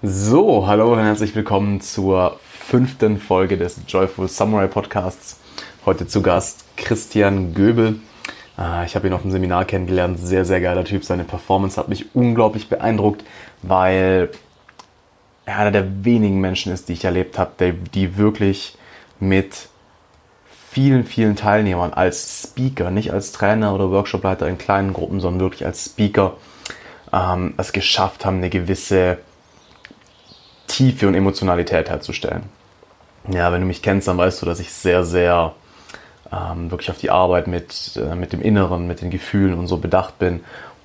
So, hallo und herzlich willkommen zur fünften Folge des Joyful Samurai Podcasts. Heute zu Gast Christian Göbel. Ah, ich habe ihn auf dem Seminar kennengelernt. Sehr, sehr geiler Typ. Seine Performance hat mich unglaublich beeindruckt, weil er einer der wenigen Menschen ist, die ich erlebt habe, die wirklich mit vielen, vielen Teilnehmern als Speaker, nicht als Trainer oder Workshopleiter in kleinen Gruppen, sondern wirklich als Speaker ähm, es geschafft haben, eine gewisse Tiefe und Emotionalität herzustellen. Ja, wenn du mich kennst, dann weißt du, dass ich sehr, sehr ähm, wirklich auf die Arbeit mit, äh, mit dem Inneren, mit den Gefühlen und so bedacht bin.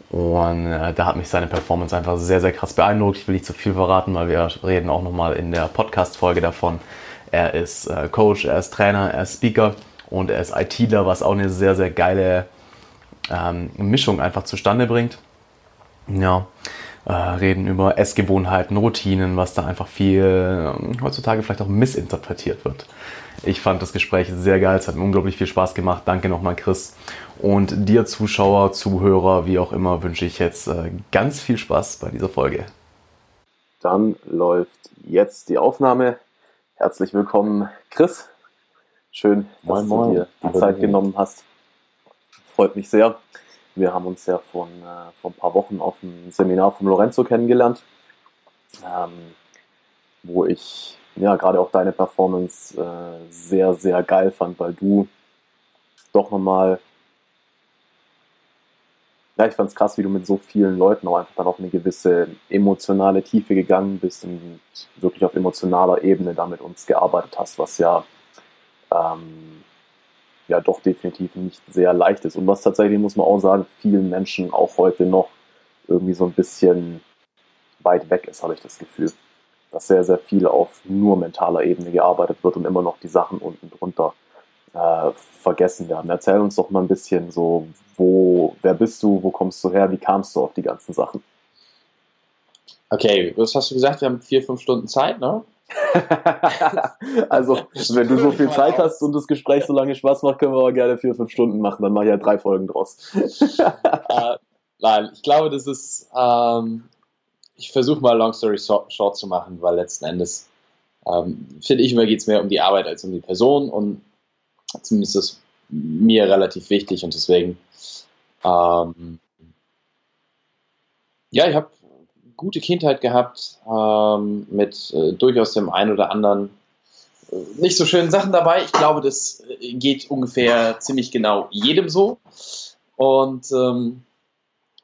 Und äh, da hat mich seine Performance einfach sehr, sehr krass beeindruckt. Ich will nicht zu viel verraten, weil wir reden auch nochmal in der Podcast-Folge davon. Er ist äh, Coach, er ist Trainer, er ist Speaker und er ist ITler, was auch eine sehr, sehr geile ähm, Mischung einfach zustande bringt. Ja, äh, reden über Essgewohnheiten, Routinen, was da einfach viel äh, heutzutage vielleicht auch missinterpretiert wird. Ich fand das Gespräch sehr geil, es hat mir unglaublich viel Spaß gemacht. Danke nochmal, Chris. Und dir, Zuschauer, Zuhörer, wie auch immer, wünsche ich jetzt äh, ganz viel Spaß bei dieser Folge. Dann läuft jetzt die Aufnahme. Herzlich willkommen, Chris. Schön, dass moin, moin. du dir die Zeit genommen hast. Freut mich sehr. Wir haben uns ja von, äh, vor ein paar Wochen auf einem Seminar von Lorenzo kennengelernt, ähm, wo ich ja gerade auch deine Performance äh, sehr, sehr geil fand, weil du doch nochmal, ja, ich fand es krass, wie du mit so vielen Leuten auch einfach dann auf eine gewisse emotionale Tiefe gegangen bist und wirklich auf emotionaler Ebene damit uns gearbeitet hast, was ja ähm, ja doch definitiv nicht sehr leicht ist. Und was tatsächlich, muss man auch sagen, vielen Menschen auch heute noch irgendwie so ein bisschen weit weg ist, habe ich das Gefühl. Dass sehr, sehr viel auf nur mentaler Ebene gearbeitet wird und immer noch die Sachen unten drunter äh, vergessen werden. Erzähl uns doch mal ein bisschen so, wo, wer bist du, wo kommst du her, wie kamst du auf die ganzen Sachen? Okay, was hast du gesagt? Wir haben vier, fünf Stunden Zeit, ne? also, wenn du so viel Zeit hast und das Gespräch so lange Spaß macht, können wir auch gerne vier, fünf Stunden machen. Dann mache ich ja drei Folgen draus. äh, nein, ich glaube, das ist. Ähm, ich versuche mal Long Story Short zu machen, weil letzten Endes ähm, finde ich immer geht es mehr um die Arbeit als um die Person und zumindest ist mir relativ wichtig und deswegen. Ähm, ja, ich habe gute Kindheit gehabt, ähm, mit äh, durchaus dem einen oder anderen äh, nicht so schönen Sachen dabei. Ich glaube, das äh, geht ungefähr ziemlich genau jedem so. Und ähm,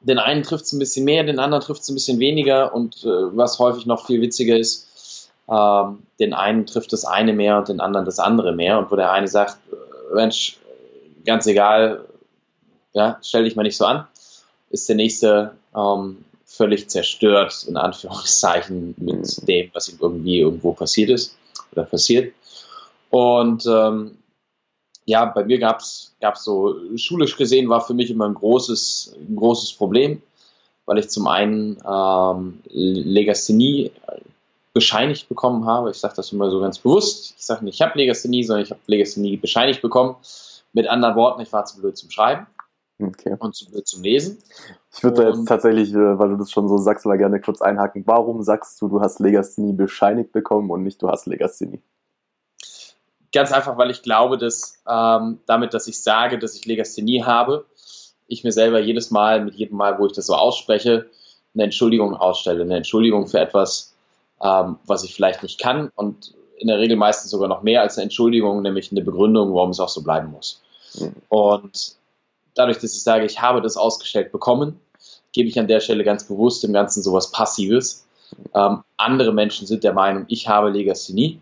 den einen trifft es ein bisschen mehr, den anderen trifft es ein bisschen weniger. Und äh, was häufig noch viel witziger ist, ähm, den einen trifft das eine mehr und den anderen das andere mehr. Und wo der eine sagt, äh, Mensch, ganz egal, ja, stell dich mal nicht so an, ist der nächste, ähm, völlig zerstört, in Anführungszeichen, mit mhm. dem, was ihm irgendwie irgendwo passiert ist oder passiert. Und ähm, ja, bei mir gab es so, schulisch gesehen war für mich immer ein großes, ein großes Problem, weil ich zum einen ähm, Legasthenie bescheinigt bekommen habe. Ich sage das immer so ganz bewusst. Ich sage nicht, ich habe Legasthenie, sondern ich habe Legasthenie bescheinigt bekommen. Mit anderen Worten, ich war zu blöd zum Schreiben. Okay. Und zum, zum Lesen. Ich würde da jetzt tatsächlich, äh, weil du das schon so sagst, mal gerne kurz einhaken. Warum sagst du, du hast Legasthenie bescheinigt bekommen und nicht du hast Legasthenie? Ganz einfach, weil ich glaube, dass ähm, damit, dass ich sage, dass ich Legasthenie habe, ich mir selber jedes Mal, mit jedem Mal, wo ich das so ausspreche, eine Entschuldigung ausstelle. Eine Entschuldigung für etwas, ähm, was ich vielleicht nicht kann und in der Regel meistens sogar noch mehr als eine Entschuldigung, nämlich eine Begründung, warum es auch so bleiben muss. Mhm. Und dadurch, dass ich sage, ich habe das ausgestellt bekommen, gebe ich an der Stelle ganz bewusst dem Ganzen sowas Passives. Ähm, andere Menschen sind der Meinung, ich habe Legasthenie.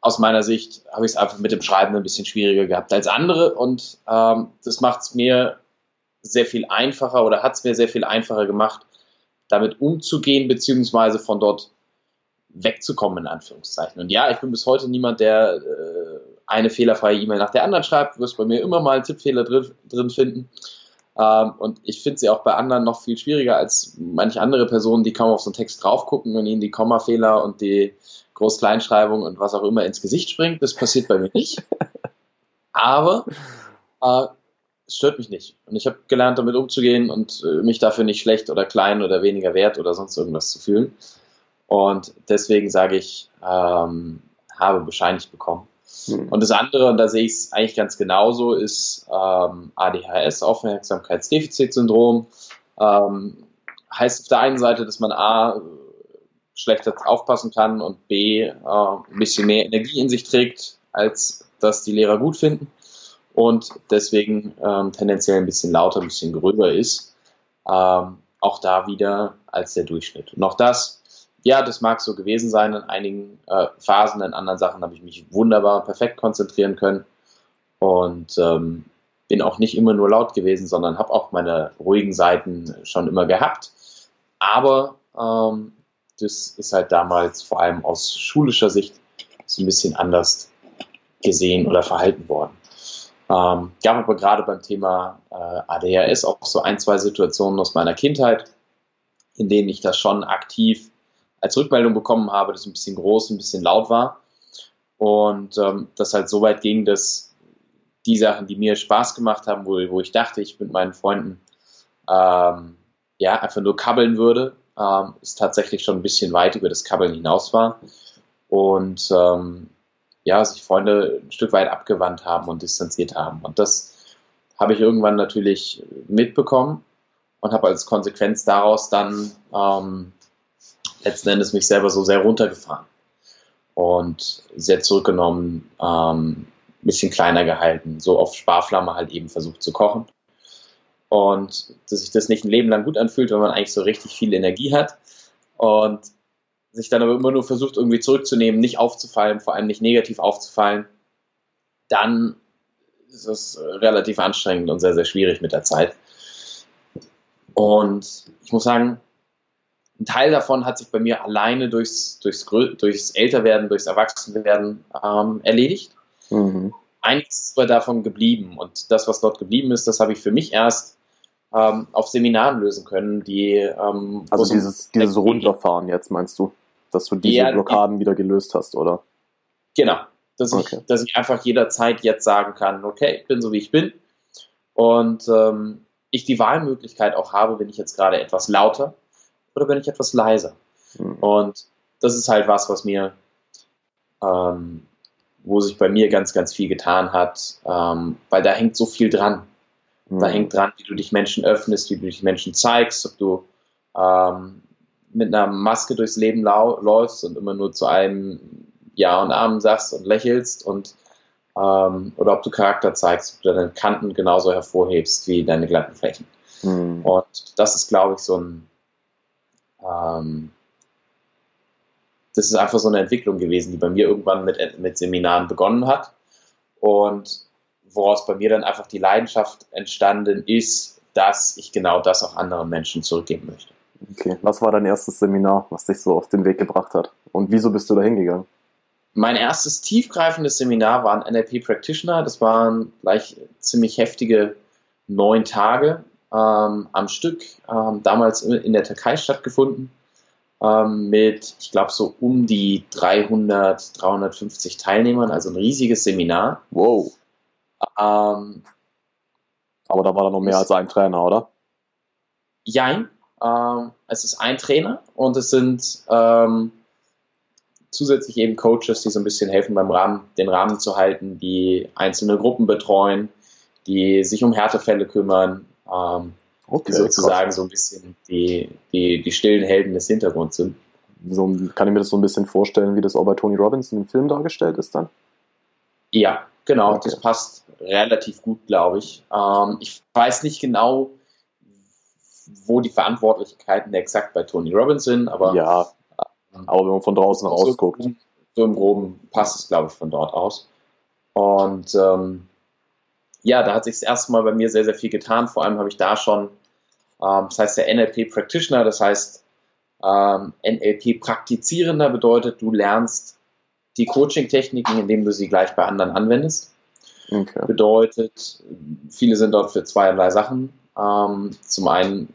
Aus meiner Sicht habe ich es einfach mit dem Schreiben ein bisschen schwieriger gehabt als andere und ähm, das macht es mir sehr viel einfacher oder hat es mir sehr viel einfacher gemacht, damit umzugehen, beziehungsweise von dort wegzukommen, in Anführungszeichen. Und ja, ich bin bis heute niemand, der äh, eine fehlerfreie E-Mail nach der anderen schreibt. Du wirst bei mir immer mal Tippfehler drin, drin finden. Ähm, und ich finde sie auch bei anderen noch viel schwieriger als manche andere Personen, die kaum auf so einen Text drauf gucken und ihnen die Kommafehler und die Groß-Kleinschreibung und was auch immer ins Gesicht springt. Das passiert bei mir nicht. Aber äh, es stört mich nicht. Und ich habe gelernt, damit umzugehen und äh, mich dafür nicht schlecht oder klein oder weniger wert oder sonst irgendwas zu fühlen. Und deswegen sage ich, ähm, habe bescheinigt bekommen. Mhm. Und das andere, und da sehe ich es eigentlich ganz genauso, ist ähm, ADHS, Aufmerksamkeitsdefizitsyndrom. Ähm, heißt auf der einen Seite, dass man A, schlechter aufpassen kann und B, äh, ein bisschen mehr Energie in sich trägt, als dass die Lehrer gut finden und deswegen ähm, tendenziell ein bisschen lauter, ein bisschen gröber ist. Ähm, auch da wieder als der Durchschnitt. Und auch das, ja, das mag so gewesen sein in einigen äh, Phasen, in anderen Sachen habe ich mich wunderbar perfekt konzentrieren können und ähm, bin auch nicht immer nur laut gewesen, sondern habe auch meine ruhigen Seiten schon immer gehabt. Aber ähm, das ist halt damals vor allem aus schulischer Sicht so ein bisschen anders gesehen oder verhalten worden. Ähm, gab aber gerade beim Thema äh, ADHS auch so ein, zwei Situationen aus meiner Kindheit, in denen ich das schon aktiv als Rückmeldung bekommen habe, dass es ein bisschen groß, ein bisschen laut war. Und ähm, das halt so weit ging, dass die Sachen, die mir Spaß gemacht haben, wo, wo ich dachte, ich mit meinen Freunden ähm, ja einfach nur kabbeln würde, ähm, ist tatsächlich schon ein bisschen weit über das Kabbeln hinaus war. Und ähm, ja, sich Freunde ein Stück weit abgewandt haben und distanziert haben. Und das habe ich irgendwann natürlich mitbekommen und habe als Konsequenz daraus dann ähm, letzten Endes mich selber so sehr runtergefahren und sehr zurückgenommen, ähm, bisschen kleiner gehalten, so auf Sparflamme halt eben versucht zu kochen. Und dass sich das nicht ein Leben lang gut anfühlt, wenn man eigentlich so richtig viel Energie hat. Und sich dann aber immer nur versucht, irgendwie zurückzunehmen, nicht aufzufallen, vor allem nicht negativ aufzufallen, dann ist es relativ anstrengend und sehr, sehr schwierig mit der Zeit. Und ich muss sagen, ein Teil davon hat sich bei mir alleine durchs, durchs, durchs Älterwerden, durchs Erwachsenwerden ähm, erledigt. Mhm. Einiges ist aber davon geblieben. Und das, was dort geblieben ist, das habe ich für mich erst ähm, auf Seminaren lösen können, die ähm, also dieses, dieses Runterfahren jetzt meinst du? dass du diese ja, Blockaden wieder gelöst hast, oder? Genau, dass, okay. ich, dass ich einfach jederzeit jetzt sagen kann, okay, ich bin so wie ich bin und ähm, ich die Wahlmöglichkeit auch habe, bin ich jetzt gerade etwas lauter oder bin ich etwas leiser. Mhm. Und das ist halt was, was mir, ähm, wo sich bei mir ganz, ganz viel getan hat, ähm, weil da hängt so viel dran. Mhm. Da hängt dran, wie du dich Menschen öffnest, wie du dich Menschen zeigst, ob du ähm, mit einer Maske durchs Leben läufst und immer nur zu einem Ja und Amen sagst und lächelst und ähm, oder ob du Charakter zeigst, ob du deine Kanten genauso hervorhebst wie deine glatten Flächen. Mhm. Und das ist, glaube ich, so ein ähm, das ist einfach so eine Entwicklung gewesen, die bei mir irgendwann mit, mit Seminaren begonnen hat und woraus bei mir dann einfach die Leidenschaft entstanden ist, dass ich genau das auch anderen Menschen zurückgeben möchte. Okay, was war dein erstes Seminar, was dich so auf den Weg gebracht hat? Und wieso bist du da hingegangen? Mein erstes tiefgreifendes Seminar war ein NLP Practitioner. Das waren gleich ziemlich heftige neun Tage ähm, am Stück, ähm, damals in der Türkei stattgefunden, ähm, mit, ich glaube, so um die 300, 350 Teilnehmern, also ein riesiges Seminar. Wow. Ähm, Aber da war da noch mehr als ein Trainer, oder? Jein, ähm, es ist ein Trainer und es sind ähm, zusätzlich eben Coaches, die so ein bisschen helfen beim Rahmen, den Rahmen zu halten, die einzelne Gruppen betreuen, die sich um Härtefälle kümmern, ähm, okay, die sozusagen krass. so ein bisschen die, die, die stillen Helden des Hintergrunds sind. So, kann ich mir das so ein bisschen vorstellen, wie das auch bei Tony Robbins im Film dargestellt ist dann? Ja, genau, okay. das passt relativ gut, glaube ich. Ähm, ich weiß nicht genau, wo die Verantwortlichkeiten exakt bei Tony Robbins sind, aber. Ja, aber wenn man von draußen so, rausguckt. So im Groben passt es, glaube ich, von dort aus. Und ähm, ja, da hat sich das erste Mal bei mir sehr, sehr viel getan. Vor allem habe ich da schon, ähm, das heißt der NLP Practitioner, das heißt ähm, NLP Praktizierender bedeutet, du lernst die Coaching-Techniken, indem du sie gleich bei anderen anwendest. Okay. Bedeutet, viele sind dort für zweierlei Sachen. Ähm, zum einen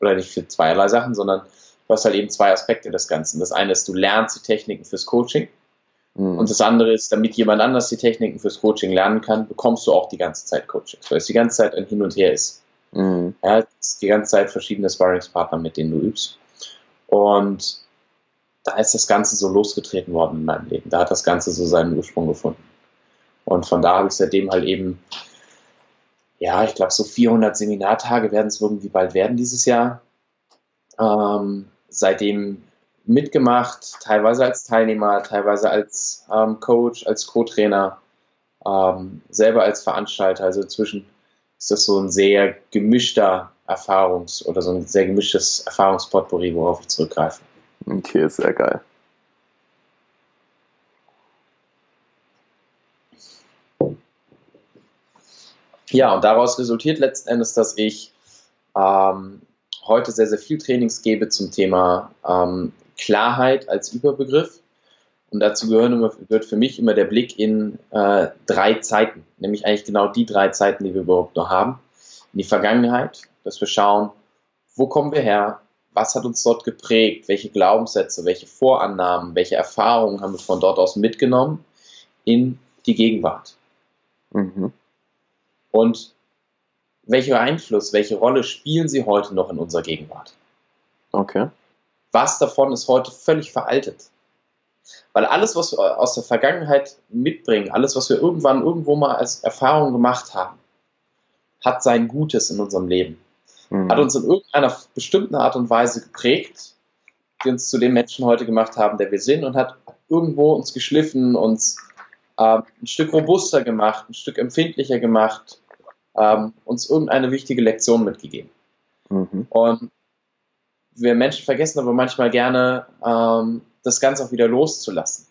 oder nicht für zweierlei Sachen, sondern du hast halt eben zwei Aspekte des Ganzen. Das eine ist, du lernst die Techniken fürs Coaching. Mhm. Und das andere ist, damit jemand anders die Techniken fürs Coaching lernen kann, bekommst du auch die ganze Zeit Coaching, weil es die ganze Zeit ein Hin und Her ist. Mhm. Ja, es ist die ganze Zeit verschiedene Sparringspartner, mit denen du übst. Und da ist das Ganze so losgetreten worden in meinem Leben. Da hat das Ganze so seinen Ursprung gefunden. Und von da habe ich seitdem halt eben, ja, ich glaube, so 400 Seminartage werden es irgendwie bald werden dieses Jahr. Ähm, seitdem mitgemacht, teilweise als Teilnehmer, teilweise als ähm, Coach, als Co-Trainer, ähm, selber als Veranstalter. Also inzwischen ist das so ein sehr gemischter Erfahrungs- oder so ein sehr gemischtes Erfahrungspotpourri, worauf ich zurückgreife. Okay, sehr geil. Ja, und daraus resultiert letzten Endes, dass ich ähm, heute sehr, sehr viel Trainings gebe zum Thema ähm, Klarheit als Überbegriff. Und dazu gehören immer, gehört für mich immer der Blick in äh, drei Zeiten, nämlich eigentlich genau die drei Zeiten, die wir überhaupt noch haben. In die Vergangenheit, dass wir schauen, wo kommen wir her, was hat uns dort geprägt, welche Glaubenssätze, welche Vorannahmen, welche Erfahrungen haben wir von dort aus mitgenommen in die Gegenwart. Mhm. Und welcher Einfluss, welche Rolle spielen sie heute noch in unserer Gegenwart? Okay. Was davon ist heute völlig veraltet? Weil alles, was wir aus der Vergangenheit mitbringen, alles, was wir irgendwann irgendwo mal als Erfahrung gemacht haben, hat sein Gutes in unserem Leben. Mhm. Hat uns in irgendeiner bestimmten Art und Weise geprägt, die uns zu dem Menschen heute gemacht haben, der wir sind und hat irgendwo uns geschliffen, uns äh, ein Stück robuster gemacht, ein Stück empfindlicher gemacht, ähm, uns irgendeine wichtige Lektion mitgegeben. Mhm. Und wir Menschen vergessen aber manchmal gerne, ähm, das Ganze auch wieder loszulassen.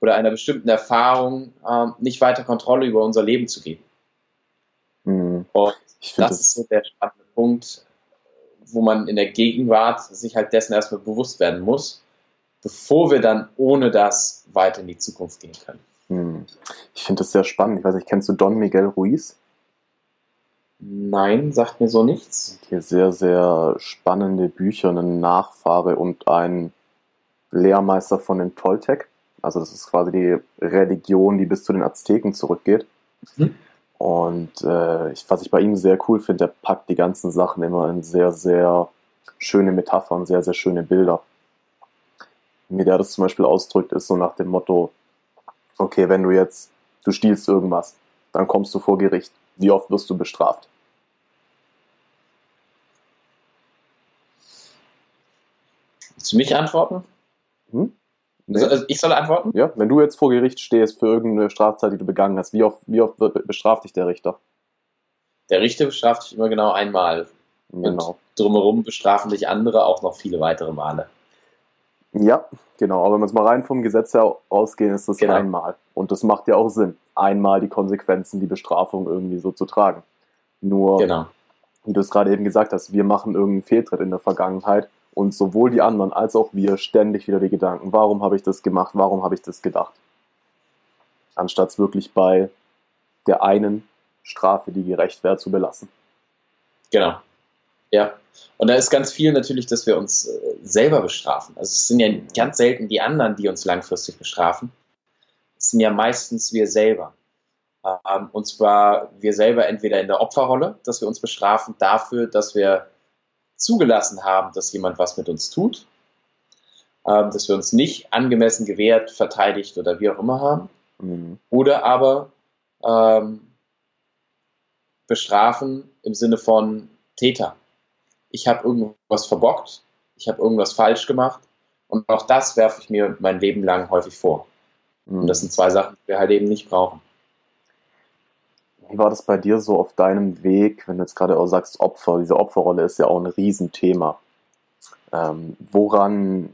Oder einer bestimmten Erfahrung ähm, nicht weiter Kontrolle über unser Leben zu geben. Mhm. Und das, das ist so der spannende Punkt, wo man in der Gegenwart sich halt dessen erstmal bewusst werden muss, bevor wir dann ohne das weiter in die Zukunft gehen können. Hm. Ich finde das sehr spannend. Ich weiß nicht, kennst du Don Miguel Ruiz? Nein, sagt mir so nichts. Hier sehr, sehr spannende Bücher, eine Nachfahre und ein Lehrmeister von den Toltec. Also das ist quasi die Religion, die bis zu den Azteken zurückgeht. Mhm. Und äh, ich, was ich bei ihm sehr cool finde, er packt die ganzen Sachen immer in sehr, sehr schöne Metaphern, sehr, sehr schöne Bilder. Wie der das zum Beispiel ausdrückt, ist so nach dem Motto, okay, wenn du jetzt, du stiehlst irgendwas, dann kommst du vor Gericht. Wie oft wirst du bestraft? Willst du mich antworten? Hm? Nee. Also ich soll antworten? Ja, wenn du jetzt vor Gericht stehst für irgendeine Straftat, die du begangen hast, wie oft, wie oft bestraft dich der Richter? Der Richter bestraft dich immer genau einmal. Genau. Und drumherum bestrafen dich andere auch noch viele weitere Male. Ja, genau. Aber wenn wir jetzt mal rein vom Gesetz her ausgehen, ist das genau. einmal. Und das macht ja auch Sinn, einmal die Konsequenzen, die Bestrafung irgendwie so zu tragen. Nur, genau. wie du es gerade eben gesagt hast, wir machen irgendeinen Fehltritt in der Vergangenheit und sowohl die anderen als auch wir ständig wieder die Gedanken, warum habe ich das gemacht, warum habe ich das gedacht. Anstatt es wirklich bei der einen Strafe, die gerecht wäre, zu belassen. Genau. Ja. Und da ist ganz viel natürlich, dass wir uns äh, selber bestrafen. Also es sind ja ganz selten die anderen, die uns langfristig bestrafen. Es sind ja meistens wir selber. Ähm, und zwar wir selber entweder in der Opferrolle, dass wir uns bestrafen dafür, dass wir zugelassen haben, dass jemand was mit uns tut, ähm, dass wir uns nicht angemessen gewehrt, verteidigt oder wie auch immer haben. Mhm. Oder aber ähm, bestrafen im Sinne von Täter. Ich habe irgendwas verbockt, ich habe irgendwas falsch gemacht und auch das werfe ich mir mein Leben lang häufig vor. Und das sind zwei Sachen, die wir halt eben nicht brauchen. Wie war das bei dir so auf deinem Weg, wenn du jetzt gerade auch sagst Opfer? Diese Opferrolle ist ja auch ein Riesenthema. Ähm, woran,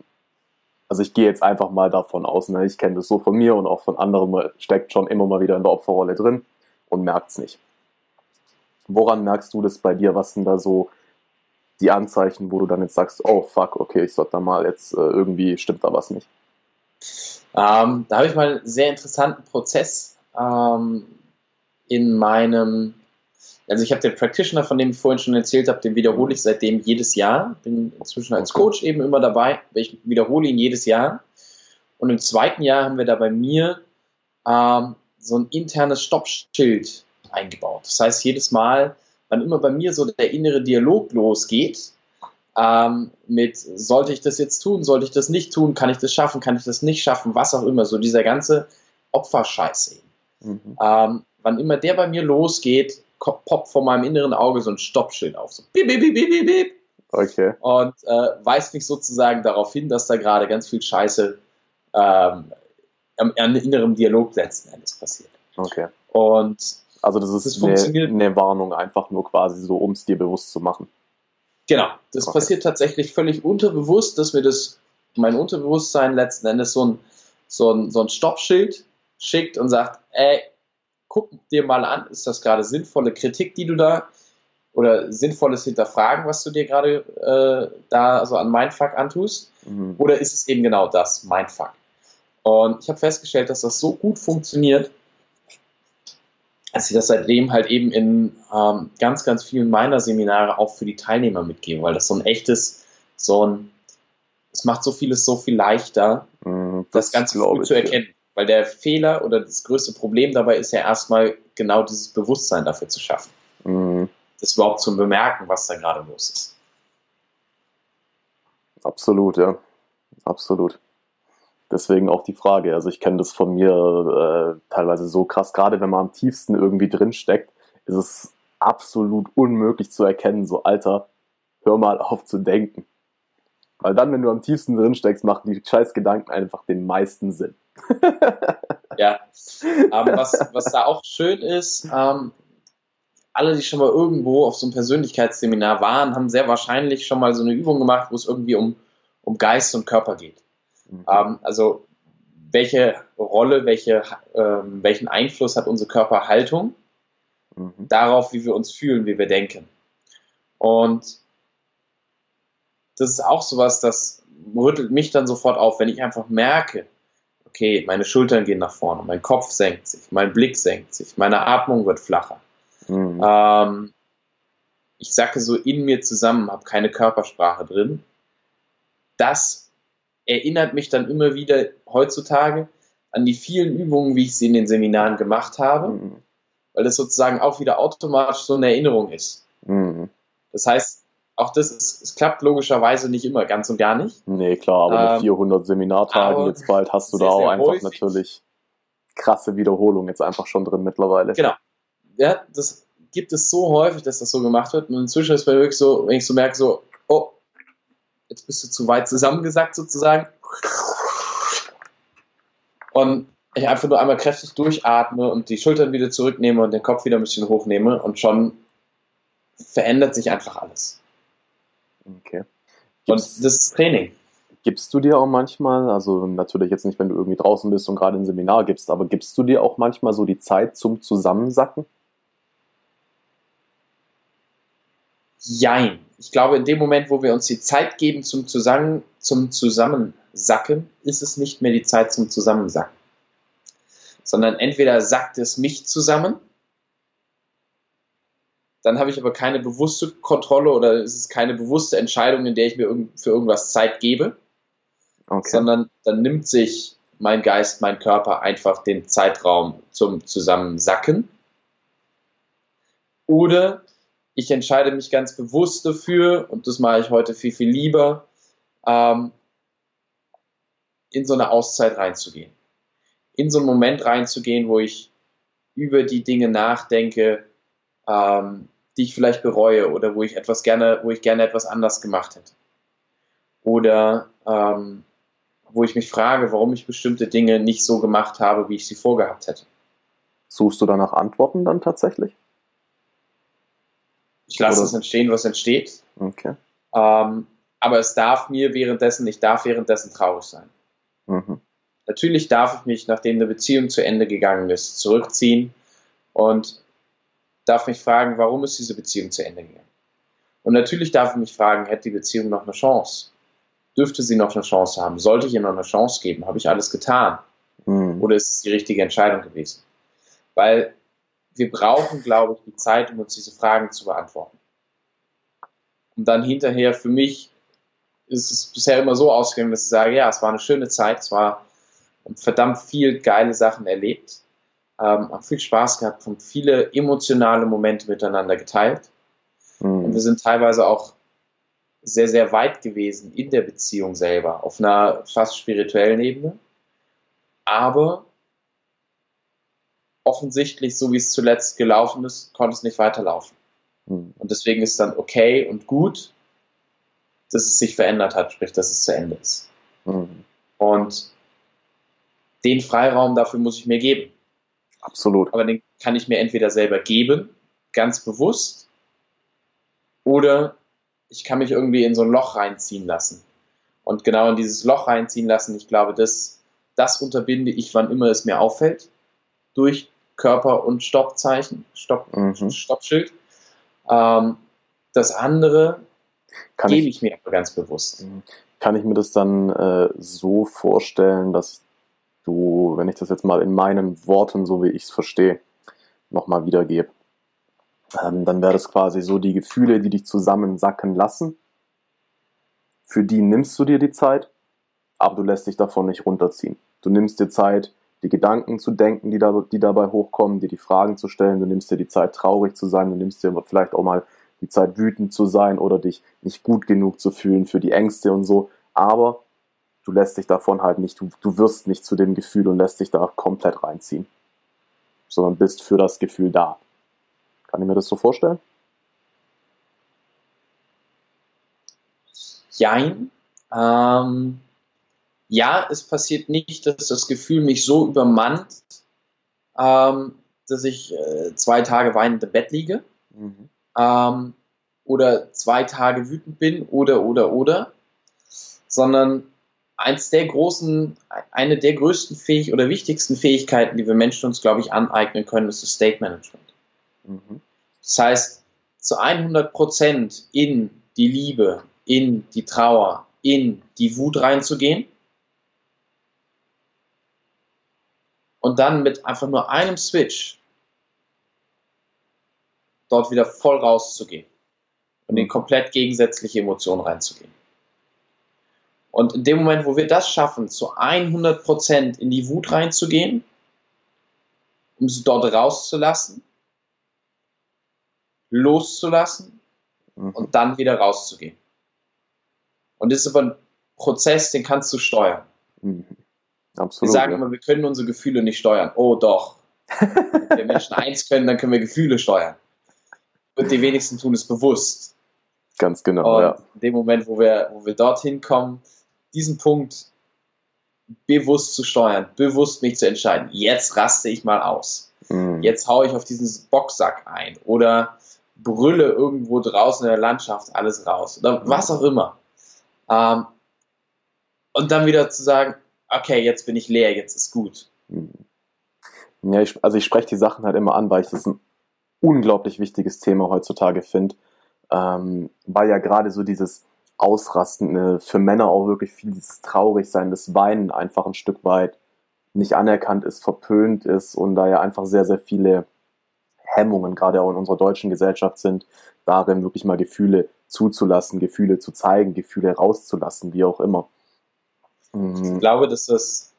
also ich gehe jetzt einfach mal davon aus, ne, ich kenne das so von mir und auch von anderen, steckt schon immer mal wieder in der Opferrolle drin und merkt es nicht. Woran merkst du das bei dir? Was sind da so die Anzeichen, wo du dann jetzt sagst, oh fuck, okay, ich sollte da mal jetzt äh, irgendwie stimmt da was nicht? Ähm, da habe ich mal einen sehr interessanten Prozess ähm, in meinem, also ich habe den Practitioner, von dem ich vorhin schon erzählt habe, den wiederhole ich seitdem jedes Jahr. Bin inzwischen als Coach eben immer dabei. Ich wiederhole ihn jedes Jahr. Und im zweiten Jahr haben wir da bei mir ähm, so ein internes Stoppschild eingebaut. Das heißt, jedes Mal, wann immer bei mir so der innere Dialog losgeht, ähm, mit sollte ich das jetzt tun, sollte ich das nicht tun, kann ich das schaffen, kann ich das nicht schaffen, was auch immer, so dieser ganze Opferscheiß eben. Mhm. Ähm, wann immer der bei mir losgeht, poppt vor meinem inneren Auge so ein Stoppschild auf, so piep, piep, piep, piep, piep. Okay. Und äh, weist mich sozusagen darauf hin, dass da gerade ganz viel Scheiße ähm, am inneren Dialog letzten Endes passiert. Okay. Und also das ist das eine, eine, Warnung einfach nur quasi so, um es dir bewusst zu machen. Genau, das okay. passiert tatsächlich völlig unterbewusst, dass mir das, mein Unterbewusstsein letzten Endes so ein, so ein, so ein Stoppschild schickt und sagt, ey, guck dir mal an, ist das gerade sinnvolle Kritik, die du da oder sinnvolles Hinterfragen, was du dir gerade äh, da so an Mindfuck antust? Mhm. Oder ist es eben genau das, Mindfuck? Und ich habe festgestellt, dass das so gut funktioniert, dass ich das seitdem halt eben in ähm, ganz, ganz vielen meiner Seminare auch für die Teilnehmer mitgebe, weil das so ein echtes, so ein, es macht so vieles so viel leichter, mm, das, das Ganze früh zu erkennen. Ja. Weil der Fehler oder das größte Problem dabei ist ja erstmal genau dieses Bewusstsein dafür zu schaffen. Mm. Das überhaupt zu bemerken, was da gerade los ist. Absolut, ja. Absolut. Deswegen auch die Frage. Also ich kenne das von mir äh, teilweise so krass, gerade wenn man am tiefsten irgendwie drin steckt, ist es absolut unmöglich zu erkennen, so Alter, hör mal auf zu denken. Weil dann, wenn du am tiefsten drin steckst, machen die scheiß Gedanken einfach den meisten Sinn. ja. Ähm, was, was da auch schön ist, ähm, alle, die schon mal irgendwo auf so einem Persönlichkeitsseminar waren, haben sehr wahrscheinlich schon mal so eine Übung gemacht, wo es irgendwie um, um Geist und Körper geht. Mhm. Ähm, also welche Rolle, welche, ähm, welchen Einfluss hat unsere Körperhaltung mhm. darauf, wie wir uns fühlen, wie wir denken. Und das ist auch sowas, das rüttelt mich dann sofort auf, wenn ich einfach merke, okay, meine Schultern gehen nach vorne, mein Kopf senkt sich, mein Blick senkt sich, meine Atmung wird flacher. Mhm. Ähm, ich sacke so in mir zusammen, habe keine Körpersprache drin. Das erinnert mich dann immer wieder heutzutage an die vielen Übungen, wie ich sie in den Seminaren gemacht habe, mhm. weil das sozusagen auch wieder automatisch so eine Erinnerung ist. Mhm. Das heißt, auch das ist, es klappt logischerweise nicht immer, ganz und gar nicht. Nee, klar, aber ähm, mit 400 Seminartagen jetzt bald hast du sehr, da auch einfach häufig. natürlich krasse Wiederholungen jetzt einfach schon drin mittlerweile. Genau. Ja, das gibt es so häufig, dass das so gemacht wird. Und inzwischen ist es wirklich so, wenn ich so merke, so, jetzt bist du zu weit zusammengesackt sozusagen. Und ich einfach nur einmal kräftig durchatme und die Schultern wieder zurücknehme und den Kopf wieder ein bisschen hochnehme und schon verändert sich einfach alles. Okay. Gibt's, und das ist Training. Gibst du dir auch manchmal, also natürlich jetzt nicht, wenn du irgendwie draußen bist und gerade ein Seminar gibst, aber gibst du dir auch manchmal so die Zeit zum Zusammensacken? Jein. Ich glaube, in dem Moment, wo wir uns die Zeit geben zum, Zusammen, zum Zusammensacken, ist es nicht mehr die Zeit zum Zusammensacken. Sondern entweder sackt es mich zusammen, dann habe ich aber keine bewusste Kontrolle oder es ist keine bewusste Entscheidung, in der ich mir für irgendwas Zeit gebe, okay. sondern dann nimmt sich mein Geist, mein Körper einfach den Zeitraum zum Zusammensacken. Oder ich entscheide mich ganz bewusst dafür, und das mache ich heute viel, viel lieber, ähm, in so eine Auszeit reinzugehen. In so einen Moment reinzugehen, wo ich über die Dinge nachdenke, ähm, die ich vielleicht bereue oder wo ich etwas gerne, wo ich gerne etwas anders gemacht hätte. Oder ähm, wo ich mich frage, warum ich bestimmte Dinge nicht so gemacht habe, wie ich sie vorgehabt hätte. Suchst du danach Antworten dann tatsächlich? Ich lasse es entstehen, was entsteht. Okay. Ähm, aber es darf mir währenddessen, ich darf währenddessen traurig sein. Mhm. Natürlich darf ich mich, nachdem eine Beziehung zu Ende gegangen ist, zurückziehen und darf mich fragen, warum ist diese Beziehung zu Ende gegangen? Und natürlich darf ich mich fragen, hätte die Beziehung noch eine Chance? Dürfte sie noch eine Chance haben? Sollte ich ihr noch eine Chance geben? Habe ich alles getan? Mhm. Oder ist es die richtige Entscheidung gewesen? Weil wir brauchen, glaube ich, die Zeit, um uns diese Fragen zu beantworten. Und dann hinterher für mich ist es bisher immer so ausgegangen, dass ich sage, ja, es war eine schöne Zeit, es war verdammt viel geile Sachen erlebt, ähm, haben viel Spaß gehabt, haben viele emotionale Momente miteinander geteilt. Mhm. Und wir sind teilweise auch sehr, sehr weit gewesen in der Beziehung selber, auf einer fast spirituellen Ebene. Aber offensichtlich, so wie es zuletzt gelaufen ist, konnte es nicht weiterlaufen. Mhm. Und deswegen ist dann okay und gut, dass es sich verändert hat, sprich, dass es zu Ende ist. Mhm. Und den Freiraum dafür muss ich mir geben. Absolut. Aber den kann ich mir entweder selber geben, ganz bewusst, oder ich kann mich irgendwie in so ein Loch reinziehen lassen. Und genau in dieses Loch reinziehen lassen, ich glaube, das, das unterbinde ich, wann immer es mir auffällt, durch Körper- und Stoppzeichen, Stopp, mhm. Stoppschild. Ähm, das andere kann gebe ich, ich, mir aber ganz bewusst. Mhm. Kann ich mir das dann äh, so vorstellen, dass du, wenn ich das jetzt mal in meinen Worten, so wie ich es verstehe, nochmal wiedergebe, ähm, dann wäre das quasi so die Gefühle, die dich zusammensacken lassen. Für die nimmst du dir die Zeit, aber du lässt dich davon nicht runterziehen. Du nimmst dir Zeit, die Gedanken zu denken, die, da, die dabei hochkommen, dir die Fragen zu stellen. Du nimmst dir die Zeit, traurig zu sein. Du nimmst dir vielleicht auch mal die Zeit, wütend zu sein oder dich nicht gut genug zu fühlen für die Ängste und so. Aber du lässt dich davon halt nicht, du, du wirst nicht zu dem Gefühl und lässt dich da komplett reinziehen, sondern bist für das Gefühl da. Kann ich mir das so vorstellen? Jein. Ähm, ja, es passiert nicht, dass das Gefühl mich so übermannt, ähm, dass ich äh, zwei Tage weinend im Bett liege. Mhm. Ähm, oder zwei Tage wütend bin oder oder oder, sondern eins der großen, eine der größten Fähig oder wichtigsten Fähigkeiten, die wir Menschen uns, glaube ich, aneignen können, ist das State Management. Mhm. Das heißt, zu 100 Prozent in die Liebe, in die Trauer, in die Wut reinzugehen und dann mit einfach nur einem Switch dort wieder voll rauszugehen und in komplett gegensätzliche Emotionen reinzugehen. Und in dem Moment, wo wir das schaffen, zu 100 Prozent in die Wut reinzugehen, um sie dort rauszulassen, loszulassen mhm. und dann wieder rauszugehen. Und das ist aber ein Prozess, den kannst du steuern. Mhm. Absolut, wir sagen ja. immer, wir können unsere Gefühle nicht steuern. Oh doch. Wenn Menschen eins können, dann können wir Gefühle steuern. Und die wenigsten tun es bewusst. Ganz genau. Und ja. in dem Moment, wo wir, wo wir dorthin kommen, diesen Punkt bewusst zu steuern, bewusst mich zu entscheiden, jetzt raste ich mal aus. Mhm. Jetzt haue ich auf diesen Boxsack ein oder brülle irgendwo draußen in der Landschaft alles raus oder was auch immer. Ähm, und dann wieder zu sagen, okay, jetzt bin ich leer, jetzt ist gut. Mhm. Ja, ich, also ich spreche die Sachen halt immer an, weil ich das ein unglaublich wichtiges Thema heutzutage finde, ähm, weil ja gerade so dieses Ausrasten für Männer auch wirklich viel dieses Traurigsein, das Weinen einfach ein Stück weit nicht anerkannt ist, verpönt ist und da ja einfach sehr, sehr viele Hemmungen, gerade auch in unserer deutschen Gesellschaft sind, darin wirklich mal Gefühle zuzulassen, Gefühle zu zeigen, Gefühle rauszulassen, wie auch immer. Mhm. Ich glaube, dass das,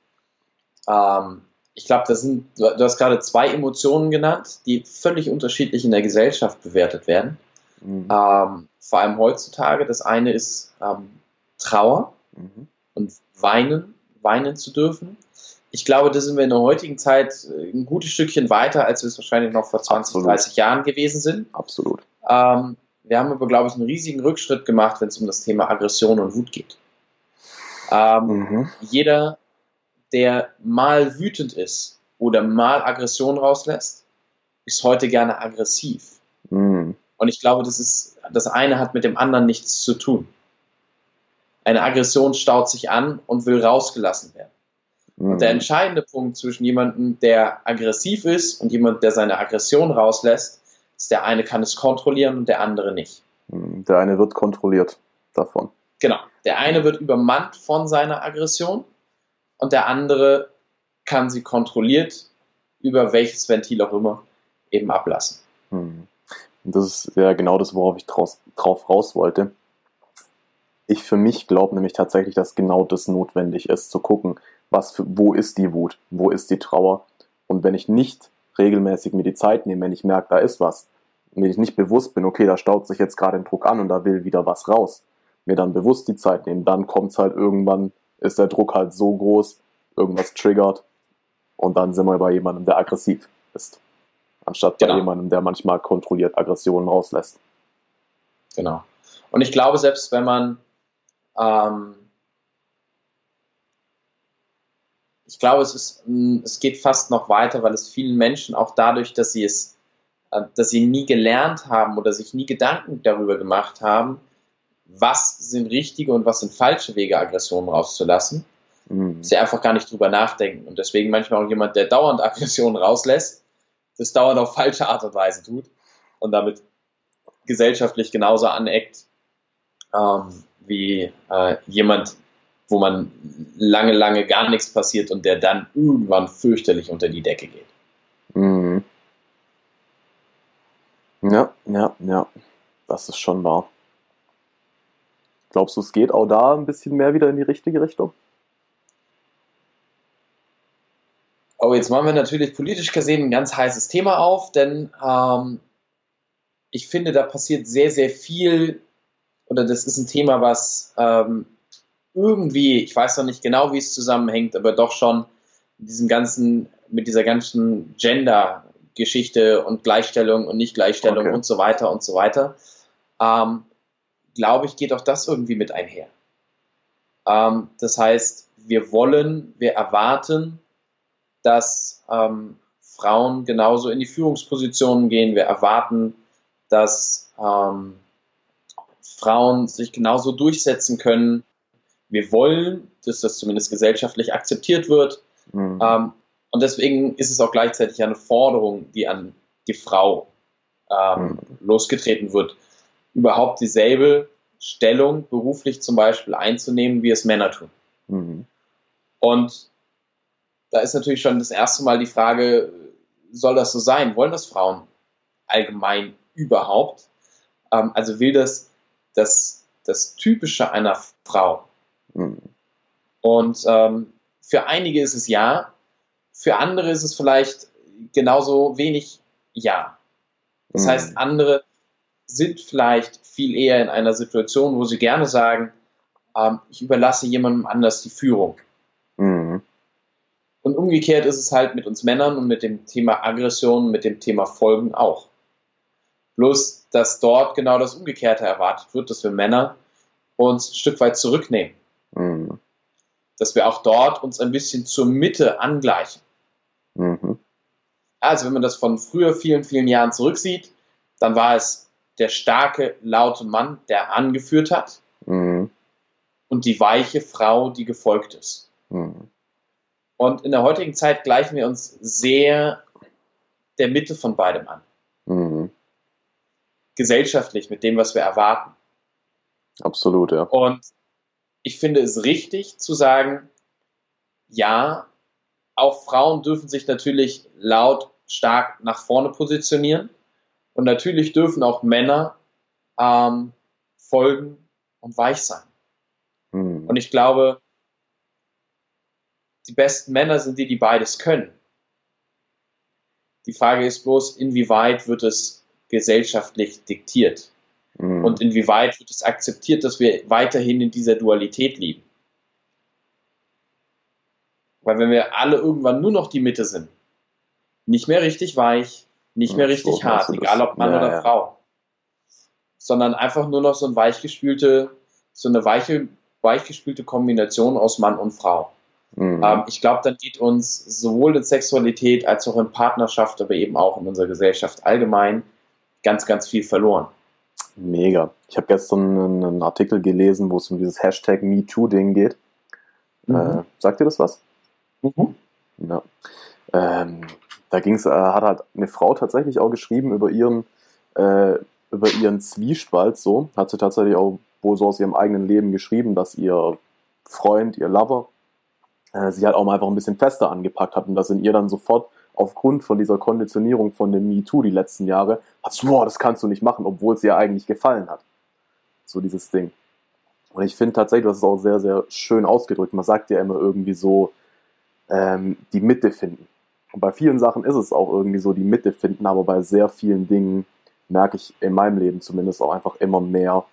ähm, ich glaube, das sind, du hast gerade zwei Emotionen genannt, die völlig unterschiedlich in der Gesellschaft bewertet werden. Mhm. Ähm, vor allem heutzutage. Das eine ist ähm, Trauer mhm. und Weinen, weinen zu dürfen ich glaube, da sind wir in der heutigen Zeit äh, ein gutes Stückchen weiter, als wir es wahrscheinlich noch vor 20, Absolut. 30 Jahren gewesen sind. Absolut. Ähm, wir haben aber, glaube ich, einen riesigen Rückschritt gemacht, wenn es um das Thema Aggression und Wut geht. Ähm, mhm. Jeder, der mal wütend ist oder mal Aggression rauslässt, ist heute gerne aggressiv. Mhm. Und ich glaube, das ist, das eine hat mit dem anderen nichts zu tun. Eine Aggression staut sich an und will rausgelassen werden. Und der mhm. entscheidende Punkt zwischen jemandem, der aggressiv ist und jemand, der seine Aggression rauslässt, ist, der eine kann es kontrollieren und der andere nicht. Mhm. Der eine wird kontrolliert davon. Genau. Der eine wird übermannt von seiner Aggression und der andere kann sie kontrolliert über welches Ventil auch immer eben ablassen. Mhm. Und das ist ja genau das, worauf ich draus, drauf raus wollte. Ich für mich glaube nämlich tatsächlich, dass genau das notwendig ist, zu gucken, was für, wo ist die Wut, wo ist die Trauer. Und wenn ich nicht regelmäßig mir die Zeit nehme, wenn ich merke, da ist was, wenn ich nicht bewusst bin, okay, da staut sich jetzt gerade ein Druck an und da will wieder was raus, mir dann bewusst die Zeit nehmen, dann kommt es halt irgendwann, ist der Druck halt so groß, irgendwas triggert und dann sind wir bei jemandem, der aggressiv ist. Anstatt genau. bei jemandem, der manchmal kontrolliert Aggressionen rauslässt. Genau. Und ich glaube, selbst wenn man, ähm, ich glaube, es, ist, es geht fast noch weiter, weil es vielen Menschen auch dadurch, dass sie es, äh, dass sie nie gelernt haben oder sich nie Gedanken darüber gemacht haben, was sind richtige und was sind falsche Wege, Aggressionen rauszulassen, mhm. sie einfach gar nicht drüber nachdenken. Und deswegen manchmal auch jemand, der dauernd Aggressionen rauslässt, das dauernd auf falsche Art und Weise tut und damit gesellschaftlich genauso aneckt ähm, wie äh, jemand, wo man lange, lange gar nichts passiert und der dann irgendwann fürchterlich unter die Decke geht. Mhm. Ja, ja, ja. Das ist schon wahr. Glaubst du, es geht auch da ein bisschen mehr wieder in die richtige Richtung? Oh, jetzt machen wir natürlich politisch gesehen ein ganz heißes Thema auf, denn ähm, ich finde, da passiert sehr, sehr viel, oder das ist ein Thema, was ähm, irgendwie, ich weiß noch nicht genau, wie es zusammenhängt, aber doch schon mit diesem ganzen, mit dieser ganzen Gender-Geschichte und Gleichstellung und Nicht-Gleichstellung okay. und so weiter und so weiter, ähm, glaube ich, geht auch das irgendwie mit einher. Ähm, das heißt, wir wollen, wir erwarten, dass ähm, Frauen genauso in die Führungspositionen gehen. Wir erwarten, dass ähm, Frauen sich genauso durchsetzen können. Wir wollen, dass das zumindest gesellschaftlich akzeptiert wird. Mhm. Ähm, und deswegen ist es auch gleichzeitig eine Forderung, die an die Frau ähm, mhm. losgetreten wird, überhaupt dieselbe Stellung beruflich zum Beispiel einzunehmen, wie es Männer tun. Mhm. Und da ist natürlich schon das erste Mal die Frage, soll das so sein? Wollen das Frauen allgemein überhaupt? Ähm, also will das das, das Typische einer Frau? Mhm. Und ähm, für einige ist es ja, für andere ist es vielleicht genauso wenig ja. Das mhm. heißt, andere sind vielleicht viel eher in einer Situation, wo sie gerne sagen, ähm, ich überlasse jemandem anders die Führung. Mhm. Und umgekehrt ist es halt mit uns Männern und mit dem Thema Aggression, mit dem Thema Folgen auch. Bloß, dass dort genau das Umgekehrte erwartet wird, dass wir Männer uns ein Stück weit zurücknehmen. Mhm. Dass wir auch dort uns ein bisschen zur Mitte angleichen. Mhm. Also wenn man das von früher vielen, vielen Jahren zurücksieht, dann war es der starke, laute Mann, der angeführt hat mhm. und die weiche Frau, die gefolgt ist. Mhm. Und in der heutigen Zeit gleichen wir uns sehr der Mitte von beidem an. Mhm. Gesellschaftlich mit dem, was wir erwarten. Absolut, ja. Und ich finde es richtig zu sagen, ja, auch Frauen dürfen sich natürlich laut stark nach vorne positionieren. Und natürlich dürfen auch Männer ähm, folgen und weich sein. Mhm. Und ich glaube, die besten Männer sind die, die beides können. Die Frage ist bloß, inwieweit wird es gesellschaftlich diktiert? Mhm. Und inwieweit wird es akzeptiert, dass wir weiterhin in dieser Dualität leben? Weil wenn wir alle irgendwann nur noch die Mitte sind, nicht mehr richtig weich, nicht mehr richtig so, hart, egal ob Mann ja, oder ja. Frau, sondern einfach nur noch so eine weichgespülte, so eine weiche, weichgespülte Kombination aus Mann und Frau. Mhm. Ähm, ich glaube, dann geht uns sowohl in Sexualität als auch in Partnerschaft, aber eben auch in unserer Gesellschaft allgemein ganz, ganz viel verloren. Mega. Ich habe gestern einen Artikel gelesen, wo es um dieses Hashtag MeToo-Ding geht. Mhm. Äh, sagt ihr das was? Mhm. Ja. Ähm, da ging's, äh, hat halt eine Frau tatsächlich auch geschrieben über ihren, äh, über ihren Zwiespalt so. Hat sie tatsächlich auch wohl so aus ihrem eigenen Leben geschrieben, dass ihr Freund, ihr Lover, äh, sie halt auch mal einfach ein bisschen fester angepackt hat und das in ihr dann sofort aufgrund von dieser Konditionierung von dem MeToo die letzten Jahre, hat so, boah, das kannst du nicht machen, obwohl es ihr eigentlich gefallen hat. So dieses Ding. Und ich finde tatsächlich, das ist auch sehr, sehr schön ausgedrückt. Man sagt ja immer irgendwie so, ähm, die Mitte finden. Und bei vielen Sachen ist es auch irgendwie so, die Mitte finden, aber bei sehr vielen Dingen merke ich in meinem Leben zumindest auch einfach immer mehr,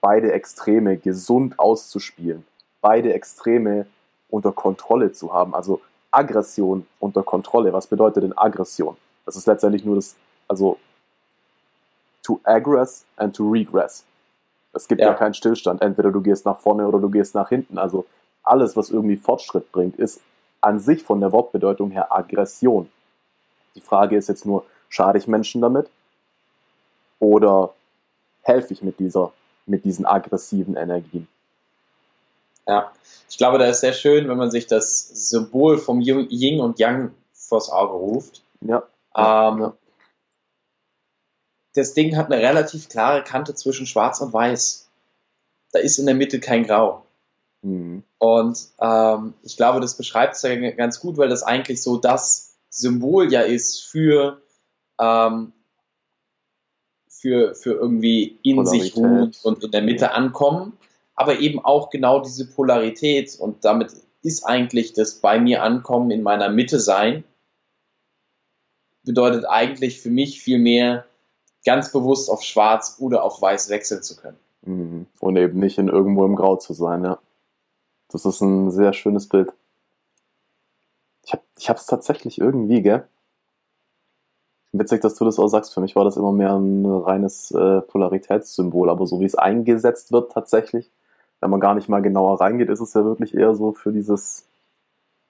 beide Extreme gesund auszuspielen, beide Extreme unter Kontrolle zu haben. Also Aggression unter Kontrolle. Was bedeutet denn Aggression? Das ist letztendlich nur das, also to aggress and to regress. Es gibt ja. ja keinen Stillstand. Entweder du gehst nach vorne oder du gehst nach hinten. Also alles, was irgendwie Fortschritt bringt, ist an sich von der Wortbedeutung her Aggression. Die Frage ist jetzt nur, schade ich Menschen damit? Oder helfe ich mit dieser, mit diesen aggressiven Energien? Ja, ich glaube, da ist sehr schön, wenn man sich das Symbol vom Yin und Yang vors Auge ruft. Ja. Ähm, ja. Das Ding hat eine relativ klare Kante zwischen Schwarz und Weiß. Da ist in der Mitte kein Grau. Mhm. Und ähm, ich glaube, das beschreibt es ja ganz gut, weil das eigentlich so das Symbol ja ist für, ähm, für, für irgendwie in Polarität. sich ruhen und in der Mitte ankommen, aber eben auch genau diese Polarität und damit ist eigentlich das bei mir ankommen, in meiner Mitte sein, bedeutet eigentlich für mich viel mehr, ganz bewusst auf schwarz oder auf weiß wechseln zu können. Mhm. Und eben nicht in irgendwo im Grau zu sein, ja. Das ist ein sehr schönes Bild. Ich habe es ich hab's tatsächlich irgendwie, gell? Witzig, dass du das auch sagst. Für mich war das immer mehr ein reines äh, Polaritätssymbol, aber so wie es eingesetzt wird tatsächlich, wenn man gar nicht mal genauer reingeht, ist es ja wirklich eher so für dieses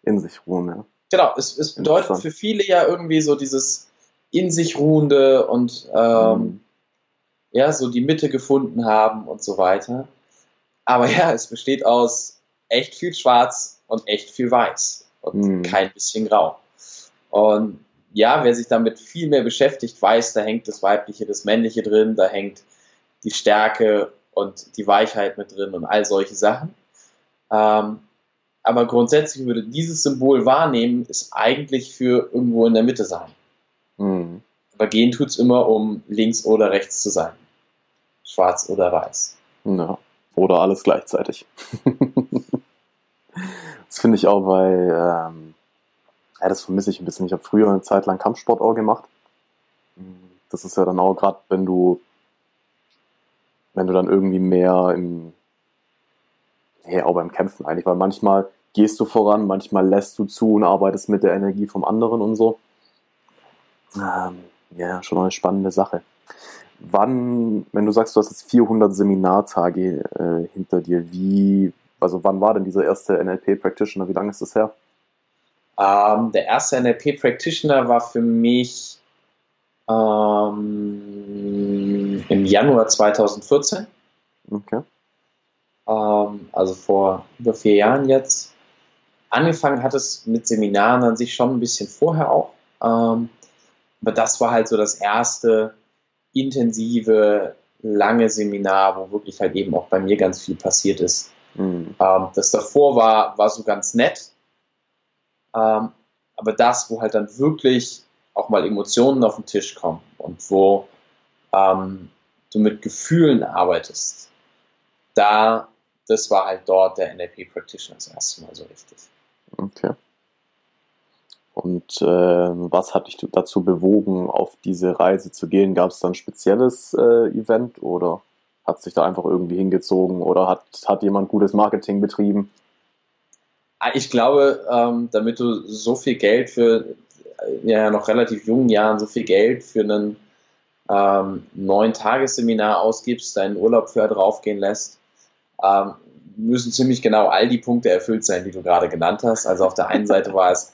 in sich ruhen. Ja. Genau, es, es bedeutet für viele ja irgendwie so dieses in sich ruhende und ähm, mhm. ja, so die Mitte gefunden haben und so weiter. Aber ja, es besteht aus echt viel Schwarz und echt viel Weiß und mhm. kein bisschen Grau. Und ja, wer sich damit viel mehr beschäftigt, weiß, da hängt das Weibliche, das Männliche drin, da hängt die Stärke und die Weichheit mit drin und all solche Sachen. Ähm, aber grundsätzlich würde dieses Symbol wahrnehmen, ist eigentlich für irgendwo in der Mitte sein. Mhm. Aber gehen tut es immer, um links oder rechts zu sein. Schwarz oder weiß. Ja. Oder alles gleichzeitig. das finde ich auch bei, ähm, ja, das vermisse ich ein bisschen. Ich habe früher eine Zeit lang Kampfsport auch gemacht. Das ist ja dann auch gerade, wenn du, wenn du dann irgendwie mehr im, nee, auch beim Kämpfen eigentlich, weil manchmal gehst du voran, manchmal lässt du zu und arbeitest mit der Energie vom anderen und so. Ähm, ja, schon eine spannende Sache. Wann, wenn du sagst, du hast jetzt 400 Seminartage äh, hinter dir, wie, also wann war denn dieser erste NLP Practitioner? Wie lange ist das her? Ähm, der erste NLP Practitioner war für mich ähm, im Januar 2014. Okay. Ähm, also vor über vier Jahren jetzt. Angefangen hat es mit Seminaren an sich schon ein bisschen vorher auch. Ähm, aber das war halt so das erste intensive, lange Seminar, wo wirklich halt eben auch bei mir ganz viel passiert ist. Ähm, das davor war, war so ganz nett. Ähm, aber das, wo halt dann wirklich auch mal Emotionen auf den Tisch kommen und wo ähm, du mit Gefühlen arbeitest, da, das war halt dort der NLP Practitioner das erste Mal so richtig. Okay. Und äh, was hat dich dazu bewogen, auf diese Reise zu gehen? Gab es da ein spezielles äh, Event oder hat sich da einfach irgendwie hingezogen oder hat, hat jemand gutes Marketing betrieben? Ah, ich glaube, ähm, damit du so viel Geld für, ja, noch relativ jungen Jahren, so viel Geld für einen ähm, neun Tagesseminar ausgibst, deinen Urlaub für draufgehen lässt, ähm, müssen ziemlich genau all die Punkte erfüllt sein, die du gerade genannt hast. Also auf der einen Seite war es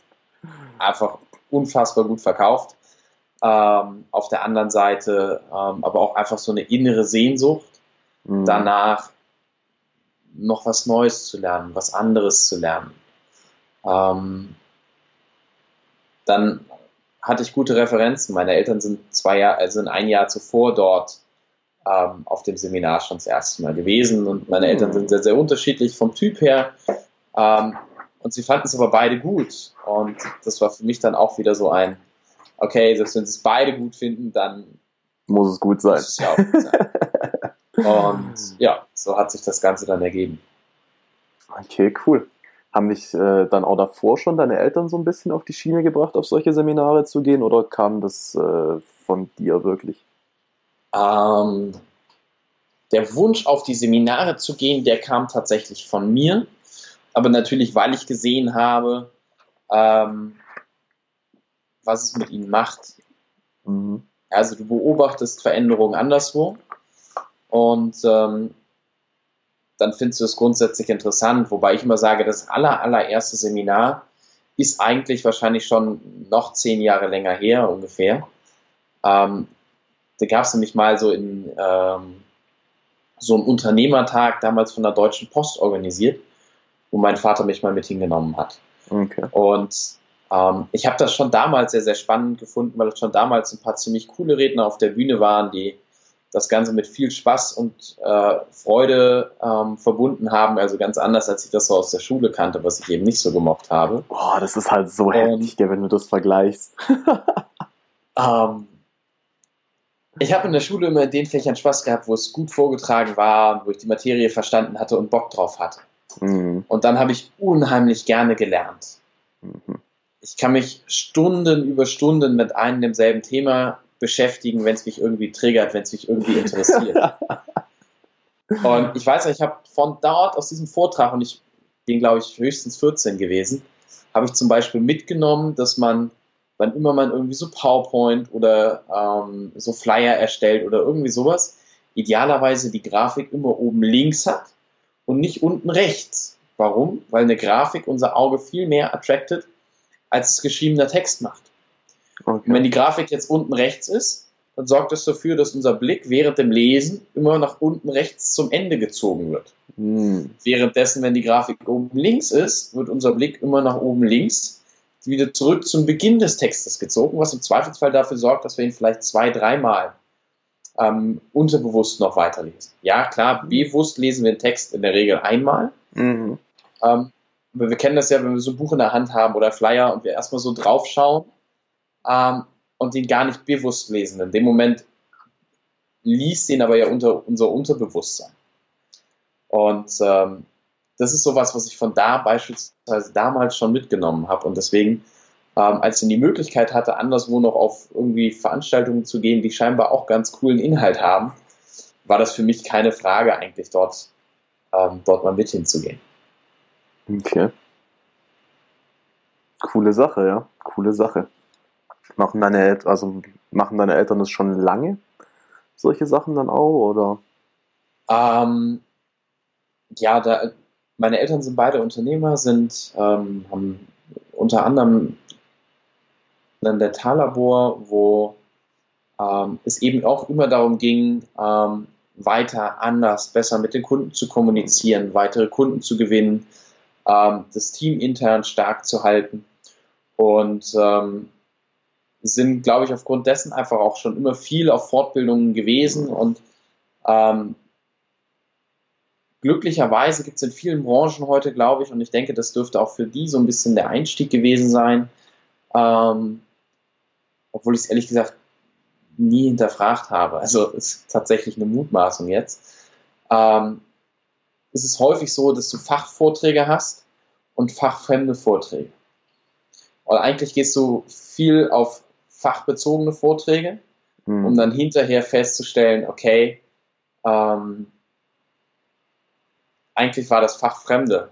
einfach unfassbar gut verkauft. Ähm, auf der anderen Seite ähm, aber auch einfach so eine innere Sehnsucht mhm. danach, noch was Neues zu lernen, was anderes zu lernen. Ähm, dann hatte ich gute Referenzen. Meine Eltern sind zwei Jahre, also ein Jahr zuvor dort ähm, auf dem Seminar schon das erste Mal gewesen und meine Eltern mhm. sind sehr, sehr unterschiedlich vom Typ her. Ähm, und sie fanden es aber beide gut. Und das war für mich dann auch wieder so ein, okay, selbst wenn sie es beide gut finden, dann muss es gut sein. Es ja gut sein. Und ja, so hat sich das Ganze dann ergeben. Okay, cool. Haben dich äh, dann auch davor schon deine Eltern so ein bisschen auf die Schiene gebracht, auf solche Seminare zu gehen oder kam das äh, von dir wirklich? Ähm, der Wunsch auf die Seminare zu gehen, der kam tatsächlich von mir. Aber natürlich, weil ich gesehen habe, ähm, was es mit ihnen macht. Mhm. Also du beobachtest Veränderungen anderswo und ähm, dann findest du es grundsätzlich interessant, wobei ich immer sage, das aller, allererste Seminar ist eigentlich wahrscheinlich schon noch zehn Jahre länger her ungefähr. Ähm, da gab es nämlich mal so in ähm, so einen Unternehmertag damals von der Deutschen Post organisiert, wo mein Vater mich mal mit hingenommen hat. Okay. Und ähm, ich habe das schon damals sehr, sehr spannend gefunden, weil es schon damals ein paar ziemlich coole Redner auf der Bühne waren, die das Ganze mit viel Spaß und äh, Freude ähm, verbunden haben. Also ganz anders, als ich das so aus der Schule kannte, was ich eben nicht so gemocht habe. Boah, das ist halt so heftig, wenn du das vergleichst. ähm, ich habe in der Schule immer in den Fächern Spaß gehabt, wo es gut vorgetragen war, wo ich die Materie verstanden hatte und Bock drauf hatte. Mhm. Und dann habe ich unheimlich gerne gelernt. Mhm. Ich kann mich Stunden über Stunden mit einem demselben Thema beschäftigen, wenn es mich irgendwie triggert, wenn es mich irgendwie interessiert. und ich weiß, ich habe von dort aus diesem Vortrag, und ich bin, glaube ich, höchstens 14 gewesen, habe ich zum Beispiel mitgenommen, dass man, wann immer man irgendwie so PowerPoint oder ähm, so Flyer erstellt oder irgendwie sowas, idealerweise die Grafik immer oben links hat und nicht unten rechts. Warum? Weil eine Grafik unser Auge viel mehr attracted, als es geschriebener Text macht. Okay. Und wenn die Grafik jetzt unten rechts ist, dann sorgt das dafür, dass unser Blick während dem Lesen immer nach unten rechts zum Ende gezogen wird. Hm. Währenddessen, wenn die Grafik oben links ist, wird unser Blick immer nach oben links wieder zurück zum Beginn des Textes gezogen, was im Zweifelsfall dafür sorgt, dass wir ihn vielleicht zwei, dreimal ähm, unterbewusst noch weiterlesen. Ja, klar, bewusst lesen wir den Text in der Regel einmal. Mhm. Ähm, aber wir kennen das ja, wenn wir so ein Buch in der Hand haben oder Flyer und wir erstmal so draufschauen ähm, und den gar nicht bewusst lesen. In dem Moment liest ihn aber ja unter unser Unterbewusstsein. Und ähm, das ist sowas, was ich von da beispielsweise damals schon mitgenommen habe. Und deswegen, ähm, als ich die Möglichkeit hatte, anderswo noch auf irgendwie Veranstaltungen zu gehen, die scheinbar auch ganz coolen Inhalt haben, war das für mich keine Frage, eigentlich dort, ähm, dort mal mit hinzugehen. Okay. Coole Sache, ja. Coole Sache. Machen deine Eltern, also machen deine Eltern das schon lange? Solche Sachen dann auch, oder? Ähm, ja, da, meine Eltern sind beide Unternehmer, sind, ähm, haben unter anderem ein Dentallabor, wo ähm, es eben auch immer darum ging, ähm, weiter, anders, besser mit den Kunden zu kommunizieren, weitere Kunden zu gewinnen, ähm, das Team intern stark zu halten. Und ähm, sind, glaube ich, aufgrund dessen einfach auch schon immer viel auf Fortbildungen gewesen und ähm, glücklicherweise gibt es in vielen Branchen heute, glaube ich, und ich denke, das dürfte auch für die so ein bisschen der Einstieg gewesen sein, ähm, obwohl ich es ehrlich gesagt nie hinterfragt habe. Also ist tatsächlich eine Mutmaßung jetzt. Ähm, es ist häufig so, dass du Fachvorträge hast und fachfremde Vorträge. Und eigentlich gehst du viel auf fachbezogene Vorträge, mhm. um dann hinterher festzustellen, okay, ähm, eigentlich war das Fachfremde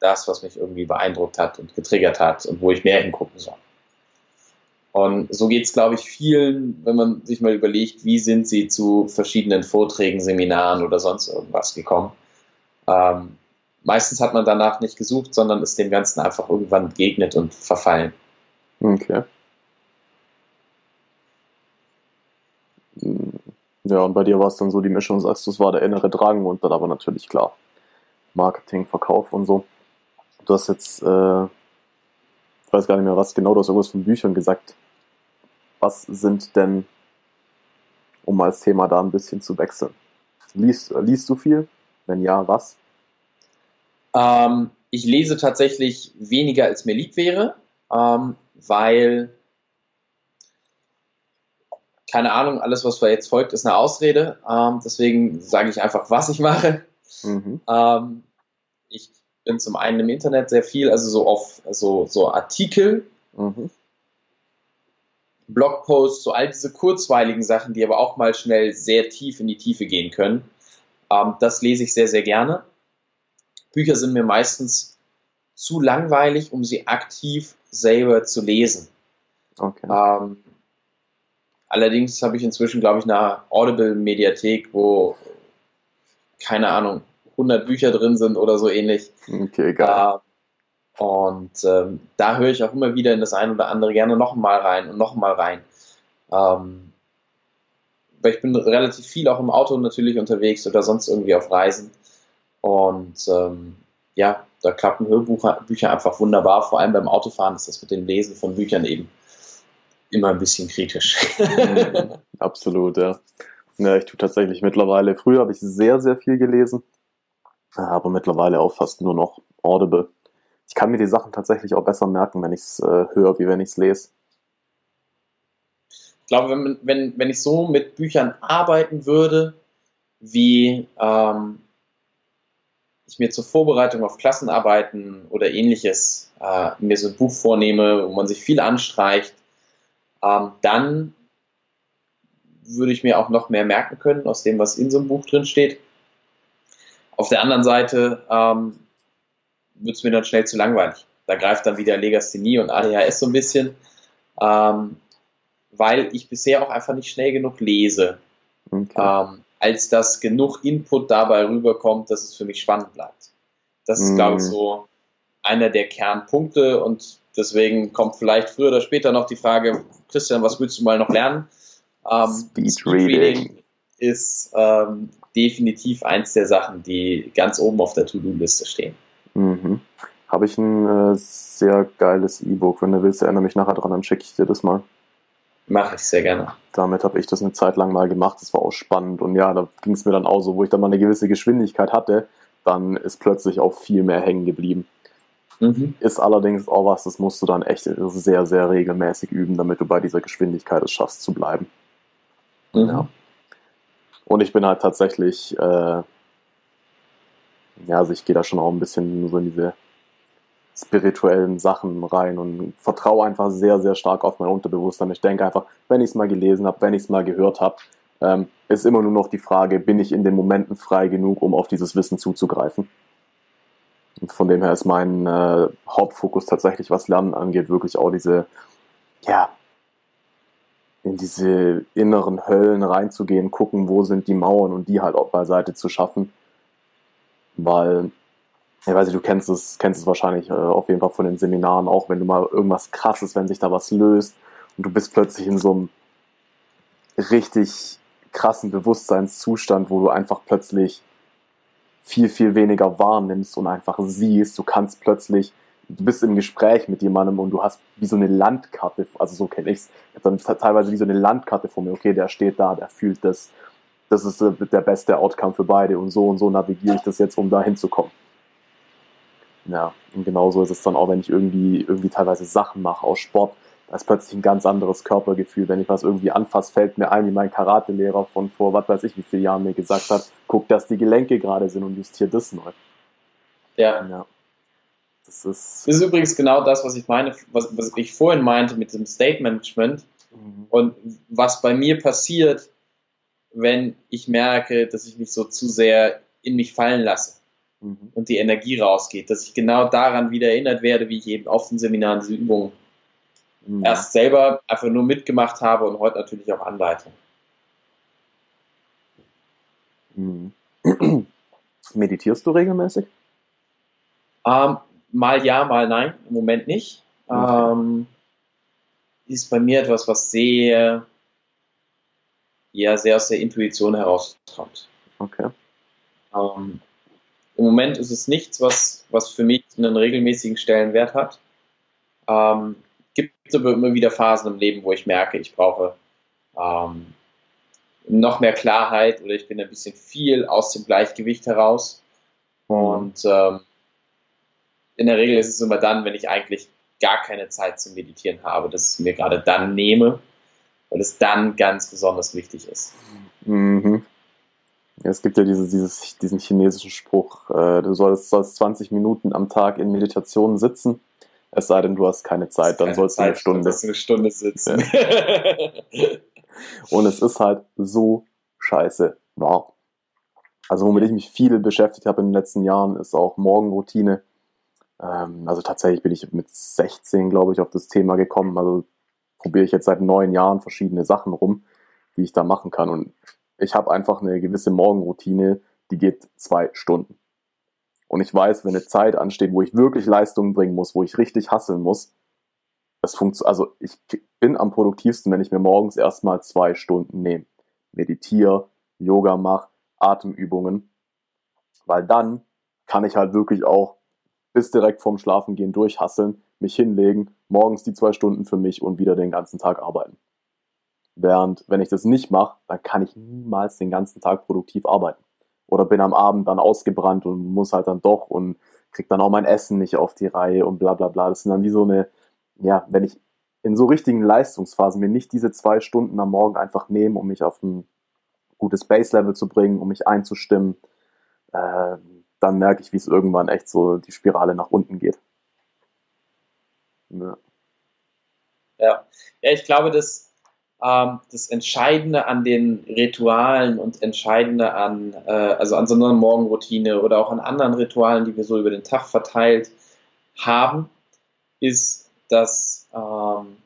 das, was mich irgendwie beeindruckt hat und getriggert hat und wo ich mehr hingucken soll. Und so geht es, glaube ich, vielen, wenn man sich mal überlegt, wie sind sie zu verschiedenen Vorträgen, Seminaren oder sonst irgendwas gekommen. Ähm, meistens hat man danach nicht gesucht, sondern ist dem Ganzen einfach irgendwann begegnet und verfallen. Okay. Ja, und bei dir war es dann so die Mischung, sagst du, es war der innere Drang und dann aber natürlich klar Marketing, Verkauf und so. Du hast jetzt, äh, ich weiß gar nicht mehr was genau, du hast irgendwas von Büchern gesagt. Was sind denn, um mal das Thema da ein bisschen zu wechseln? Liest, liest du viel? Wenn ja, was? Ähm, ich lese tatsächlich weniger, als mir lieb wäre, ähm, weil keine Ahnung, alles, was jetzt folgt, ist eine Ausrede. Ähm, deswegen sage ich einfach, was ich mache. Mhm. Ähm, ich bin zum einen im Internet sehr viel, also so auf so, so Artikel, mhm. Blogposts, so all diese kurzweiligen Sachen, die aber auch mal schnell sehr tief in die Tiefe gehen können. Ähm, das lese ich sehr, sehr gerne. Bücher sind mir meistens zu langweilig, um sie aktiv selber zu lesen. Okay. Ähm, allerdings habe ich inzwischen, glaube ich, eine Audible-Mediathek, wo, keine Ahnung, 100 Bücher drin sind oder so ähnlich. Okay, geil. Äh, und ähm, da höre ich auch immer wieder in das eine oder andere gerne noch mal rein und noch mal rein. Ähm, weil ich bin relativ viel auch im Auto natürlich unterwegs oder sonst irgendwie auf Reisen. Und ähm, ja, da klappen Hörbücher einfach wunderbar. Vor allem beim Autofahren ist das mit dem Lesen von Büchern eben immer ein bisschen kritisch. Absolut, ja. Ja, ich tue tatsächlich mittlerweile, früher habe ich sehr, sehr viel gelesen, aber mittlerweile auch fast nur noch Audible. Ich kann mir die Sachen tatsächlich auch besser merken, wenn ich es äh, höre, wie wenn ich es lese. Ich glaube, wenn, wenn, wenn ich so mit Büchern arbeiten würde, wie ähm, ich mir zur Vorbereitung auf Klassenarbeiten oder ähnliches äh, mir so ein Buch vornehme, wo man sich viel anstreicht, ähm, dann würde ich mir auch noch mehr merken können aus dem, was in so einem Buch drin steht. Auf der anderen Seite ähm, wird es mir dann schnell zu langweilig. Da greift dann wieder Legasthenie und ADHS so ein bisschen, ähm, weil ich bisher auch einfach nicht schnell genug lese, okay. ähm, als dass genug Input dabei rüberkommt, dass es für mich spannend bleibt. Das ist, mm. glaube ich, so einer der Kernpunkte und deswegen kommt vielleicht früher oder später noch die Frage, Christian, was willst du mal noch lernen? Ähm, Speed, Speed Reading ist ähm, definitiv eins der Sachen, die ganz oben auf der To-Do-Liste stehen. Mhm. Habe ich ein äh, sehr geiles E-Book. Wenn du willst, erinnere mich nachher dran, dann schicke ich dir das mal. Mache ich sehr gerne. Damit habe ich das eine Zeit lang mal gemacht. Das war auch spannend. Und ja, da ging es mir dann auch so, wo ich dann mal eine gewisse Geschwindigkeit hatte, dann ist plötzlich auch viel mehr hängen geblieben. Mhm. Ist allerdings auch was, das musst du dann echt sehr, sehr regelmäßig üben, damit du bei dieser Geschwindigkeit es schaffst zu bleiben. Mhm. Ja. Und ich bin halt tatsächlich, äh, ja, also ich gehe da schon auch ein bisschen so in diese spirituellen Sachen rein und vertraue einfach sehr, sehr stark auf mein Unterbewusstsein. Ich denke einfach, wenn ich es mal gelesen habe, wenn ich es mal gehört habe, ähm, ist immer nur noch die Frage, bin ich in den Momenten frei genug, um auf dieses Wissen zuzugreifen. Und von dem her ist mein äh, Hauptfokus tatsächlich, was Lernen angeht, wirklich auch diese, ja, in diese inneren Höllen reinzugehen, gucken, wo sind die Mauern und die halt auch beiseite zu schaffen. Weil, ich weiß nicht, du kennst es, kennst es wahrscheinlich äh, auf jeden Fall von den Seminaren auch, wenn du mal irgendwas krasses, wenn sich da was löst und du bist plötzlich in so einem richtig krassen Bewusstseinszustand, wo du einfach plötzlich viel, viel weniger wahrnimmst und einfach siehst. Du kannst plötzlich du bist im Gespräch mit jemandem und du hast wie so eine Landkarte, also so kenne ich es, dann teilweise wie so eine Landkarte vor mir, okay, der steht da, der fühlt das, das ist der beste Outcome für beide und so und so navigiere ich das jetzt, um da hinzukommen. Ja, und genauso ist es dann auch, wenn ich irgendwie, irgendwie teilweise Sachen mache aus Sport, da ist plötzlich ein ganz anderes Körpergefühl. Wenn ich was irgendwie anfasse, fällt mir ein, wie mein Karatelehrer von vor, was weiß ich, wie vielen Jahren mir gesagt hat, guck, dass die Gelenke gerade sind und justier das neu. Ja. ja. Das ist, das ist übrigens genau das, was ich meine, was, was ich vorhin meinte mit dem State Management mhm. und was bei mir passiert, wenn ich merke, dass ich mich so zu sehr in mich fallen lasse mhm. und die Energie rausgeht, dass ich genau daran wieder erinnert werde, wie ich eben auf den Seminaren diese Übungen mhm. erst selber einfach nur mitgemacht habe und heute natürlich auch anleite. Mhm. Meditierst du regelmäßig? Ähm, mal ja, mal nein, im Moment nicht. Okay. Ähm, ist bei mir etwas, was sehr, ja, sehr aus der Intuition herauskommt. Okay. Ähm, Im Moment ist es nichts, was, was für mich einen regelmäßigen Stellenwert hat. Ähm, gibt aber immer wieder Phasen im Leben, wo ich merke, ich brauche ähm, noch mehr Klarheit oder ich bin ein bisschen viel aus dem Gleichgewicht heraus. Und ähm, in der Regel ist es immer dann, wenn ich eigentlich gar keine Zeit zum Meditieren habe, dass ich mir gerade dann nehme, weil es dann ganz besonders wichtig ist. Mhm. es gibt ja diese, dieses, diesen chinesischen Spruch, äh, du sollst, sollst 20 Minuten am Tag in Meditation sitzen, es sei denn, du hast keine Zeit, dann keine sollst du eine Stunde. Eine Stunde sitzen. Ja. Und es ist halt so scheiße wahr. Also womit ich mich viel beschäftigt habe in den letzten Jahren, ist auch Morgenroutine. Ähm, also tatsächlich bin ich mit 16, glaube ich, auf das Thema gekommen. Also probiere ich jetzt seit neun Jahren verschiedene Sachen rum, die ich da machen kann. Und ich habe einfach eine gewisse Morgenroutine, die geht zwei Stunden. Und ich weiß, wenn eine Zeit ansteht, wo ich wirklich Leistungen bringen muss, wo ich richtig hasseln muss, das funktioniert, also ich bin am produktivsten, wenn ich mir morgens erstmal zwei Stunden nehme. Meditiere, Yoga mache, Atemübungen. Weil dann kann ich halt wirklich auch bis direkt vorm Schlafengehen durchhasseln, mich hinlegen, morgens die zwei Stunden für mich und wieder den ganzen Tag arbeiten. Während, wenn ich das nicht mache, dann kann ich niemals den ganzen Tag produktiv arbeiten. Oder bin am Abend dann ausgebrannt und muss halt dann doch und krieg dann auch mein Essen nicht auf die Reihe und bla bla bla. Das sind dann wie so eine, ja, wenn ich in so richtigen Leistungsphasen mir nicht diese zwei Stunden am Morgen einfach nehme, um mich auf ein gutes Base-Level zu bringen, um mich einzustimmen, äh, dann merke ich, wie es irgendwann echt so die Spirale nach unten geht. Ja, ja, ja ich glaube, ähm, das Entscheidende an den Ritualen und Entscheidende an, äh, also an so einer Morgenroutine oder auch an anderen Ritualen, die wir so über den Tag verteilt haben, ist, dass ähm,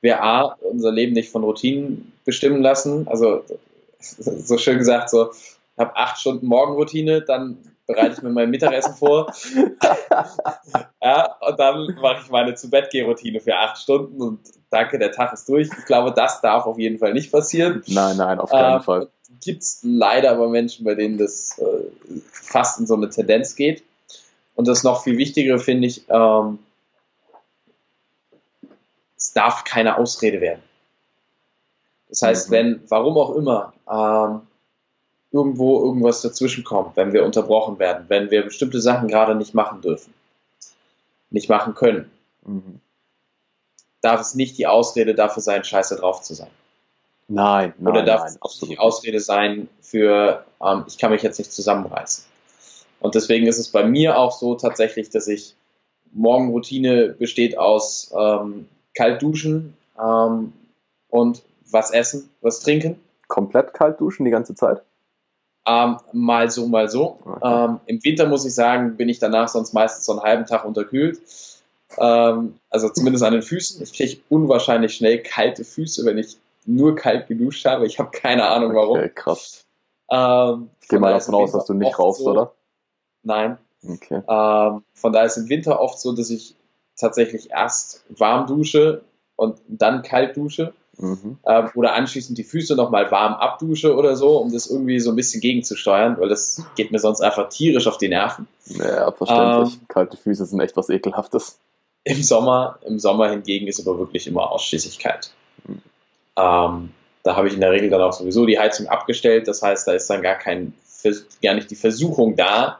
wir A, unser Leben nicht von Routinen bestimmen lassen. Also so schön gesagt, so, ich habe acht Stunden Morgenroutine, dann bereite ich mir mein Mittagessen vor. ja, und dann mache ich meine zu Bett routine für acht Stunden und danke, der Tag ist durch. Ich glaube, das darf auf jeden Fall nicht passieren. Nein, nein, auf keinen ähm, Fall. Gibt es leider aber Menschen, bei denen das äh, fast in so eine Tendenz geht. Und das noch viel Wichtigere finde ich, ähm, es darf keine Ausrede werden. Das heißt, mhm. wenn, warum auch immer, ähm, irgendwo irgendwas dazwischen kommt, wenn wir unterbrochen werden, wenn wir bestimmte Sachen gerade nicht machen dürfen, nicht machen können, mhm. darf es nicht die Ausrede dafür sein, scheiße drauf zu sein. Nein, nein, Oder darf nein, es die Ausrede sein für, ähm, ich kann mich jetzt nicht zusammenreißen. Und deswegen ist es bei mir auch so tatsächlich, dass ich Morgenroutine besteht aus ähm, kalt duschen ähm, und was essen, was trinken. Komplett kalt duschen die ganze Zeit? Ähm, mal so, mal so. Okay. Ähm, Im Winter muss ich sagen, bin ich danach sonst meistens so einen halben Tag unterkühlt. Ähm, also zumindest an den Füßen. Ich kriege unwahrscheinlich schnell kalte Füße, wenn ich nur kalt geduscht habe. Ich habe keine Ahnung warum. Okay, krass. Ähm, ich gehe mal davon aus, dass du nicht rauchst, so, oder? Nein. Okay. Ähm, von daher ist im Winter oft so, dass ich tatsächlich erst warm dusche und dann kalt dusche. Mhm. Ähm, oder anschließend die Füße nochmal warm abdusche oder so, um das irgendwie so ein bisschen gegenzusteuern, weil das geht mir sonst einfach tierisch auf die Nerven. Ja, verständlich. Ähm, Kalte Füße sind echt was Ekelhaftes. Im Sommer, im Sommer hingegen ist aber wirklich immer ausschließlich kalt. Mhm. Ähm, da habe ich in der Regel dann auch sowieso die Heizung abgestellt. Das heißt, da ist dann gar kein, gar nicht die Versuchung da,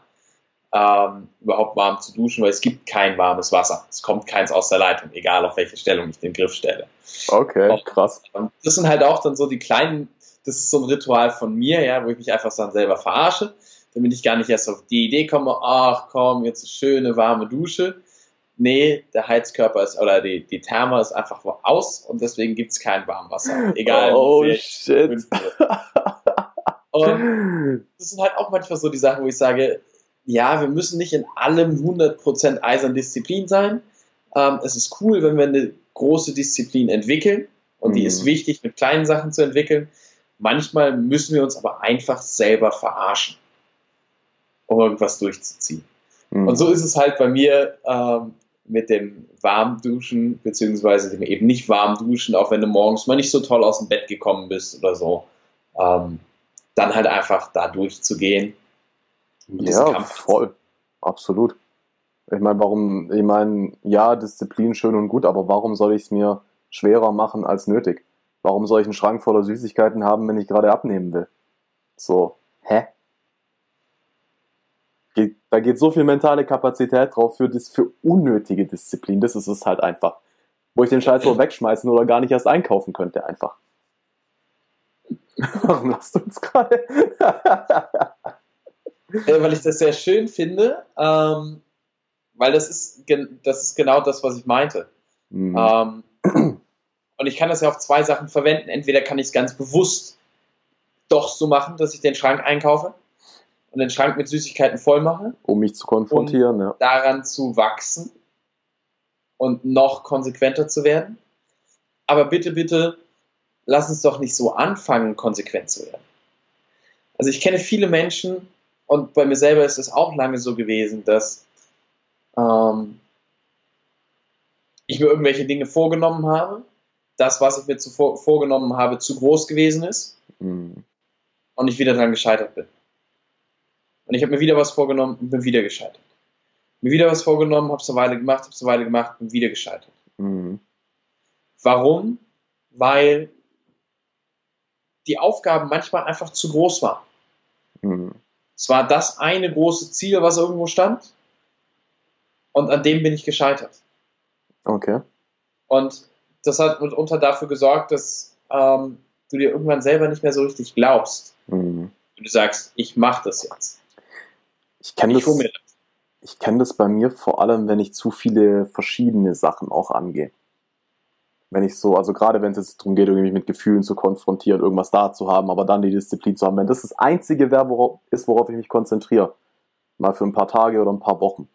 ähm, überhaupt warm zu duschen, weil es gibt kein warmes Wasser. Es kommt keins aus der Leitung, egal auf welche Stellung ich den Griff stelle. Okay, und, krass. das sind halt auch dann so die kleinen, das ist so ein Ritual von mir, ja, wo ich mich einfach dann selber verarsche, damit ich gar nicht erst auf die Idee komme, ach komm, jetzt eine schöne warme Dusche. Nee, der Heizkörper ist, oder die, die Therme ist einfach aus und deswegen gibt es kein Warmwasser. Egal. Oh shit. Und das sind halt auch manchmal so die Sachen, wo ich sage, ja, wir müssen nicht in allem 100% eisern Disziplin sein. Ähm, es ist cool, wenn wir eine große Disziplin entwickeln und mhm. die ist wichtig, mit kleinen Sachen zu entwickeln. Manchmal müssen wir uns aber einfach selber verarschen, um irgendwas durchzuziehen. Mhm. Und so ist es halt bei mir ähm, mit dem Warmduschen, beziehungsweise dem eben nicht warm duschen, auch wenn du morgens mal nicht so toll aus dem Bett gekommen bist oder so. Ähm, dann halt einfach da durchzugehen ja, voll. Absolut. Ich meine, warum, ich meine, ja, Disziplin schön und gut, aber warum soll ich es mir schwerer machen als nötig? Warum soll ich einen Schrank voller Süßigkeiten haben, wenn ich gerade abnehmen will? So, hä? da geht so viel mentale Kapazität drauf für, für unnötige Disziplin. Das ist es halt einfach. Wo ich den Scheiß so wegschmeißen oder gar nicht erst einkaufen könnte, einfach. Warum lasst du uns gerade? äh, weil ich das sehr schön finde, ähm, weil das ist, das ist genau das, was ich meinte. Mhm. Ähm, und ich kann das ja auf zwei Sachen verwenden. Entweder kann ich es ganz bewusst doch so machen, dass ich den Schrank einkaufe. und den Schrank mit Süßigkeiten voll mache. Um mich zu konfrontieren, um ja. Daran zu wachsen und noch konsequenter zu werden. Aber bitte, bitte, lass uns doch nicht so anfangen, konsequent zu werden. Also ich kenne viele Menschen, und bei mir selber ist es auch lange so gewesen, dass ähm, ich mir irgendwelche Dinge vorgenommen habe, das, was ich mir zuvor vorgenommen habe, zu groß gewesen ist mhm. und ich wieder daran gescheitert bin. Und ich habe mir wieder was vorgenommen und bin wieder gescheitert. Mir wieder was vorgenommen, habe es eine Weile gemacht, habe es eine Weile gemacht, bin wieder gescheitert. Mhm. Warum? Weil die Aufgaben manchmal einfach zu groß waren. Mhm. Es war das eine große Ziel, was irgendwo stand. Und an dem bin ich gescheitert. Okay. Und das hat mitunter dafür gesorgt, dass ähm, du dir irgendwann selber nicht mehr so richtig glaubst. Mhm. Und du sagst, ich mache das jetzt. Ich kenne das, das. Ich kenne das bei mir vor allem, wenn ich zu viele verschiedene Sachen auch angehe. Wenn ich so, also gerade wenn es jetzt darum geht, irgendwie mit Gefühlen zu konfrontieren, irgendwas da zu haben, aber dann die Disziplin zu haben, wenn das das einzige wäre, worauf, ist, worauf ich mich konzentriere, mal für ein paar Tage oder ein paar Wochen,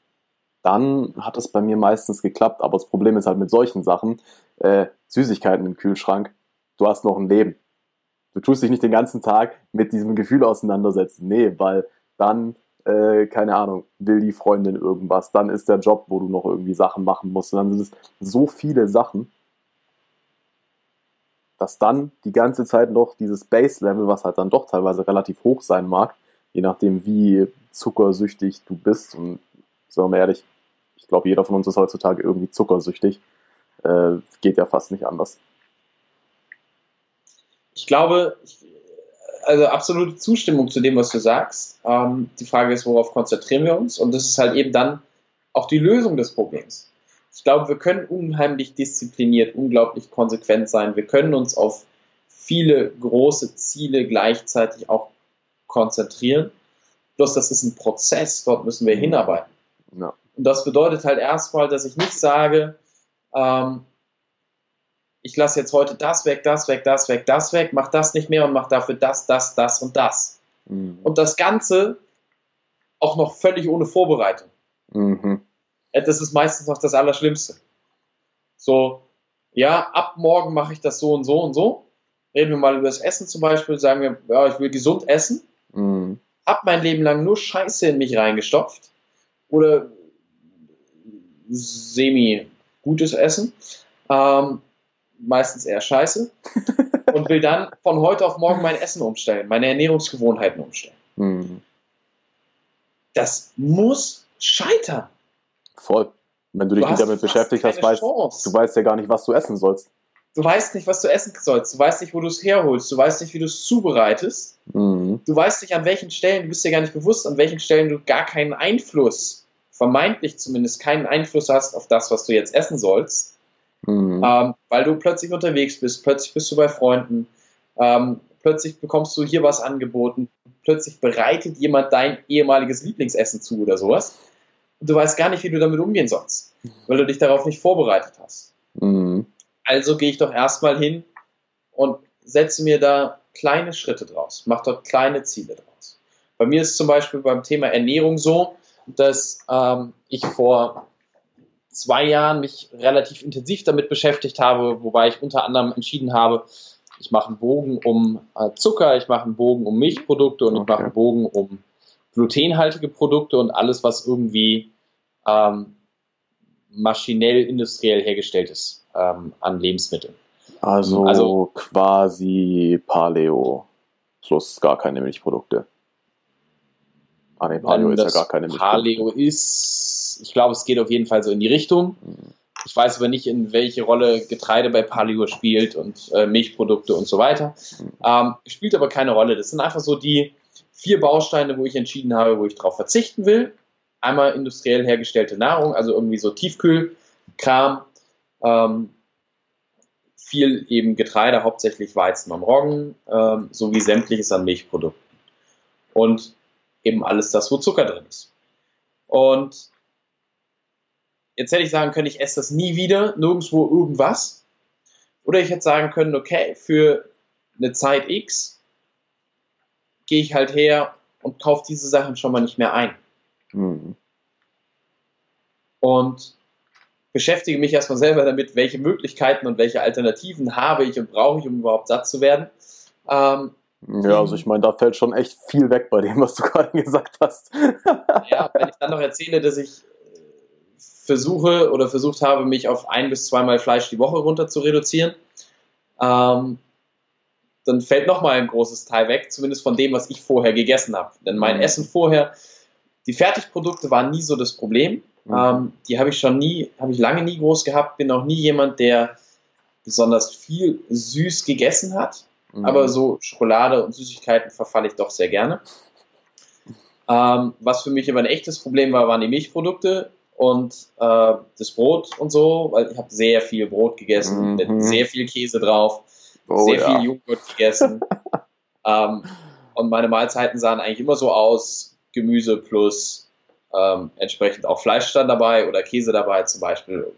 dann hat es bei mir meistens geklappt. Aber das Problem ist halt mit solchen Sachen, äh, Süßigkeiten im Kühlschrank, du hast noch ein Leben. Du tust dich nicht den ganzen Tag mit diesem Gefühl auseinandersetzen. Nee, weil dann, äh, keine Ahnung, will die Freundin irgendwas, dann ist der Job, wo du noch irgendwie Sachen machen musst. Und dann sind es so viele Sachen, dass dann die ganze Zeit noch dieses Base-Level, was halt dann doch teilweise relativ hoch sein mag, je nachdem, wie zuckersüchtig du bist. Und sagen wir mal ehrlich, ich glaube, jeder von uns ist heutzutage irgendwie zuckersüchtig. Äh, geht ja fast nicht anders. Ich glaube, also absolute Zustimmung zu dem, was du sagst. Ähm, die Frage ist, worauf konzentrieren wir uns? Und das ist halt eben dann auch die Lösung des Problems. Ich glaube, wir können unheimlich diszipliniert, unglaublich konsequent sein. Wir können uns auf viele große Ziele gleichzeitig auch konzentrieren. Bloß das ist ein Prozess, dort müssen wir hinarbeiten. Ja. Und das bedeutet halt erstmal, dass ich nicht sage, ähm, ich lasse jetzt heute das weg, das weg, das weg, das weg, mach das nicht mehr und mach dafür das, das, das und das. Mhm. Und das Ganze auch noch völlig ohne Vorbereitung. Mhm. Das ist meistens noch das Allerschlimmste. So, ja, ab morgen mache ich das so und so und so. Reden wir mal über das Essen zum Beispiel, sagen wir, ja, ich will gesund essen. Mhm. Hab mein Leben lang nur Scheiße in mich reingestopft. Oder semi-gutes Essen. Ähm, meistens eher scheiße. und will dann von heute auf morgen mein Essen umstellen, meine Ernährungsgewohnheiten umstellen. Mhm. Das muss scheitern. Voll. Wenn du dich nicht damit beschäftigt hast, weißt, du weißt ja gar nicht, was du essen sollst. Du weißt nicht, was du essen sollst. Du weißt nicht, wo du es herholst. Du weißt nicht, wie du es zubereitest. Mhm. Du weißt nicht, an welchen Stellen, du bist dir gar nicht bewusst, an welchen Stellen du gar keinen Einfluss vermeintlich zumindest keinen Einfluss hast auf das, was du jetzt essen sollst, mhm. ähm, weil du plötzlich unterwegs bist, plötzlich bist du bei Freunden, ähm, plötzlich bekommst du hier was angeboten, plötzlich bereitet jemand dein ehemaliges Lieblingsessen zu oder sowas. Du weißt gar nicht, wie du damit umgehen sollst, weil du dich darauf nicht vorbereitet hast. Mhm. Also gehe ich doch erstmal hin und setze mir da kleine Schritte draus, mache dort kleine Ziele draus. Bei mir ist zum Beispiel beim Thema Ernährung so, dass ähm, ich vor zwei Jahren mich relativ intensiv damit beschäftigt habe, wobei ich unter anderem entschieden habe, ich mache einen Bogen um äh, Zucker, ich mache einen Bogen um Milchprodukte und okay. ich mache einen Bogen um glutenhaltige Produkte und alles, was irgendwie ähm, maschinell, industriell hergestellt ist ähm, an Lebensmitteln. Also, also quasi Paleo plus gar keine Milchprodukte. Ah, nee, Paleo ist ja gar keine Paleo ist, ich glaube, es geht auf jeden Fall so in die Richtung. Ich weiß aber nicht, in welche Rolle Getreide bei Paleo spielt und äh, Milchprodukte und so weiter. Ähm, spielt aber keine Rolle. Das sind einfach so die vier Bausteine, wo ich entschieden habe, wo ich darauf verzichten will. Einmal industriell hergestellte Nahrung, also irgendwie so Tiefkühlkram, ähm, viel eben Getreide, hauptsächlich Weizen und Roggen, ähm, sowie sämtliches an Milchprodukten. Und eben alles das, wo Zucker drin ist. Und jetzt hätte ich sagen können, ich esse das nie wieder, nirgendwo irgendwas. Oder ich hätte sagen können, okay, für eine Zeit X gehe ich halt her und kaufe diese Sachen schon mal nicht mehr ein. Mhm. Und beschäftige mich erstmal selber damit, welche Möglichkeiten und welche Alternativen habe ich und brauche ich, um überhaupt satt zu werden. Ähm, ja, also ich meine, da fällt schon echt viel weg bei dem, was du gerade gesagt hast. ja, wenn ich dann noch erzähle, dass ich äh, versuche oder versucht habe, mich auf ein bis zweimal Fleisch die Woche runter zu reduzieren, ähm, dann fällt nochmal ein großes Teil weg, zumindest von dem, was ich vorher gegessen habe. Denn mein mhm. Essen vorher, die Fertigprodukte waren nie so das Problem. Mhm. Ähm, die habe ich schon nie, habe ich lange nie groß gehabt, bin auch nie jemand, der besonders viel süß gegessen hat. Mhm. Aber so Schokolade und Süßigkeiten verfalle ich doch sehr gerne. Ähm, was für mich aber ein echtes Problem war, waren die Milchprodukte und äh, das Brot und so, weil ich habe sehr viel Brot gegessen, mhm. mit sehr viel Käse drauf, oh, sehr ja. viel Joghurt gegessen. ähm, und meine Mahlzeiten sahen eigentlich immer so aus, Gemüse plus ähm, entsprechend auch Fleisch dann dabei oder Käse dabei zum Beispiel.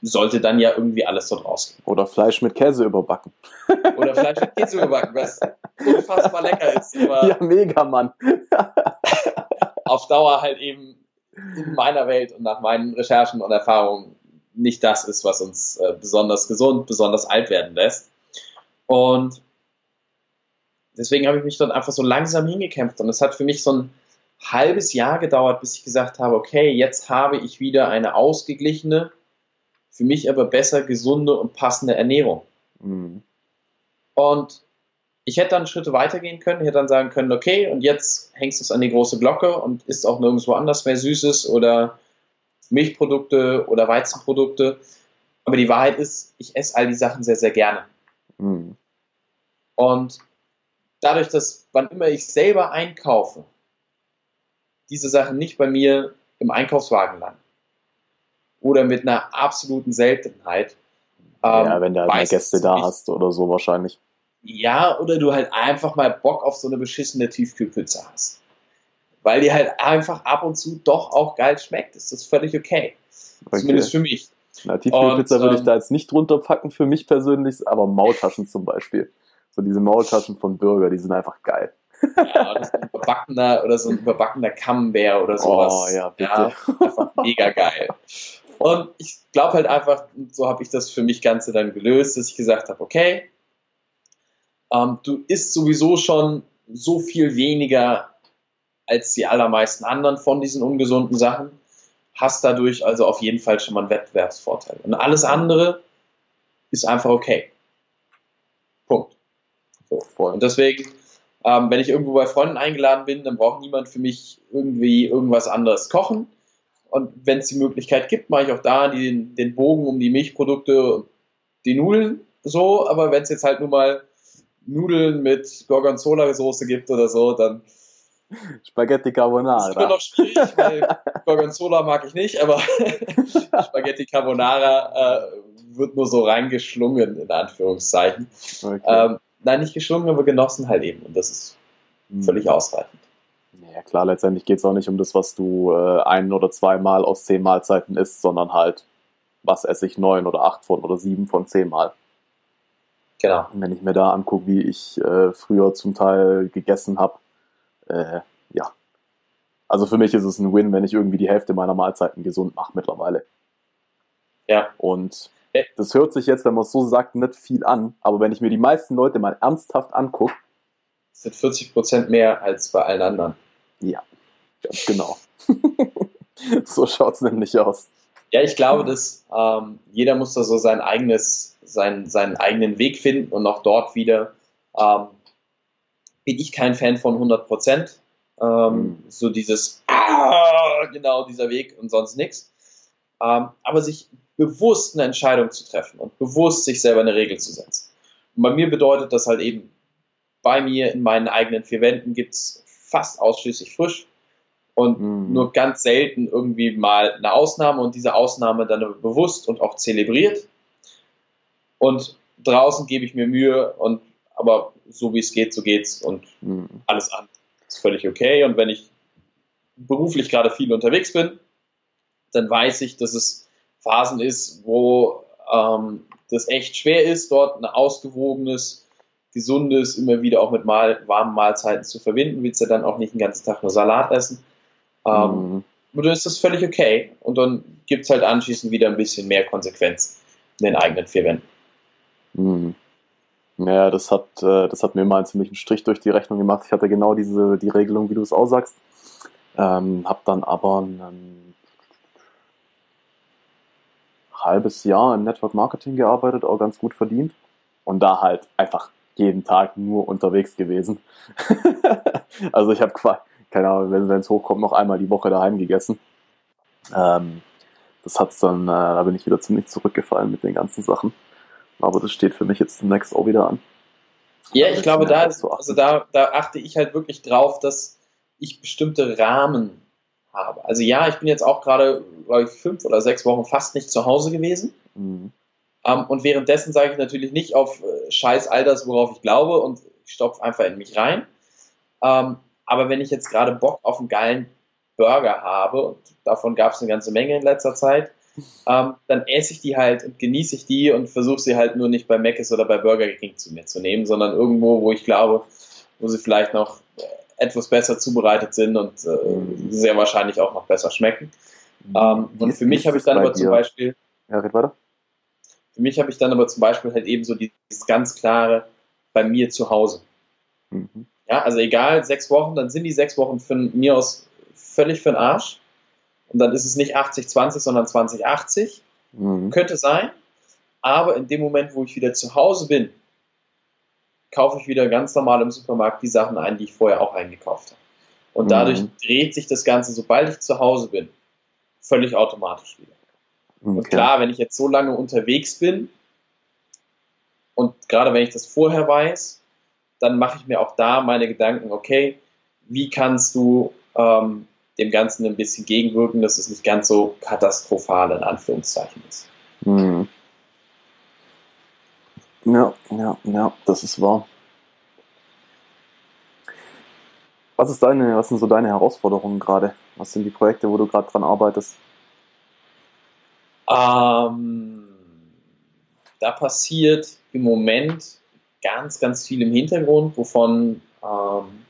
Sollte dann ja irgendwie alles dort rausgehen. Oder Fleisch mit Käse überbacken. Oder Fleisch mit Käse überbacken, was unfassbar lecker ist. ja, mega, Mann. auf Dauer halt eben in meiner Welt und nach meinen Recherchen und Erfahrungen nicht das ist, was uns äh, besonders gesund, besonders alt werden lässt. Und deswegen habe ich mich dort einfach so langsam hingekämpft. Und es hat für mich so ein halbes Jahr gedauert, bis ich gesagt habe, okay, jetzt habe ich wieder eine ausgeglichene, für mich aber besser gesunde und passende Ernährung. Mhm. Und ich hätte dann Schritte weitergehen können, hätte dann sagen können, okay, und jetzt hängst du es an die große Glocke und isst auch nirgendwo anders mehr Süßes oder Milchprodukte oder Weizenprodukte. Aber die Wahrheit ist, ich esse all die Sachen sehr, sehr gerne. Mhm. Und dadurch, dass wann immer ich selber einkaufe, diese Sachen nicht bei mir im Einkaufswagen landen oder mit einer absoluten Seltenheit. ja, ähm, wenn du halt Gäste da hast oder so wahrscheinlich. Ja, oder du halt einfach mal Bock auf so eine beschissene Tiefkühlpizza hast. Weil die halt einfach ab und zu doch auch geil schmeckt. Das ist völlig okay. okay. Zumindest für mich. Na, Tiefkühlpizza würde ich ähm, da jetzt nicht drunter packen für mich persönlich, aber Maultaschen zum Beispiel. So diese Maultaschen von Burger, die sind einfach geil. Ja, oder so ein überbackener, oder so ein überbackener Camembert oder sowas. Oh, ja, bitte. Ja, einfach mega geil. Und ich glaube halt einfach, so habe ich das für mich Ganze dann gelöst, dass ich gesagt habe, okay, ähm, du isst sowieso schon so viel weniger als die allermeisten anderen von diesen ungesunden Sachen, hast dadurch also auf jeden Fall schon mal einen Wettbewerbsvorteil. Und alles andere ist einfach okay. Punkt. So. Und deswegen, ähm, wenn ich irgendwo bei Freunden eingeladen bin, dann braucht niemand für mich irgendwie irgendwas anderes kochen. Und wenn es die Möglichkeit gibt, mache ich auch da den, den Bogen um die Milchprodukte, die Nudeln so. Aber wenn es jetzt halt nur mal Nudeln mit Gorgonzola-Soße gibt oder so, dann. Spaghetti Carbonara. Das ist immer noch schwierig, weil Gorgonzola mag ich nicht, aber Spaghetti Carbonara äh, wird nur so reingeschlungen, in Anführungszeichen. Okay. Ähm, nein, nicht geschlungen, aber genossen halt eben. Und das ist hm. völlig ausreichend. Ja klar, letztendlich geht es auch nicht um das, was du äh, ein oder zweimal aus zehn Mahlzeiten isst, sondern halt, was esse ich neun oder acht von oder sieben von zehn Mal. Genau. Wenn ich mir da angucke, wie ich äh, früher zum Teil gegessen habe, äh, ja. Also für mich ist es ein Win, wenn ich irgendwie die Hälfte meiner Mahlzeiten gesund mache mittlerweile. Ja. Und das hört sich jetzt, wenn man es so sagt, nicht viel an, aber wenn ich mir die meisten Leute mal ernsthaft angucke, sind 40 Prozent mehr als bei allen anderen. Ja, ganz genau. so schaut es nämlich aus. Ja, ich glaube, dass ähm, jeder muss da so sein eigenes, sein, seinen eigenen Weg finden und auch dort wieder ähm, bin ich kein Fan von 100 Prozent. Ähm, mhm. So dieses, ah, genau dieser Weg und sonst nichts. Ähm, aber sich bewusst eine Entscheidung zu treffen und bewusst sich selber eine Regel zu setzen. Und bei mir bedeutet das halt eben, bei mir in meinen eigenen vier Wänden gibt es fast ausschließlich frisch und mhm. nur ganz selten irgendwie mal eine Ausnahme und diese Ausnahme dann bewusst und auch zelebriert. Und draußen gebe ich mir Mühe und aber so wie es geht, so geht's und mhm. alles andere ist völlig okay. Und wenn ich beruflich gerade viel unterwegs bin, dann weiß ich, dass es Phasen ist, wo ähm, das echt schwer ist, dort ein ausgewogenes, Gesundes immer wieder auch mit mal, warmen Mahlzeiten zu verbinden. Willst du dann auch nicht den ganzen Tag nur Salat essen. Ähm, mhm. Und dann ist das völlig okay. Und dann gibt es halt anschließend wieder ein bisschen mehr Konsequenz in den eigenen vier Wänden. Mhm. Ja, das hat, äh, das hat mir mal einen ziemlichen Strich durch die Rechnung gemacht. Ich hatte genau diese, die Regelung, wie du es aussagst. Ähm, hab dann aber ein halbes Jahr im Network Marketing gearbeitet, auch ganz gut verdient. Und da halt einfach jeden Tag nur unterwegs gewesen. also ich habe keine Ahnung, wenn es hochkommt, noch einmal die Woche daheim gegessen. Ähm, das hat's dann, äh, da bin ich wieder ziemlich zurückgefallen mit den ganzen Sachen. Aber das steht für mich jetzt demnächst auch wieder an. Ja, ich glaube, da, ist, also da, da achte ich halt wirklich drauf, dass ich bestimmte Rahmen habe. Also ja, ich bin jetzt auch gerade, glaube ich, fünf oder sechs Wochen fast nicht zu Hause gewesen. Mhm. Um, ähm, und währenddessen sage ich natürlich nicht auf äh, Scheiß all das, worauf ich glaube und ich stopfe einfach in mich rein. Um, ähm, aber wenn ich jetzt gerade Bock auf einen geilen Burger habe, und davon gab es eine ganze Menge in letzter Zeit, ähm, dann esse ich die halt und genieße ich die und versuche sie halt nur nicht bei Mc's oder bei Burger King zu mir zu nehmen, sondern irgendwo, wo ich glaube, wo sie vielleicht noch äh, etwas besser zubereitet sind und äh, sehr wahrscheinlich auch noch besser schmecken. Ähm, und für mich habe ich dann aber zum Beispiel. Ja, red weiter. Für mich habe ich dann aber zum Beispiel halt eben so dieses ganz klare bei mir zu Hause. Mhm. Ja, also egal, sechs Wochen, dann sind die sechs Wochen von mir aus völlig für den Arsch. Und dann ist es nicht 80-20, sondern 20-80. Mhm. Könnte sein. Aber in dem Moment, wo ich wieder zu Hause bin, kaufe ich wieder ganz normal im Supermarkt die Sachen ein, die ich vorher auch eingekauft habe. Und mhm. dadurch dreht sich das Ganze, sobald ich zu Hause bin, völlig automatisch wieder. Okay. Und klar, wenn ich jetzt so lange unterwegs bin und gerade wenn ich das vorher weiß, dann mache ich mir auch da meine Gedanken, okay, wie kannst du ähm, dem Ganzen ein bisschen gegenwirken, dass es nicht ganz so katastrophal in Anführungszeichen ist. Hm. Ja, ja, ja, das ist wahr. Was ist deine, was sind so deine Herausforderungen gerade? Was sind die Projekte, wo du gerade dran arbeitest? Ähm, da passiert im Moment ganz, ganz viel im Hintergrund, wovon ähm,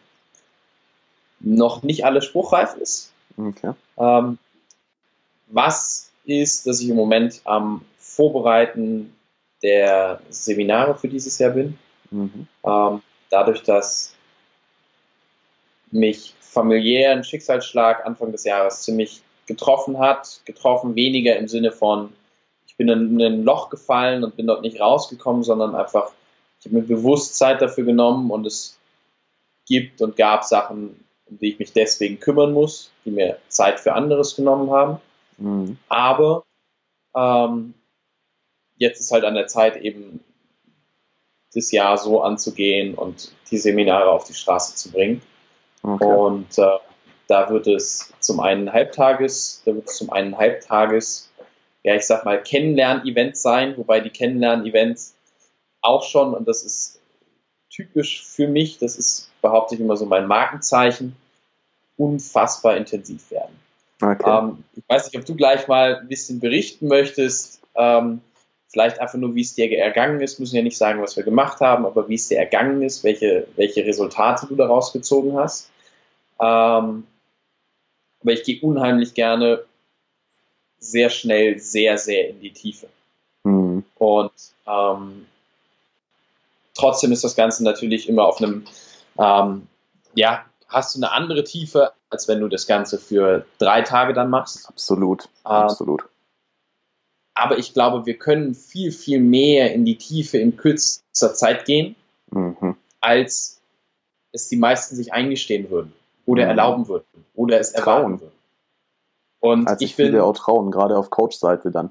noch nicht alles spruchreif ist. Okay. Ähm, was ist, dass ich im Moment am Vorbereiten der Seminare für dieses Jahr bin. Mhm. Ähm, dadurch, dass mich familiär ein Schicksalsschlag Anfang des Jahres ziemlich getroffen hat, getroffen weniger im Sinne von, ich bin in ein Loch gefallen und bin dort nicht rausgekommen, sondern einfach, ich habe mir bewusst Zeit dafür genommen und es gibt und gab Sachen, um die ich mich deswegen kümmern muss, die mir Zeit für anderes genommen haben. Mhm. Aber ähm, jetzt ist halt an der Zeit, eben das Jahr so anzugehen und die Seminare auf die Straße zu bringen. Okay. Und äh, da wird es zum einen Halbtages, da wird es zum einen Halbtages, ja, ich sag mal, Kennenlern-Event sein, wobei die Kennenlern-Events auch schon, und das ist typisch für mich, das ist, behaupte ich immer so mein Markenzeichen, unfassbar intensiv werden. Okay. Ähm, ich weiß nicht, ob du gleich mal ein bisschen berichten möchtest, ähm, vielleicht einfach nur, wie es dir ergangen ist, müssen ja nicht sagen, was wir gemacht haben, aber wie es dir ergangen ist, welche, welche Resultate du daraus gezogen hast. Ähm, aber ich gehe unheimlich gerne sehr schnell, sehr, sehr in die Tiefe. Mhm. Und ähm, trotzdem ist das Ganze natürlich immer auf einem, ähm, ja, hast du eine andere Tiefe, als wenn du das Ganze für drei Tage dann machst. Absolut, ähm, absolut. Aber ich glaube, wir können viel, viel mehr in die Tiefe in kürzester Zeit gehen, mhm. als es die meisten sich eingestehen würden oder mhm. erlauben würden oder es trauen. erwarten würden. Und als ich viele bin, auch trauen, gerade auf Coach-Seite dann.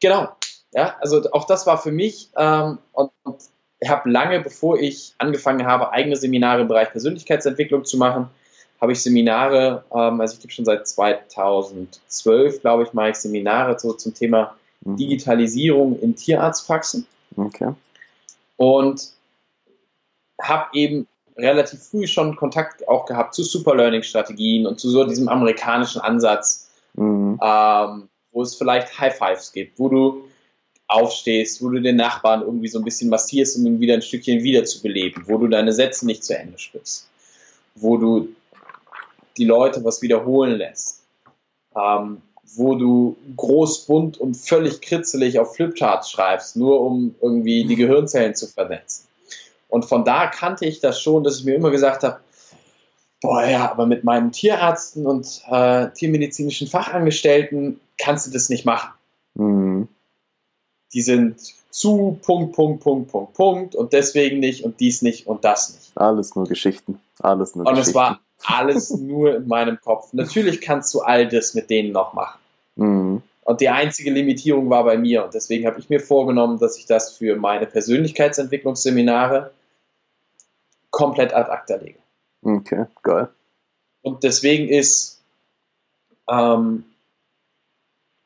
Genau. Ja, also auch das war für mich ähm, und, und habe lange, bevor ich angefangen habe, eigene Seminare im Bereich Persönlichkeitsentwicklung zu machen, habe ich Seminare, ähm, also ich gebe schon seit 2012, glaube ich, mache ich Seminare so zum Thema mhm. Digitalisierung in Tierarztpraxen. Okay. Und habe eben relativ früh schon Kontakt auch gehabt zu Superlearning-Strategien und zu so diesem amerikanischen Ansatz, mhm. ähm, wo es vielleicht High Fives gibt, wo du aufstehst, wo du den Nachbarn irgendwie so ein bisschen massierst, um ihn wieder ein Stückchen wiederzubeleben, wo du deine Sätze nicht zu Ende sprichst, wo du die Leute was wiederholen lässt, ähm, wo du groß, bunt und völlig kritzelig auf Flipcharts schreibst, nur um irgendwie die Gehirnzellen zu vernetzen. Und von da kannte ich das schon, dass ich mir immer gesagt habe, boah ja, aber mit meinen Tierärzten und äh, tiermedizinischen Fachangestellten kannst du das nicht machen. Mhm. Die sind zu Punkt, Punkt, Punkt, Punkt, Punkt und deswegen nicht und dies nicht und das nicht. Alles nur Geschichten. Alles nur und Geschichten. Und es war alles nur in meinem Kopf. Natürlich kannst du all das mit denen noch machen. Mhm. Und die einzige Limitierung war bei mir. Und deswegen habe ich mir vorgenommen, dass ich das für meine Persönlichkeitsentwicklungsseminare komplett ad acta lege. Okay, geil. Und deswegen ist ähm,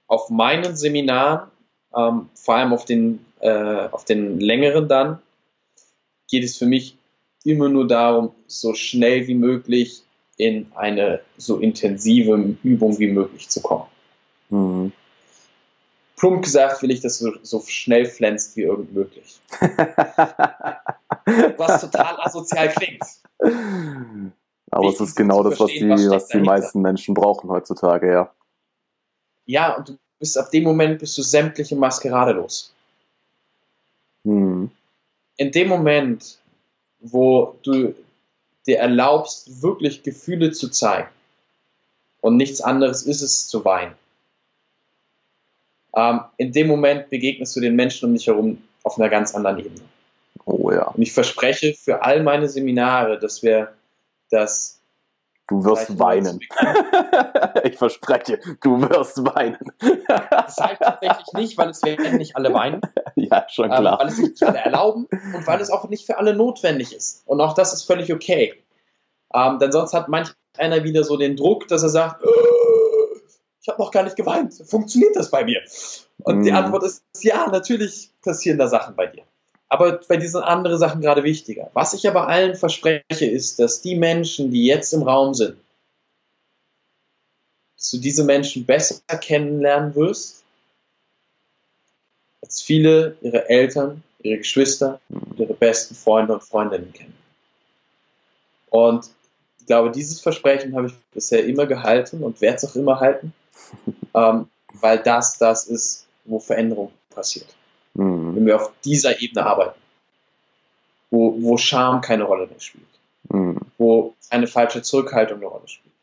auf meinen Seminaren, ähm, vor allem auf den, äh, auf den längeren dann, geht es für mich immer nur darum, so schnell wie möglich in eine so intensive Übung wie möglich zu kommen. Mhm. Plump gesagt will ich, dass du so schnell flänzt wie irgend möglich. was total asozial klingt. Aber es ist genau das, was die, was, was die meisten Menschen brauchen heutzutage, ja. Ja, und du bist ab dem Moment bist du sämtliche Maskerade los. Hm. In dem Moment, wo du dir erlaubst, wirklich Gefühle zu zeigen und nichts anderes ist es zu weinen. Ähm, in dem Moment begegnest du den Menschen um dich herum auf einer ganz anderen Ebene. Oh ja. Und ich verspreche für all meine Seminare, dass wir das. Du wirst weinen. ich verspreche, du wirst weinen. das sage ich tatsächlich nicht, weil es werden nicht alle weinen. Ja, schon ähm, klar. Ähm, weil es nicht alle erlauben und weil es auch nicht für alle notwendig ist. Und auch das ist völlig okay. Ähm, denn sonst hat manch einer wieder so den Druck, dass er sagt, äh, ich habe noch gar nicht geweint. Funktioniert das bei mir? Und mm. die mhm. Antwort ist ja, natürlich passieren da Sachen bei dir. Aber bei diesen anderen Sachen gerade wichtiger. Was ich aber allen verspreche, ist, dass die Menschen, die jetzt im Raum sind, dass du diese Menschen besser kennenlernen wirst, als viele ihre Eltern, ihre Geschwister und ihre besten Freunde und Freundinnen kennen. Und ich glaube, dieses Versprechen habe ich bisher immer gehalten und werde es auch immer halten, ähm, weil das das ist, wo Veränderung passiert. Mhm. Wenn wir auf dieser Ebene arbeiten, wo, wo Scham keine Rolle mehr spielt, mhm. wo eine falsche Zurückhaltung eine Rolle spielt,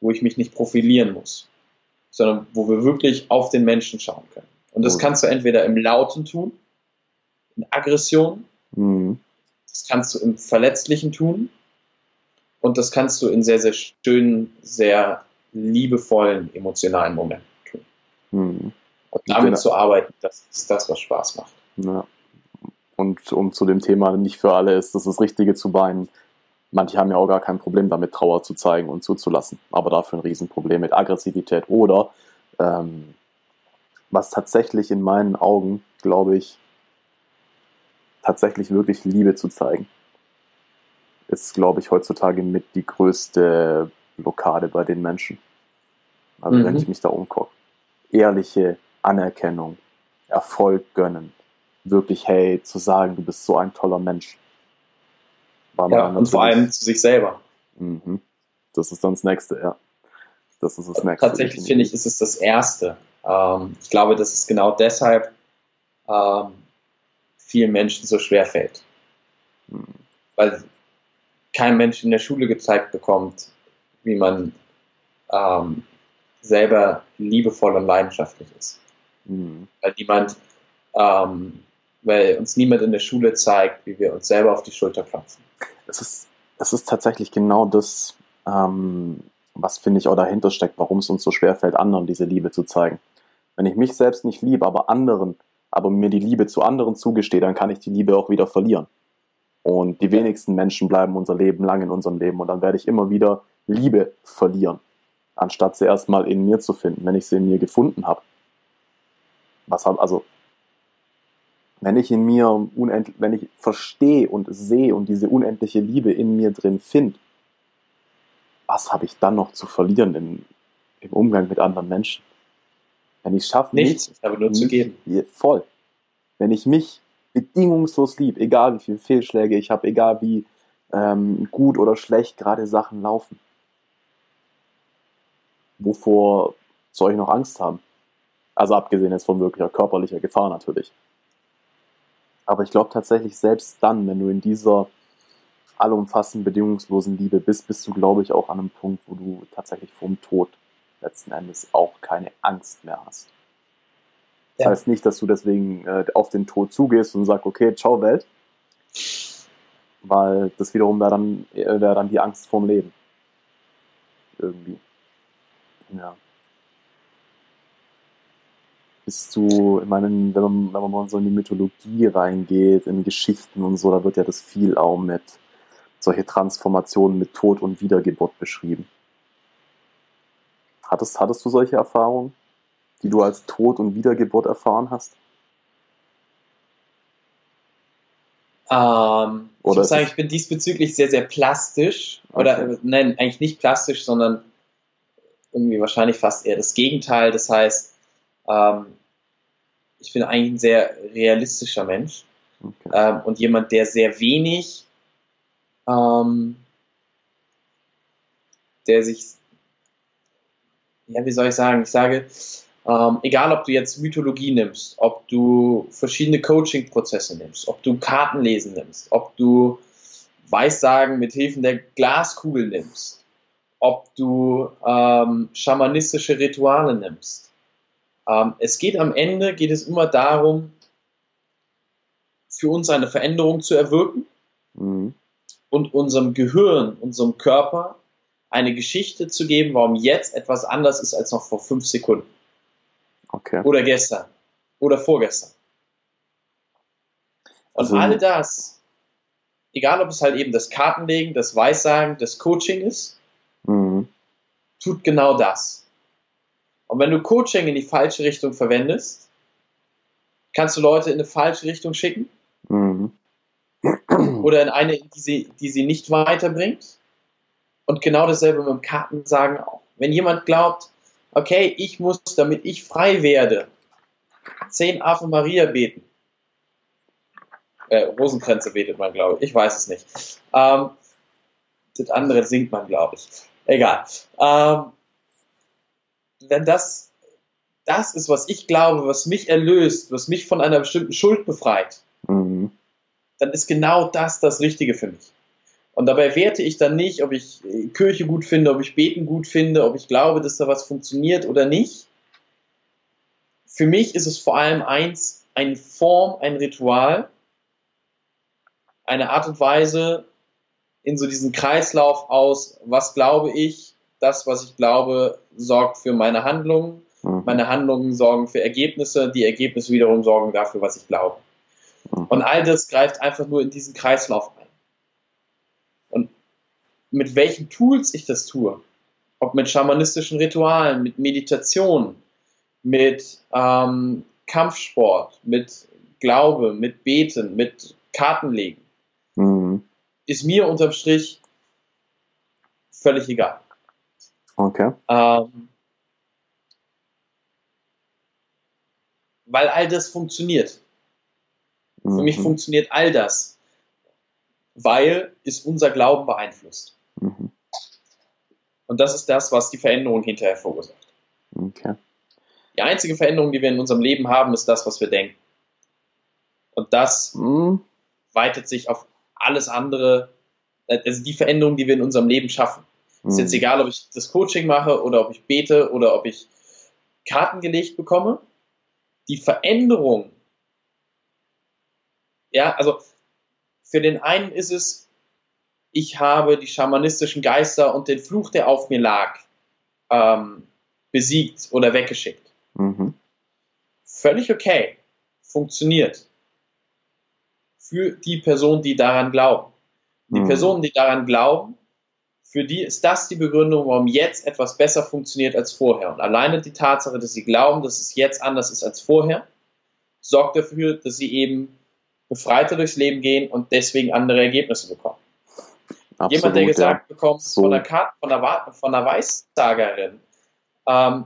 wo ich mich nicht profilieren muss, sondern wo wir wirklich auf den Menschen schauen können. Und das mhm. kannst du entweder im Lauten tun, in Aggression, mhm. das kannst du im Verletzlichen tun und das kannst du in sehr, sehr schönen, sehr liebevollen, emotionalen Momenten tun. Mhm. Und damit genau. zu arbeiten, das ist das, was Spaß macht. Ja. Und um zu dem Thema nicht für alle ist das das Richtige zu weinen. Manche haben ja auch gar kein Problem damit, Trauer zu zeigen und zuzulassen, aber dafür ein Riesenproblem mit Aggressivität oder ähm, was tatsächlich in meinen Augen, glaube ich, tatsächlich wirklich Liebe zu zeigen, ist, glaube ich, heutzutage mit die größte Blockade bei den Menschen. Also mhm. wenn ich mich da umgucke. Ehrliche Anerkennung, Erfolg gönnen, wirklich, hey, zu sagen, du bist so ein toller Mensch. ja, und vor allem zu sich selber. Mhm. Das ist dann das Nächste, ja. Das ist das Nächste. Tatsächlich finde ich, ist es das Erste. Ähm, ich glaube, dass es genau deshalb ähm, vielen Menschen so schwer fällt. Mhm. Weil kein Mensch in der Schule gezeigt bekommt, wie man ähm, selber liebevoll und leidenschaftlich ist. Mhm. Weil niemand, ähm, weil uns niemand in der Schule zeigt, wie wir uns selber auf die Schulter klopfen. Es ist, es ist tatsächlich genau das, ähm, was finde ich auch dahinter steckt, warum es uns so schwer fällt, anderen diese Liebe zu zeigen. Wenn ich mich selbst nicht liebe, aber anderen, aber mir die Liebe zu anderen zugestehe, dann kann ich die Liebe auch wieder verlieren. Und die wenigsten Menschen bleiben unser Leben lang in unserem Leben und dann werde ich immer wieder Liebe verlieren, anstatt sie erstmal in mir zu finden, wenn ich sie in mir gefunden habe was hat, also, wenn ich in mir unendlich, wenn ich verstehe und sehe und diese unendliche Liebe in mir drin finde, was habe ich dann noch zu verlieren im, im Umgang mit anderen Menschen? Wenn ich schaffe, nichts, ich habe nur zu geben. Voll. Wenn ich mich bedingungslos lieb, egal wie viele Fehlschläge ich habe, egal wie ähm, gut oder schlecht gerade Sachen laufen. Wovor soll ich noch Angst haben? Also abgesehen jetzt von wirklicher körperlicher Gefahr natürlich. Aber ich glaube tatsächlich, selbst dann, wenn du in dieser allumfassenden, bedingungslosen Liebe bist, bist du, glaube ich, auch an einem Punkt, wo du tatsächlich vom Tod letzten Endes auch keine Angst mehr hast. Das ja. heißt nicht, dass du deswegen äh, auf den Tod zugehst und sagst, okay, ciao Welt. Weil das wiederum wäre dann, wär dann die Angst vorm Leben. Irgendwie. Ja. Bist du, ich meine, wenn man, wenn man mal so in die Mythologie reingeht, in Geschichten und so, da wird ja das viel auch mit solche Transformationen mit Tod und Wiedergeburt beschrieben. Hattest, hattest du solche Erfahrungen, die du als Tod und Wiedergeburt erfahren hast? Ähm, ich muss sagen, ich bin diesbezüglich sehr, sehr plastisch. Okay. Oder nein, eigentlich nicht plastisch, sondern irgendwie wahrscheinlich fast eher das Gegenteil. Das heißt, ähm, ich bin eigentlich ein sehr realistischer Mensch okay. ähm, und jemand, der sehr wenig, ähm, der sich, ja, wie soll ich sagen, ich sage, ähm, egal ob du jetzt Mythologie nimmst, ob du verschiedene Coaching-Prozesse nimmst, ob du Kartenlesen nimmst, ob du Weissagen mit Hilfen der Glaskugel nimmst, ob du ähm, schamanistische Rituale nimmst. Ähm, es geht am Ende, geht es immer darum, für uns eine Veränderung zu erwirken mhm. und unserem Gehirn, unserem Körper eine Geschichte zu geben, warum jetzt etwas anders ist als noch vor fünf Sekunden. Okay. Oder gestern. Oder vorgestern. Und also, all das, egal ob es halt eben das Kartenlegen, das Weissagen, das Coaching ist, mhm. tut genau das. Und wenn du Coaching in die falsche Richtung verwendest, kannst du Leute in eine falsche Richtung schicken. Mhm. Oder in eine, die sie, die sie nicht weiterbringt. Und genau dasselbe mit dem Kartensagen auch. Wenn jemand glaubt, okay, ich muss, damit ich frei werde, zehn Ave Maria beten. Äh, Rosenkränze betet man, glaube ich. Ich weiß es nicht. Ähm, das andere singt man, glaube ich. Egal. Ähm, wenn das das ist, was ich glaube, was mich erlöst, was mich von einer bestimmten Schuld befreit, mhm. dann ist genau das das Richtige für mich. Und dabei werte ich dann nicht, ob ich äh, Kirche gut finde, ob ich Beten gut finde, ob ich glaube, dass da was funktioniert oder nicht. Für mich ist es vor allem eins, eine Form, ein Ritual, eine Art und Weise in so diesen Kreislauf aus, was glaube ich, das, was ich glaube, sorgt für meine Handlungen, mhm. meine Handlungen sorgen für Ergebnisse, die Ergebnisse wiederum sorgen dafür, was ich glaube. Mhm. Und all das greift einfach nur in diesen Kreislauf ein mit welchen Tools ich das tue. Ob mit schamanistischen Ritualen, mit Meditation, mit ähm, Kampfsport, mit Glaube, mit Beten, mit Kartenlegen, mhm. ist mir unterm Strich völlig egal. Okay. Ähm, weil all das funktioniert. Mhm. Für mich mhm. funktioniert all das, weil ist unser Glauben beeinflusst. Mhm. Und das ist das, was die Veränderung hinterher verursacht. Okay. Die einzige Veränderung, die wir in unserem Leben haben, ist das, was wir denken. Und das mhm. weitet sich auf alles andere, also die Veränderung, die wir in unserem Leben schaffen. Mhm. Ist jetzt mhm. egal, ob ich das Coaching mache oder ob ich bete oder ob ich Karten gelegt bekomme. Die Veränderung, ja, also für den einen ist es, ich habe die schamanistischen Geister und den Fluch, der auf mir lag, ähm, besiegt oder weggeschickt. Mhm. Völlig okay. Funktioniert. Für die Personen, die daran glauben. Die mhm. Personen, die daran glauben, für die ist das die Begründung, warum jetzt etwas besser funktioniert als vorher. Und alleine die Tatsache, dass sie glauben, dass es jetzt anders ist als vorher, sorgt dafür, dass sie eben befreiter durchs Leben gehen und deswegen andere Ergebnisse bekommen. Absolut, Jemand, der gesagt ja. bekommt so. von, der Karte, von, der, von der Weissagerin, ähm,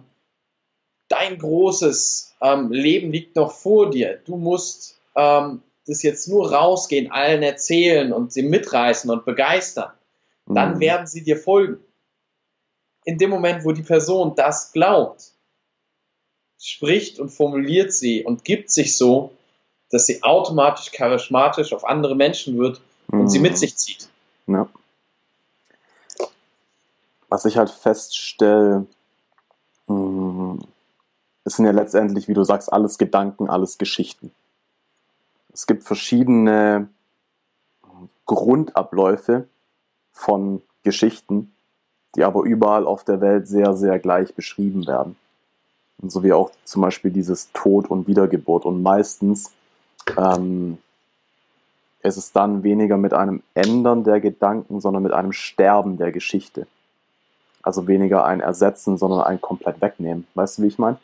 dein großes ähm, Leben liegt noch vor dir. Du musst ähm, das jetzt nur rausgehen, allen erzählen und sie mitreißen und begeistern. Dann Mhm. werden sie dir folgen. In dem Moment, wo die Person das glaubt, spricht und formuliert sie und gibt sich so, dass sie automatisch charismatisch auf andere Menschen wird und sie Mhm. mit sich zieht. Ja. Was ich halt feststelle, mh, es sind ja letztendlich, wie du sagst, alles Gedanken, alles Geschichten. Es gibt verschiedene Grundabläufe von Geschichten, die aber überall auf der Welt sehr, sehr gleich beschrieben werden. Und so wie auch zum Beispiel dieses Tod und Wiedergeburt. Und meistens ähm, ist es dann weniger mit einem Ändern der Gedanken, sondern mit einem Sterben der Geschichte. Also weniger ein Ersetzen, sondern ein komplett wegnehmen. Weißt du, wie ich meine?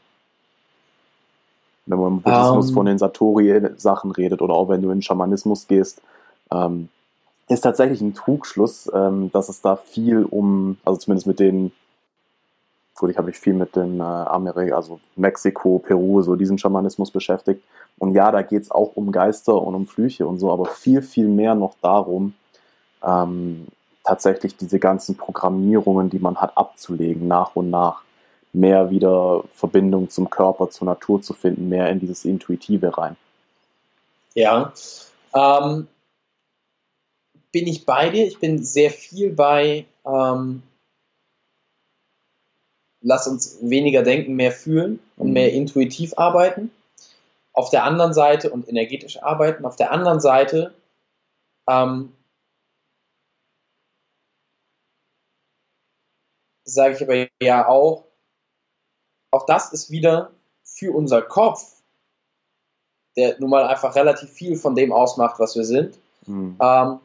Wenn man im Buddhismus Ähm. von den Satori-Sachen redet oder auch wenn du in Schamanismus gehst, ähm, ist tatsächlich ein Trugschluss, ähm, dass es da viel um, also zumindest mit den, gut, ich habe mich viel mit den äh, Amerika, also Mexiko, Peru, so diesen Schamanismus beschäftigt. Und ja, da geht es auch um Geister und um Flüche und so, aber viel, viel mehr noch darum, ähm, tatsächlich diese ganzen Programmierungen, die man hat, abzulegen, nach und nach. Mehr wieder Verbindung zum Körper, zur Natur zu finden, mehr in dieses Intuitive rein. Ja. Ähm, bin ich bei dir? Ich bin sehr viel bei, ähm, lass uns weniger denken, mehr fühlen und Mhm. mehr intuitiv arbeiten. Auf der anderen Seite und energetisch arbeiten. Auf der anderen Seite ähm, sage ich aber ja auch, auch das ist wieder für unser Kopf, der nun mal einfach relativ viel von dem ausmacht, was wir sind, Mhm. ähm,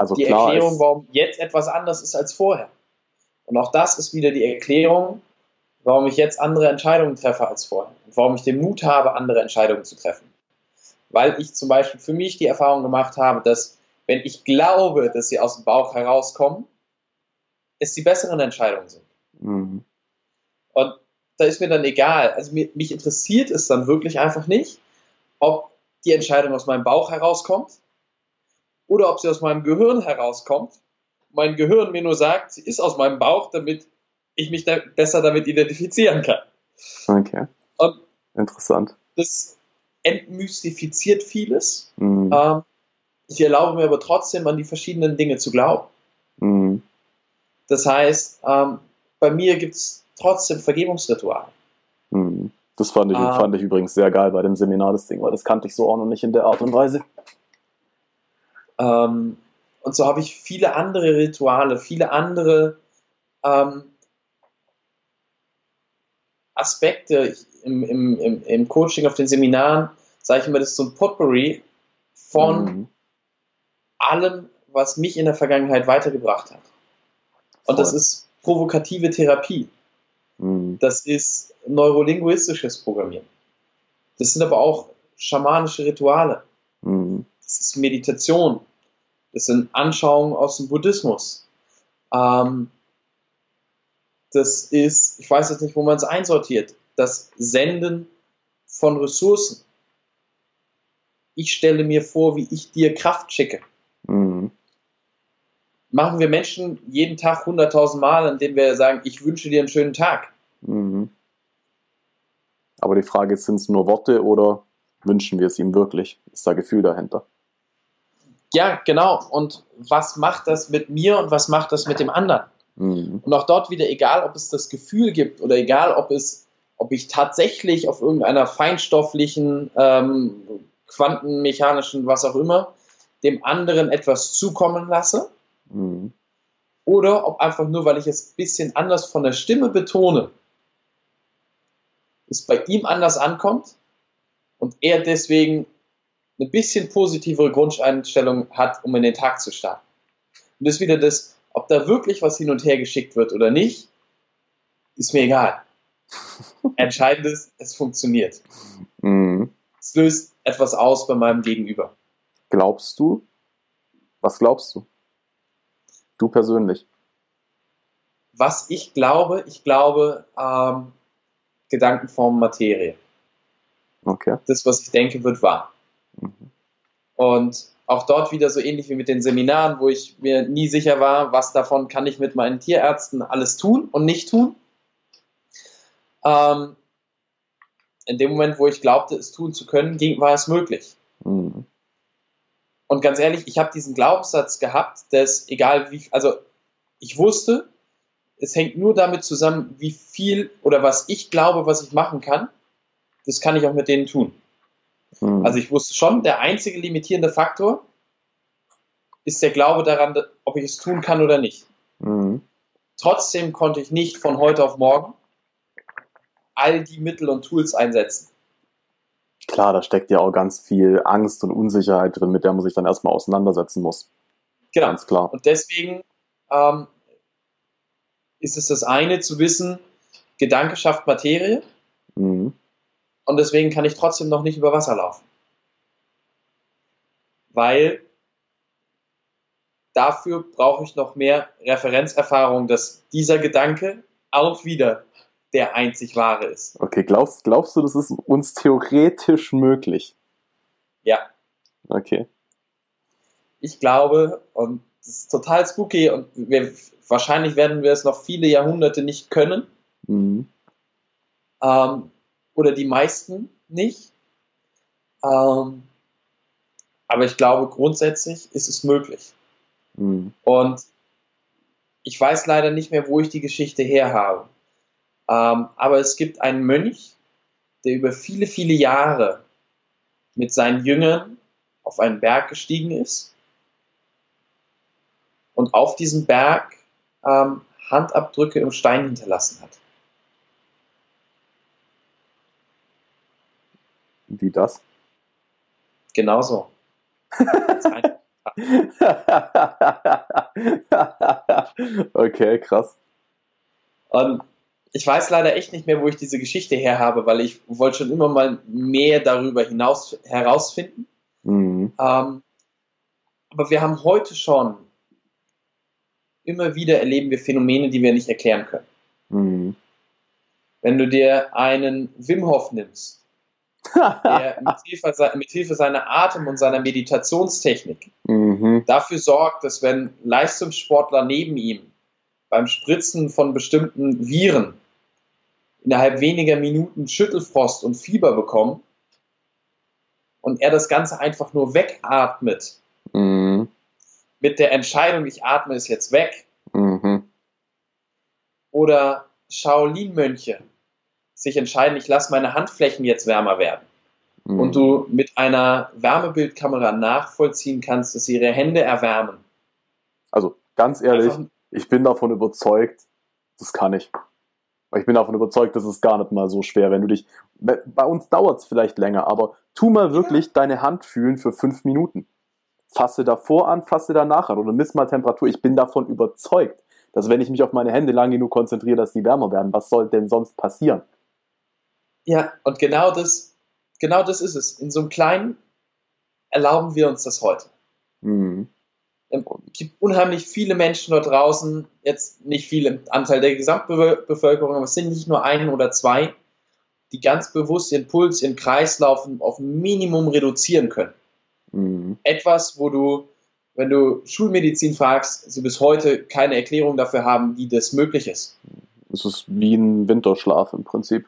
Also die klar Erklärung, warum jetzt etwas anders ist als vorher. Und auch das ist wieder die Erklärung, warum ich jetzt andere Entscheidungen treffe als vorher. Und warum ich den Mut habe, andere Entscheidungen zu treffen. Weil ich zum Beispiel für mich die Erfahrung gemacht habe, dass wenn ich glaube, dass sie aus dem Bauch herauskommen, es die besseren Entscheidungen sind. Mhm. Und da ist mir dann egal. Also mir, mich interessiert es dann wirklich einfach nicht, ob die Entscheidung aus meinem Bauch herauskommt oder ob sie aus meinem Gehirn herauskommt. Mein Gehirn mir nur sagt, sie ist aus meinem Bauch, damit ich mich da besser damit identifizieren kann. Okay. Und Interessant. das entmystifiziert vieles. Mhm. Ähm, ich erlaube mir aber trotzdem an die verschiedenen Dinge zu glauben. Mhm. Das heißt, ähm, bei mir gibt es trotzdem Vergebungsrituale. Mhm. Das fand ich, Ah. fand ich übrigens sehr geil bei dem Seminar, das Ding, weil das kannte ich so auch noch nicht in der Art und Weise. Ähm, und so habe ich viele andere Rituale, viele andere ähm, Aspekte Ich- im, im, im, Coaching, auf den Seminaren, sage ich immer, das ist so ein Potpourri von Mhm. allem, was mich in der Vergangenheit weitergebracht hat. Und das Voll. ist provokative Therapie. Mhm. Das ist neurolinguistisches Programmieren. Das sind aber auch schamanische Rituale. Mhm. Das ist Meditation. Das sind Anschauungen aus dem Buddhismus. Ähm, das ist, ich weiß jetzt nicht, wo man es einsortiert, das Senden von Ressourcen. Ich stelle mir vor, wie ich dir Kraft schicke. Mhm. Machen wir Menschen jeden Tag 100.000 Mal, indem wir sagen, ich wünsche dir einen schönen Tag. Mhm. Aber die Frage ist, sind es nur Worte oder wünschen wir es ihm wirklich? Ist da Gefühl dahinter? Ja, genau. Und was macht das mit mir und was macht das mit dem anderen? Mhm. Und auch dort wieder, egal ob es das Gefühl gibt oder egal ob es, ob ich tatsächlich auf irgendeiner feinstofflichen, ähm, quantenmechanischen, was auch immer, dem anderen etwas zukommen lasse, Mhm. oder ob einfach nur, weil ich es ein bisschen anders von der Stimme betone, es bei ihm anders ankommt und er deswegen eine bisschen positivere Grundeinstellung hat, um in den Tag zu starten. Und das ist wieder das, ob da wirklich was hin und her geschickt wird oder nicht, ist mir egal. Entscheidend ist, es funktioniert. Mhm. Es löst etwas aus bei meinem Gegenüber. Glaubst du? Was glaubst du? Du persönlich. Was ich glaube, ich glaube, ähm, Gedankenform Materie. Okay. Das, was ich denke, wird wahr. Mhm. Und auch dort wieder so ähnlich wie mit den Seminaren, wo ich mir nie sicher war, was davon kann ich mit meinen Tierärzten alles tun und nicht tun. Ähm, in dem Moment, wo ich glaubte, es tun zu können, ging, war es möglich. Mhm. Und ganz ehrlich, ich habe diesen Glaubenssatz gehabt, dass egal wie, also ich wusste, es hängt nur damit zusammen, wie viel oder was ich glaube, was ich machen kann, das kann ich auch mit denen tun. Mhm. Also ich wusste schon, der einzige limitierende Faktor ist der Glaube daran, ob ich es tun kann oder nicht. Mhm. Trotzdem konnte ich nicht von heute auf morgen all die Mittel und Tools einsetzen. Klar, da steckt ja auch ganz viel Angst und Unsicherheit drin, mit der man sich dann erstmal auseinandersetzen muss. Genau. Ganz klar. Und deswegen ähm, ist es das eine zu wissen, Gedanke schafft Materie. Und deswegen kann ich trotzdem noch nicht über Wasser laufen. Weil dafür brauche ich noch mehr Referenzerfahrung, dass dieser Gedanke auch wieder der einzig wahre ist. Okay, glaubst, glaubst du, das ist uns theoretisch möglich? Ja. Okay. Ich glaube, und das ist total spooky und wir, wahrscheinlich werden wir es noch viele Jahrhunderte nicht können, Mhm. ähm, oder die meisten nicht. Ähm, aber ich glaube, grundsätzlich ist es möglich. Mhm. Und ich weiß leider nicht mehr, wo ich die Geschichte her habe. Ähm, aber es gibt einen Mönch, der über viele, viele Jahre mit seinen Jüngern auf einen Berg gestiegen ist und auf diesem Berg ähm, Handabdrücke im Stein hinterlassen hat. Wie das? Genauso. Okay, krass. Und ich weiß leider echt nicht mehr, wo ich diese Geschichte her habe, weil ich wollte schon immer mal mehr darüber hinaus herausfinden. Mhm. Ähm, aber wir haben heute schon immer wieder erleben wir Phänomene, die wir nicht erklären können. Mhm. Wenn du dir einen Wim Hof nimmst, der mit Hilfe, seiner Atem- und seiner Meditationstechnik mhm. dafür sorgt, dass wenn Leistungssportler neben ihm beim Spritzen von bestimmten Viren innerhalb weniger Minuten Schüttelfrost und Fieber bekommen und er das Ganze einfach nur wegatmet Mhm. mit der Entscheidung, ich atme es jetzt weg, Mhm. oder Shaolin-Mönche sich entscheiden, ich lasse meine Handflächen jetzt wärmer werden Mhm. und du mit einer Wärmebildkamera nachvollziehen kannst, dass sie ihre Hände erwärmen. Also, ganz ehrlich, Einfach, ich bin davon überzeugt, das kann ich. Ich bin davon überzeugt, das ist gar nicht mal so schwer, wenn du dich. Bei uns dauert es vielleicht länger, aber tu mal wirklich deine Hand fühlen für fünf Minuten. Fasse davor an, fasse danach an oder miss mal Temperatur. Ich bin davon überzeugt, dass wenn ich mich auf meine Hände lang genug konzentriere, dass die wärmer werden. Was soll denn sonst passieren? Ja, und genau das, genau das ist es. In so einem kleinen erlauben wir uns das heute. Mhm. Es gibt unheimlich viele Menschen dort draußen, jetzt nicht viel im Anteil der Gesamtbevölkerung, aber es sind nicht nur ein oder zwei, die ganz bewusst ihren Puls, ihren Kreislauf auf ein Minimum reduzieren können. Mhm. Etwas, wo du, wenn du Schulmedizin fragst, sie bis heute keine Erklärung dafür haben, wie das möglich ist. Es ist wie ein Winterschlaf im Prinzip,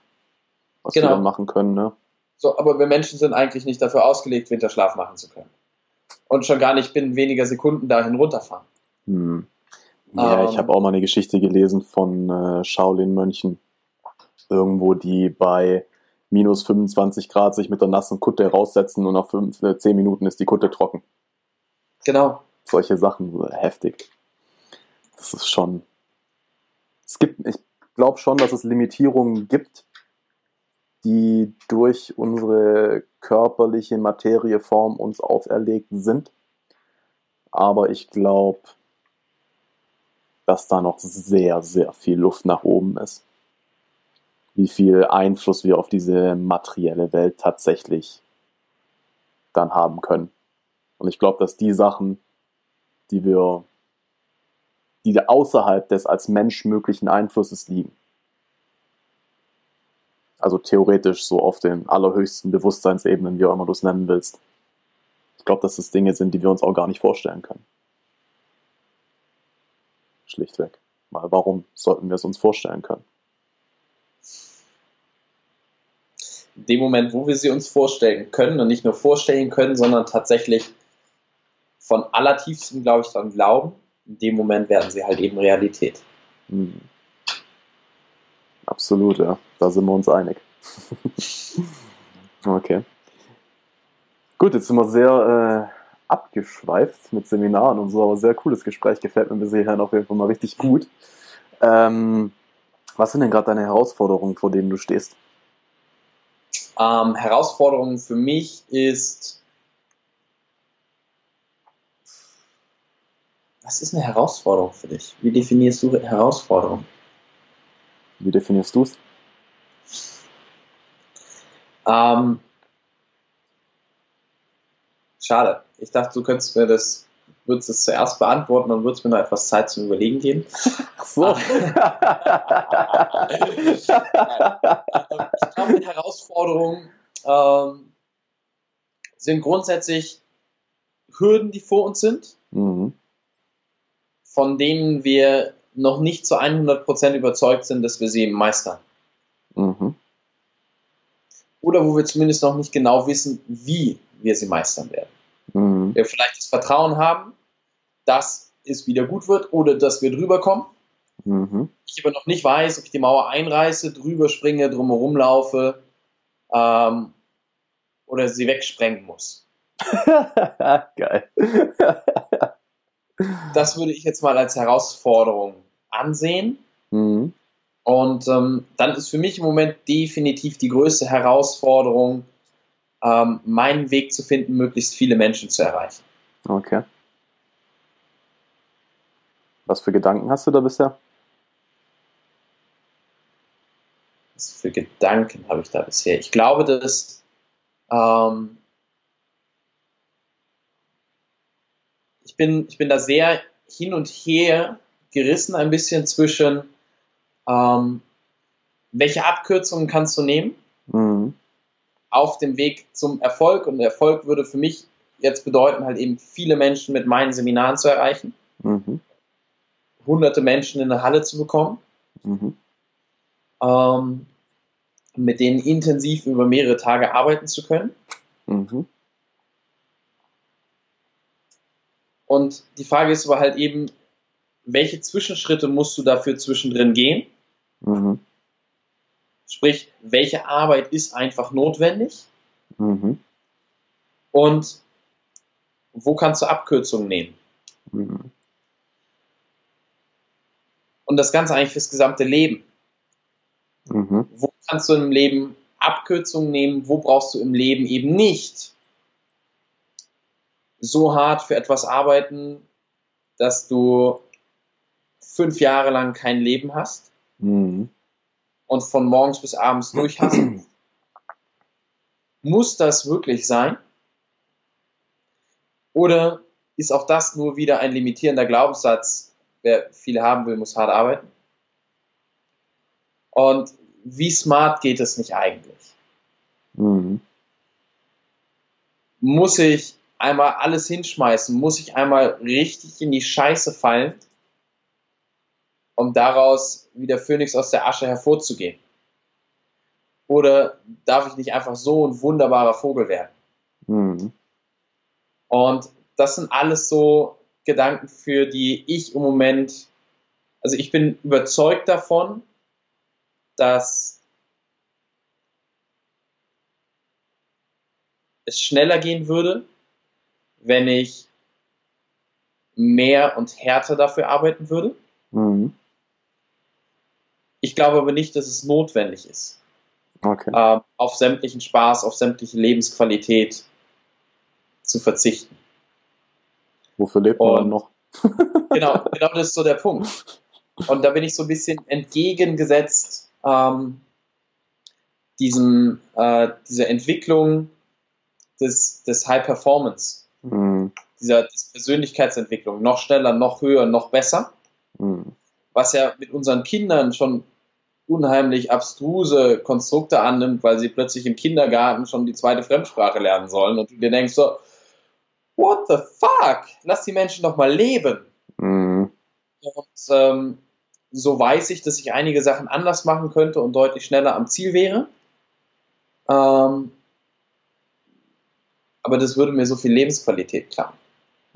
was Genau. wir dann machen können. Ne? So, aber wir Menschen sind eigentlich nicht dafür ausgelegt, Winterschlaf machen zu können. Und schon gar nicht binnen weniger Sekunden dahin runterfahren. Hm. Ja, Ähm. ich habe auch mal eine Geschichte gelesen von äh, Shaolin-Mönchen. Irgendwo, die bei minus 25 Grad sich mit der nassen Kutte raussetzen und nach 5, äh, 10 Minuten ist die Kutte trocken. Genau. Solche Sachen, so heftig. Das ist schon. Es gibt, ich glaube schon, dass es Limitierungen gibt, die durch unsere körperliche Materieform uns auferlegt sind. Aber ich glaube, dass da noch sehr, sehr viel Luft nach oben ist. Wie viel Einfluss wir auf diese materielle Welt tatsächlich dann haben können. Und ich glaube, dass die Sachen, die wir, die außerhalb des als Mensch möglichen Einflusses liegen, Also theoretisch so auf den allerhöchsten Bewusstseinsebenen, wie auch immer du es nennen willst. Ich glaube, dass das Dinge sind, die wir uns auch gar nicht vorstellen können. Schlichtweg. Weil warum sollten wir es uns vorstellen können? In dem Moment, wo wir sie uns vorstellen können und nicht nur vorstellen können, sondern tatsächlich von allertiefstem, glaube ich, daran glauben, in dem Moment werden sie halt eben Realität. Hm. Absolut, ja. Da sind wir uns einig. okay. Gut, jetzt sind wir sehr äh, abgeschweift mit Seminaren und so, aber sehr cooles Gespräch. Gefällt mir bis hierhin auf jeden Fall mal richtig gut. Ähm, was sind denn gerade deine Herausforderungen, vor denen du stehst? Ähm, Herausforderung für mich ist, was ist eine Herausforderung für dich? Wie definierst du Herausforderung? Wie definierst du es? Ähm, schade. Ich dachte, du könntest mir das, würdest es zuerst beantworten und würdest mir noch etwas Zeit zum Überlegen geben. Ach so. ich glaube, die Herausforderungen ähm, sind grundsätzlich Hürden, die vor uns sind, mhm. von denen wir noch nicht zu 100% überzeugt sind, dass wir sie meistern. Mhm. Oder wo wir zumindest noch nicht genau wissen, wie wir sie meistern werden. Mhm. Wir vielleicht das Vertrauen haben, dass es wieder gut wird oder dass wir drüber kommen. Mhm. Ich aber noch nicht weiß, ob ich die Mauer einreiße, drüber springe, drumherum laufe ähm, oder sie wegsprengen muss. Geil. Das würde ich jetzt mal als Herausforderung ansehen. mhm. Und ähm, dann ist für mich im Moment definitiv die größte Herausforderung, ähm, meinen Weg zu finden, möglichst viele Menschen zu erreichen. Okay. Was für Gedanken hast du da bisher? Was für Gedanken habe ich da bisher? Ich glaube, dass ähm, ich, bin, ich bin da sehr hin und her gerissen, ein bisschen zwischen, ähm, welche Abkürzungen kannst du nehmen Mhm. auf dem Weg zum Erfolg. Und Erfolg würde für mich jetzt bedeuten, halt eben viele Menschen mit meinen Seminaren zu erreichen, Mhm. hunderte Menschen in eine Halle zu bekommen. Mhm. ähm, mit denen intensiv über mehrere Tage arbeiten zu können. Mhm. Und die Frage ist aber halt eben, welche Zwischenschritte musst du dafür zwischendrin gehen? Mhm. Sprich, welche Arbeit ist einfach notwendig? Mhm. Und wo kannst du Abkürzungen nehmen? Mhm. Und das Ganze eigentlich fürs gesamte Leben. Mhm. Wo kannst du im Leben Abkürzungen nehmen? Wo brauchst du im Leben eben nicht so hart für etwas arbeiten, dass du fünf Jahre lang kein Leben hast Mhm. und von morgens bis abends durch hast? Muss das wirklich sein? Oder ist auch das nur wieder ein limitierender Glaubenssatz, wer viel haben will, muss hart arbeiten? Und wie smart geht es nicht eigentlich? Mhm. Muss ich einmal alles hinschmeißen? Muss ich einmal richtig in die Scheiße fallen, um daraus wie der Phönix aus der Asche hervorzugehen? Oder darf ich nicht einfach so ein wunderbarer Vogel werden? Mhm. Und das sind alles so Gedanken, für die ich im Moment, also ich bin überzeugt davon, dass es schneller gehen würde, wenn ich mehr und härter dafür arbeiten würde. Mhm. Ich glaube aber nicht, dass es notwendig ist, Okay. ähm, auf sämtlichen Spaß, auf sämtliche Lebensqualität zu verzichten. Wofür lebt man Und- dann noch? genau, genau das ist so der Punkt. Und da bin ich so ein bisschen entgegengesetzt ähm, diesem, äh, dieser Entwicklung des, des High Performance, Mhm. dieser Persönlichkeitsentwicklung, noch schneller, noch höher, noch besser, Mhm. was ja mit unseren Kindern schon unheimlich abstruse Konstrukte annimmt, weil sie plötzlich im Kindergarten schon die zweite Fremdsprache lernen sollen und du dir denkst so, what the fuck? Lass die Menschen doch mal leben. Mhm. Und ähm, so weiß ich, dass ich einige Sachen anders machen könnte und deutlich schneller am Ziel wäre. Ähm, aber das würde mir so viel Lebensqualität klauen.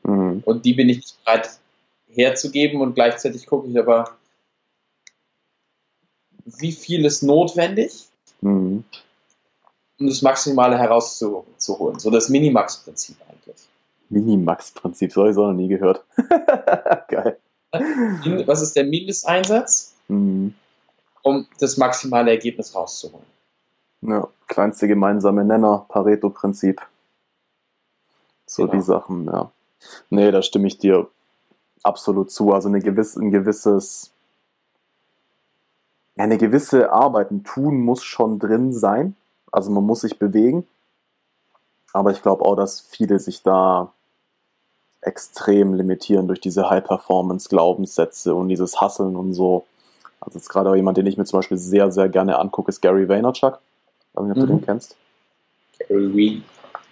Mhm. Und die bin ich nicht bereit herzugeben und gleichzeitig gucke ich aber, wie viel ist notwendig, Mhm. um das Maximale herauszuholen. So das Minimax-Prinzip eigentlich. Minimax-Prinzip, so habe ich auch noch nie gehört. Geil. Was ist der Mindesteinsatz, Mhm. um das maximale Ergebnis rauszuholen? Ja, kleinste gemeinsame Nenner, Pareto-Prinzip. So Genau. die Sachen, ja. Nee, da stimme ich dir absolut zu. Also eine gewisse, ein gewisses, ja, eine gewisse Arbeit, ein Tun muss schon drin sein. Also man muss sich bewegen. Aber ich glaube auch, dass viele sich da extrem limitieren durch diese High-Performance-Glaubenssätze und dieses Hasseln und so. Also jetzt gerade auch jemand, den ich mir zum Beispiel sehr, sehr gerne angucke, ist Gary Vaynerchuk. Ich weiß nicht, ob du Mhm. den kennst. Gary Vee.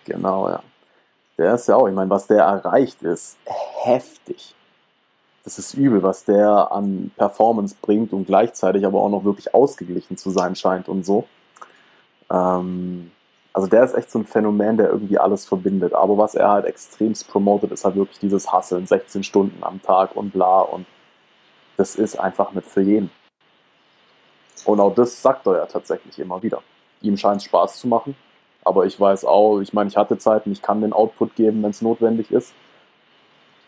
Genau, ja. Der ist ja auch, ich meine, was der erreicht, ist heftig. Das ist übel, was der an Performance bringt und gleichzeitig aber auch noch wirklich ausgeglichen zu sein scheint und so. Ähm, also der ist echt so ein Phänomen, der irgendwie alles verbindet. Aber was er halt extremst promotet, ist halt wirklich dieses Hasseln, 16 Stunden am Tag und bla. Und das ist einfach nicht für jeden. Und auch das sagt er ja tatsächlich immer wieder. Ihm scheint es Spaß zu machen. Aber ich weiß auch, ich meine, ich hatte Zeit und ich kann den Output geben, wenn es notwendig ist.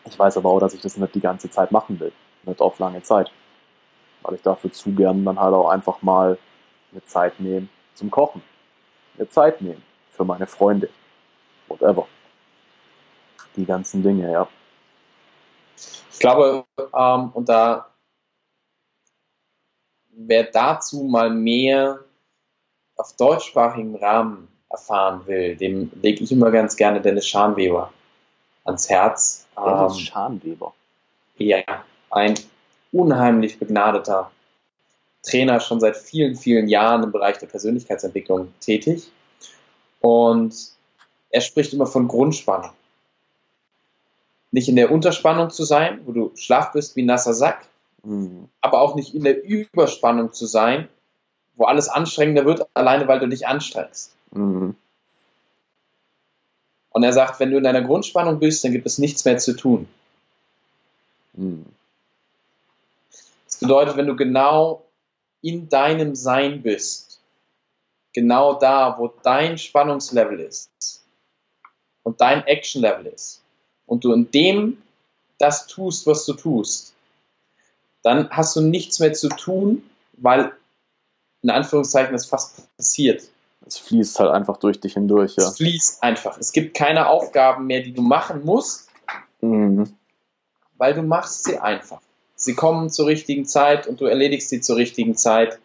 Ich weiß aber auch, dass ich das nicht die ganze Zeit machen will. Nicht auf lange Zeit. Weil ich dafür zu gern dann halt auch einfach mal eine Zeit nehmen zum Kochen. Eine Zeit nehmen für meine Freunde. Whatever. Die ganzen Dinge, ja. Ich glaube, ähm, und da, wer dazu mal mehr auf deutschsprachigem Rahmen erfahren will, dem lege ich immer ganz gerne Dennis Schanweber ans Herz. Dennis Ähm, Schanweber. Ja, ein unheimlich begnadeter Trainer, schon seit vielen, vielen Jahren im Bereich der Persönlichkeitsentwicklung tätig. Und er spricht immer von Grundspannung. Nicht in der Unterspannung zu sein, wo du schlaff bist wie ein nasser Sack, Mhm. aber auch nicht in der Überspannung zu sein, wo alles anstrengender wird, alleine weil du dich anstrengst. Mhm. Und er sagt, wenn du in deiner Grundspannung bist, dann gibt es nichts mehr zu tun. Mhm. Das bedeutet, wenn du genau in deinem Sein bist, genau da, wo dein Spannungslevel ist und dein Actionlevel ist, und du in dem das tust, was du tust, dann hast du nichts mehr zu tun, weil in Anführungszeichen es fast passiert. Es fließt halt einfach durch dich hindurch, ja. Es fließt einfach. Es gibt keine Aufgaben mehr, die du machen musst, Mhm. weil du machst sie einfach. Sie kommen zur richtigen Zeit und du erledigst sie zur richtigen Zeit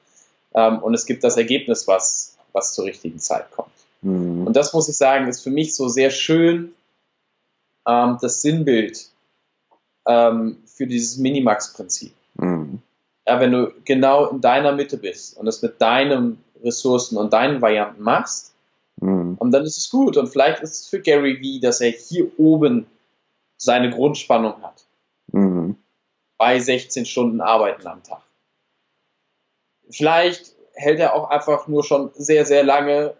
ähm, und es gibt das Ergebnis, was, was zur richtigen Zeit kommt. Mhm. Und das muss ich sagen, ist für mich so sehr schön ähm, das Sinnbild ähm, für dieses Minimax-Prinzip. Mhm. Ja, wenn du genau in deiner Mitte bist und es mit deinen Ressourcen und deinen Varianten machst, Mhm. und dann ist es gut. Und vielleicht ist es für Gary Vee, dass er hier oben seine Grundspannung hat. Mhm. bei 16 Stunden Arbeiten am Tag. Vielleicht hält er auch einfach nur schon sehr, sehr lange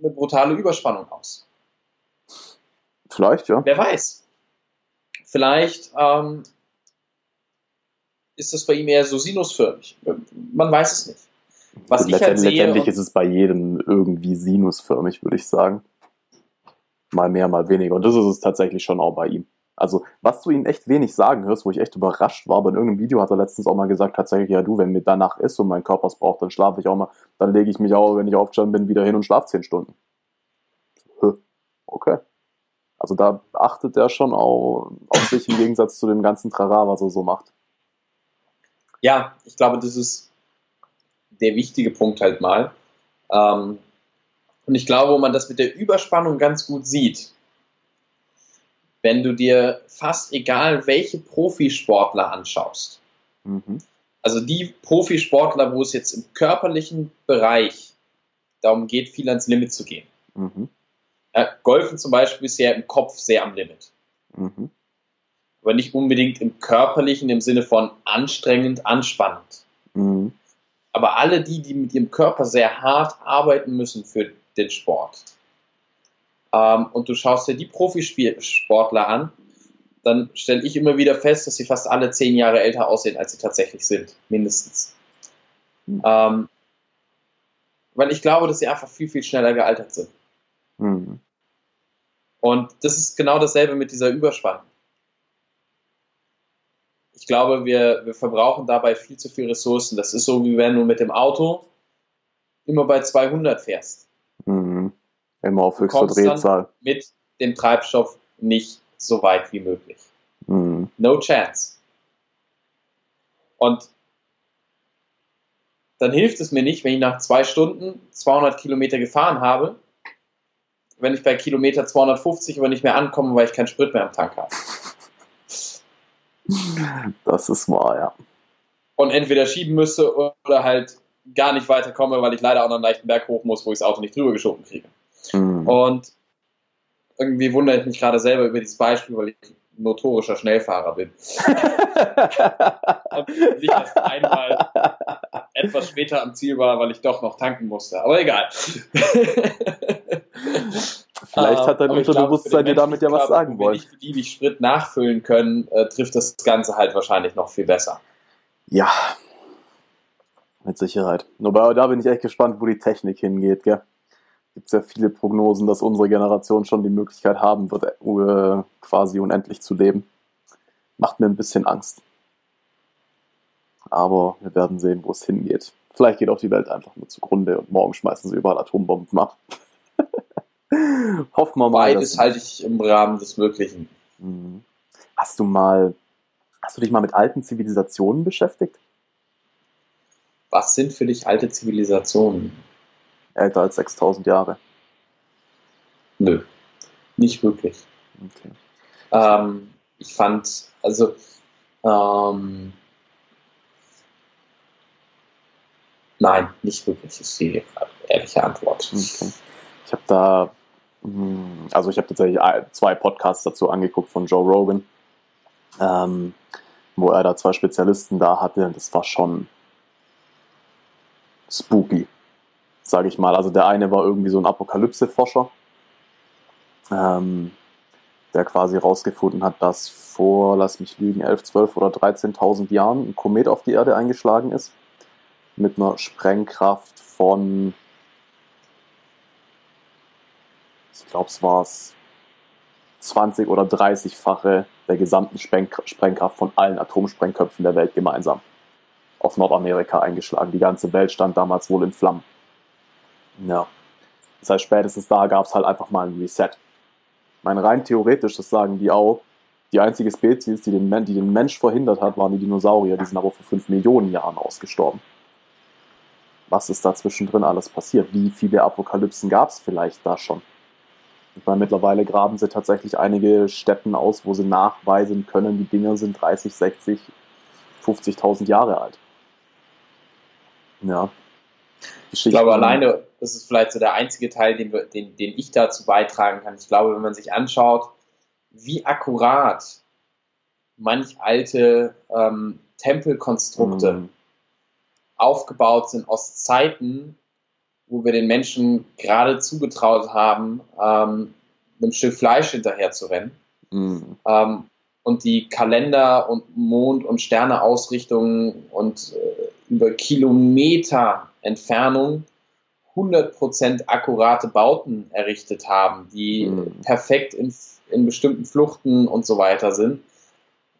eine brutale Überspannung aus. Vielleicht, ja. Wer weiß. Vielleicht ähm, ist das bei ihm eher so sinusförmig. Man weiß es nicht. Was ich halt letztendlich, sehe, letztendlich ist es bei jedem irgendwie sinusförmig, würde ich sagen. Mal mehr, mal weniger. Und das ist es tatsächlich schon auch bei ihm. Also, was du ihm echt wenig sagen hörst, wo ich echt überrascht war, aber in irgendeinem Video hat er letztens auch mal gesagt, tatsächlich, ja du, wenn mir danach ist und mein Körper es braucht, dann schlafe ich auch mal, dann lege ich mich auch, wenn ich aufgestanden bin, wieder hin und schlafe zehn Stunden. Hä, Okay. Also da achtet er schon auch auf sich im Gegensatz zu dem ganzen Trara, was er so macht. ja, ich glaube, das ist der wichtige Punkt halt mal. Ähm, und ich glaube, wo man das mit der Überspannung ganz gut sieht, wenn du dir fast egal welche Profisportler anschaust, Mhm. also die Profisportler, wo es jetzt im körperlichen Bereich darum geht, viel ans Limit zu gehen. Mhm. Ja, Golfen zum Beispiel ist ja im Kopf sehr am Limit. Mhm. Aber nicht unbedingt im körperlichen, im Sinne von anstrengend, anspannend. Mhm. Aber alle die, die mit ihrem Körper sehr hart arbeiten müssen für den Sport, ähm, und du schaust dir die Profisportler an, dann stelle ich immer wieder fest, dass sie fast alle zehn Jahre älter aussehen, als sie tatsächlich sind, mindestens. Mhm. Ähm, weil ich glaube, dass sie einfach viel, viel schneller gealtert sind. Mhm. Und das ist genau dasselbe mit dieser Überspannung. Ich glaube, wir, wir verbrauchen dabei viel zu viel Ressourcen. Das ist so, wie wenn du mit dem Auto immer bei 200 fährst. Mhm. Immer auf höchster Drehzahl. Mit dem Treibstoff nicht so weit wie möglich. Mhm. No chance. Und dann hilft es mir nicht, wenn ich nach zwei Stunden 200 Kilometer gefahren habe, wenn ich bei Kilometer 250 aber nicht mehr ankomme, weil ich keinen Sprit mehr am Tank habe. Das ist wahr, ja. Und entweder schieben müsste oder halt gar nicht weiterkomme, weil ich leider auch noch einen leichten Berg hoch muss, wo ich das Auto nicht drüber geschoben kriege. Mhm. Und irgendwie wundere ich mich gerade selber über dieses Beispiel, weil ich notorischer Schnellfahrer bin. und nicht erst einmal etwas später am Ziel war, weil ich doch noch tanken musste. Aber egal. Vielleicht hat dein Unterbewusstsein dir damit ja was sagen wollen. Wenn die, die Sprit nachfüllen können, äh, trifft das Ganze halt wahrscheinlich noch viel besser. Ja, mit Sicherheit. Wobei, da bin ich echt gespannt, wo die Technik hingeht, gell? gibt es ja viele Prognosen, dass unsere Generation schon die Möglichkeit haben wird, äh, quasi unendlich zu leben. Macht mir ein bisschen Angst. Aber wir werden sehen, wo es hingeht. Vielleicht geht auch die Welt einfach nur zugrunde und morgen schmeißen sie überall Atombomben ab. Hoffen wir mal. Beides halte ich im Rahmen des Möglichen. Mhm. Hast du mal, hast du dich mal mit alten Zivilisationen beschäftigt? Was sind für dich alte Zivilisationen? älter als 6000 Jahre? Nö, nicht wirklich. Okay. Ähm, ich fand, also, ähm, nein, nicht wirklich, ist die ehrliche Antwort. Okay. Ich habe da, also ich habe tatsächlich zwei Podcasts dazu angeguckt von Joe Rogan, ähm, wo er da zwei Spezialisten da hatte. Das war schon spooky sage ich mal. Also der eine war irgendwie so ein Apokalypse-Forscher, ähm, der quasi rausgefunden hat, dass vor, lass mich lügen, 11, 12 oder 13.000 Jahren ein Komet auf die Erde eingeschlagen ist mit einer Sprengkraft von, ich glaube es war es 20 oder 30-fache der gesamten Sprengkraft von allen Atomsprengköpfen der Welt gemeinsam auf Nordamerika eingeschlagen. Die ganze Welt stand damals wohl in Flammen. Ja. Das heißt, spätestens da gab es halt einfach mal ein Reset. Ich meine, rein theoretisch, das sagen die auch, die einzige Spezies, die den, die den Mensch verhindert hat, waren die Dinosaurier. Die sind aber vor 5 Millionen Jahren ausgestorben. Was ist da zwischendrin alles passiert? Wie viele Apokalypsen gab es vielleicht da schon? Ich meine, mittlerweile graben sie tatsächlich einige Städten aus, wo sie nachweisen können, die Dinger sind 30, 60, 50.000 Jahre alt. Ja, ich glaube, alleine, das ist vielleicht so der einzige Teil, den, wir, den, den ich dazu beitragen kann. Ich glaube, wenn man sich anschaut, wie akkurat manch alte ähm, Tempelkonstrukte mhm. aufgebaut sind aus Zeiten, wo wir den Menschen gerade zugetraut haben, ähm, einem Stück Fleisch hinterher zu rennen. Mhm. Ähm, und die Kalender und Mond- und Sterneausrichtungen und äh, über Kilometer Entfernung 100% akkurate Bauten errichtet haben, die mhm. perfekt in, in bestimmten Fluchten und so weiter sind,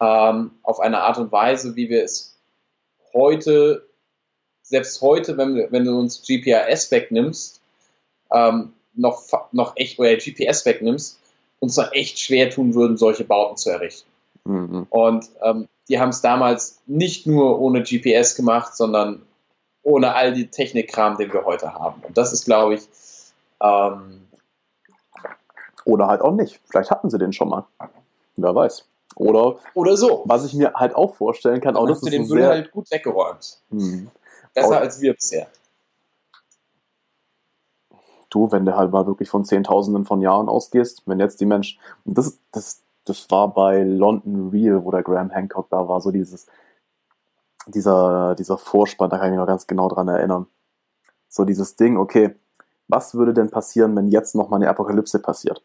ähm, auf eine Art und Weise, wie wir es heute, selbst heute, wenn, wenn du uns GPS wegnimmst, ähm, noch, noch echt, oder GPS wegnimmst, uns noch echt schwer tun würden, solche Bauten zu errichten. Mhm. Und ähm, die haben es damals nicht nur ohne GPS gemacht, sondern ohne all die Technikkram, den wir heute haben. Und das ist, glaube ich, ähm, oder halt auch nicht. Vielleicht hatten sie den schon mal. Wer weiß. Oder, Oder so. was ich mir halt auch vorstellen kann, auch Dann das hast du ist den Müll halt gut weggeräumt. Hm. Besser als wir bisher. du, wenn du halt mal wirklich von Zehntausenden von Jahren ausgehst, wenn jetzt die Menschen, und das, das, das war bei London Real, wo der Graham Hancock da war, so dieses, dieser, dieser Vorspann, da kann ich mich noch ganz genau dran erinnern. So dieses Ding, okay, was würde denn passieren, wenn jetzt noch mal eine Apokalypse passiert?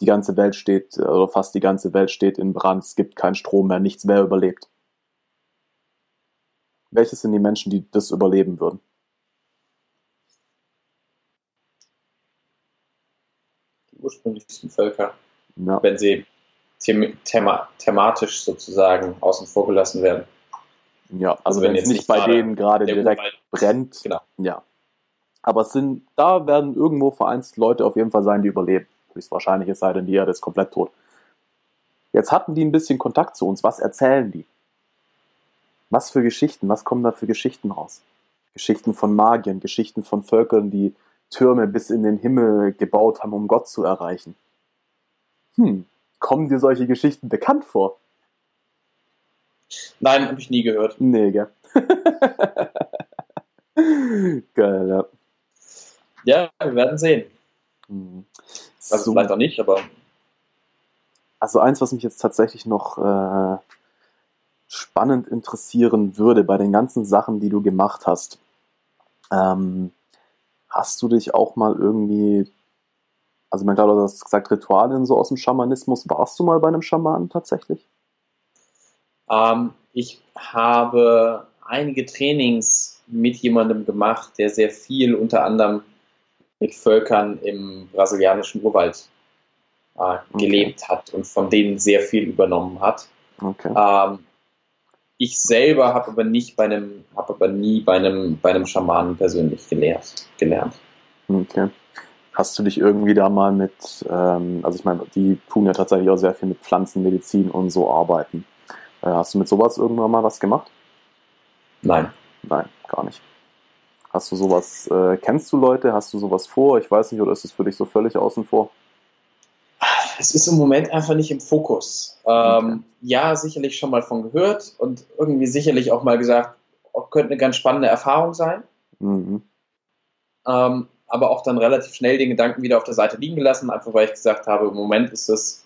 Die ganze Welt steht, oder fast die ganze Welt steht in Brand, es gibt keinen Strom mehr, nichts mehr überlebt. Welches sind die Menschen, die das überleben würden? Die ursprünglichsten Völker, Ja. wenn sie them thema thematisch sozusagen außen vor gelassen werden. Ja, also, Also wenn wenn es jetzt nicht bei denen gerade direkt brennt, Genau. ja. Aber es sind, da werden irgendwo vereinzelt Leute auf jeden Fall sein, die überleben. Höchstwahrscheinlich es sei denn, die Erde ist komplett tot. Jetzt hatten die ein bisschen Kontakt zu uns. Was erzählen die? Was für Geschichten? Was kommen da für Geschichten raus? Geschichten von Magiern, Geschichten von Völkern, die Türme bis in den Himmel gebaut haben, um Gott zu erreichen. Hm, kommen dir solche Geschichten bekannt vor? Nein, habe ich nie gehört. Nee, gell? Geil, ja. Ja, wir werden sehen. Mhm. Also So, vielleicht auch nicht, aber also eins, was mich jetzt tatsächlich noch äh, spannend interessieren würde bei den ganzen Sachen, die du gemacht hast. Ähm, hast du dich auch mal irgendwie, also man glaube, du hast gesagt Ritualien so aus dem Schamanismus. Warst du mal bei einem Schamanen tatsächlich? ähm, ich habe einige Trainings mit jemandem gemacht, der sehr viel unter anderem mit Völkern im brasilianischen Urwald äh, gelebt hat und von denen sehr viel übernommen hat. Okay. Ähm, ich selber habe aber nicht bei einem, habe aber nie bei einem, bei einem Schamanen persönlich gelehrt, gelernt. Okay. Hast du dich irgendwie da mal mit, ähm, also ich meine, die tun ja tatsächlich auch sehr viel mit Pflanzenmedizin und so arbeiten. Äh, hast du mit sowas irgendwann mal was gemacht? Nein. Nein, gar nicht. Hast du sowas, äh, kennst du Leute? Hast du sowas vor? Ich weiß nicht, oder ist es für dich so völlig außen vor? Es ist im Moment einfach nicht im Fokus. Ähm. Ja, sicherlich schon mal von gehört und irgendwie sicherlich auch mal gesagt, oh, könnte eine ganz spannende Erfahrung sein. Mhm. Ähm, aber auch dann relativ schnell den Gedanken wieder auf der Seite liegen gelassen, einfach weil ich gesagt habe, im Moment ist es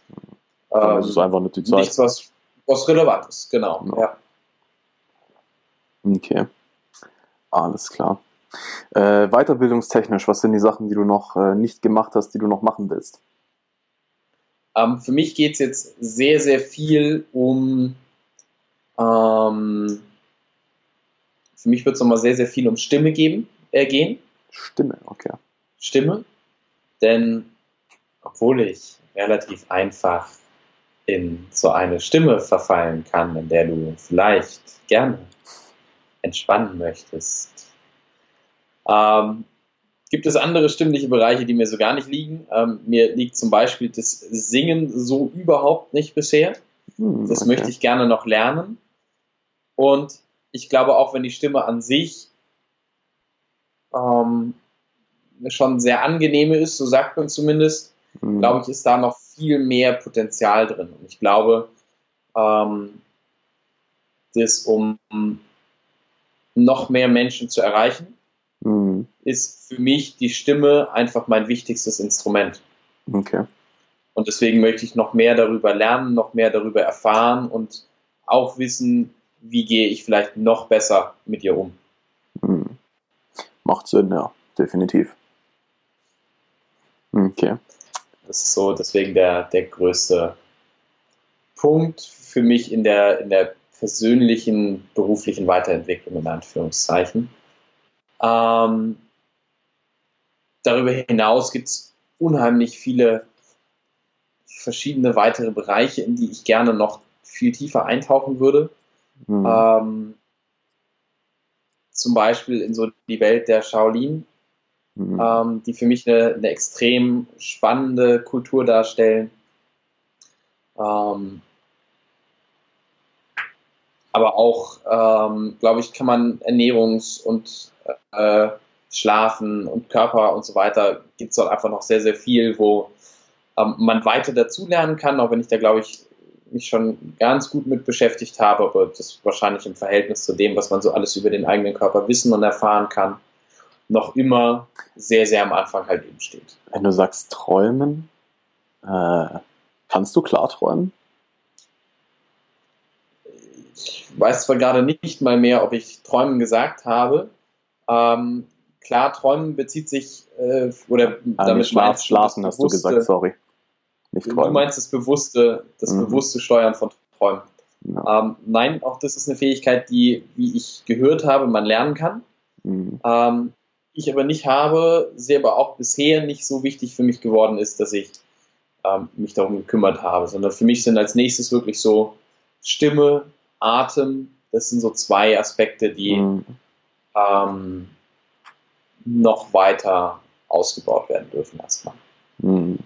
Dann ähm, ist es einfach nicht die Zeit. nichts, was, was relevant ist. Genau. Ja. Ja. Okay. Alles klar. Äh, weiterbildungstechnisch, was sind die Sachen, die du noch äh, nicht gemacht hast, die du noch machen willst? Ähm, für mich geht es jetzt sehr, sehr viel um. Ähm, für mich wird es nochmal sehr, sehr viel um Stimme geben, äh, gehen. Stimme, okay. Stimme. Denn obwohl ich relativ einfach in so eine Stimme verfallen kann, in der du vielleicht gerne entspannen möchtest, ähm, gibt es andere stimmliche Bereiche, die mir so gar nicht liegen. Ähm, mir liegt zum Beispiel das Singen so überhaupt nicht bisher. Hm, Das okay. möchte ich gerne noch lernen. Und ich glaube, auch wenn die Stimme an sich ähm, schon sehr angenehme ist, so sagt man zumindest, Hm, glaube ich, ist da noch viel mehr Potenzial drin. Und ich glaube, ähm, das, um noch mehr Menschen zu erreichen, ist für mich die Stimme einfach mein wichtigstes Instrument. okay. Und deswegen möchte ich noch mehr darüber lernen, noch mehr darüber erfahren und auch wissen, wie gehe ich vielleicht noch besser mit ihr um. Hm. Macht Sinn, ja, definitiv. Okay. Das ist so deswegen der, der größte Punkt für mich in der, in der persönlichen, beruflichen Weiterentwicklung, in Anführungszeichen. Ähm, darüber hinaus gibt es unheimlich viele verschiedene weitere Bereiche, in die ich gerne noch viel tiefer eintauchen würde. Hm. Ähm, zum Beispiel in so die Welt der Shaolin, Hm. ähm, die für mich eine, eine extrem spannende Kultur darstellen. Ähm, aber auch, ähm, glaube ich, kann man Ernährungs- und äh, Schlafen und Körper und so weiter, gibt es dort einfach noch sehr, sehr viel, wo ähm, man weiter dazulernen kann, auch wenn ich da, glaube ich, mich schon ganz gut mit beschäftigt habe, aber das wahrscheinlich im Verhältnis zu dem, was man so alles über den eigenen Körper wissen und erfahren kann, noch immer sehr, sehr am Anfang halt eben steht. Wenn du sagst träumen, äh, kannst du klar träumen? Ich weiß zwar gerade nicht mal mehr, ob ich träumen gesagt habe. Ähm, klar, träumen bezieht sich, äh, oder ah, damit Schlaf, Schlafen hast du gesagt, sorry. Nicht träumen. Du meinst das bewusste, das mhm. bewusste Steuern von Träumen. Ja. Ähm, nein, auch das ist eine Fähigkeit, die, wie ich gehört habe, man lernen kann. Mhm. Ähm, ich aber nicht habe, sie aber auch bisher nicht so wichtig für mich geworden ist, dass ich ähm, mich darum gekümmert habe, sondern für mich sind als nächstes wirklich so Stimme, Atem, das sind so zwei Aspekte, die mhm. ähm, noch weiter ausgebaut werden dürfen erstmal. Mhm.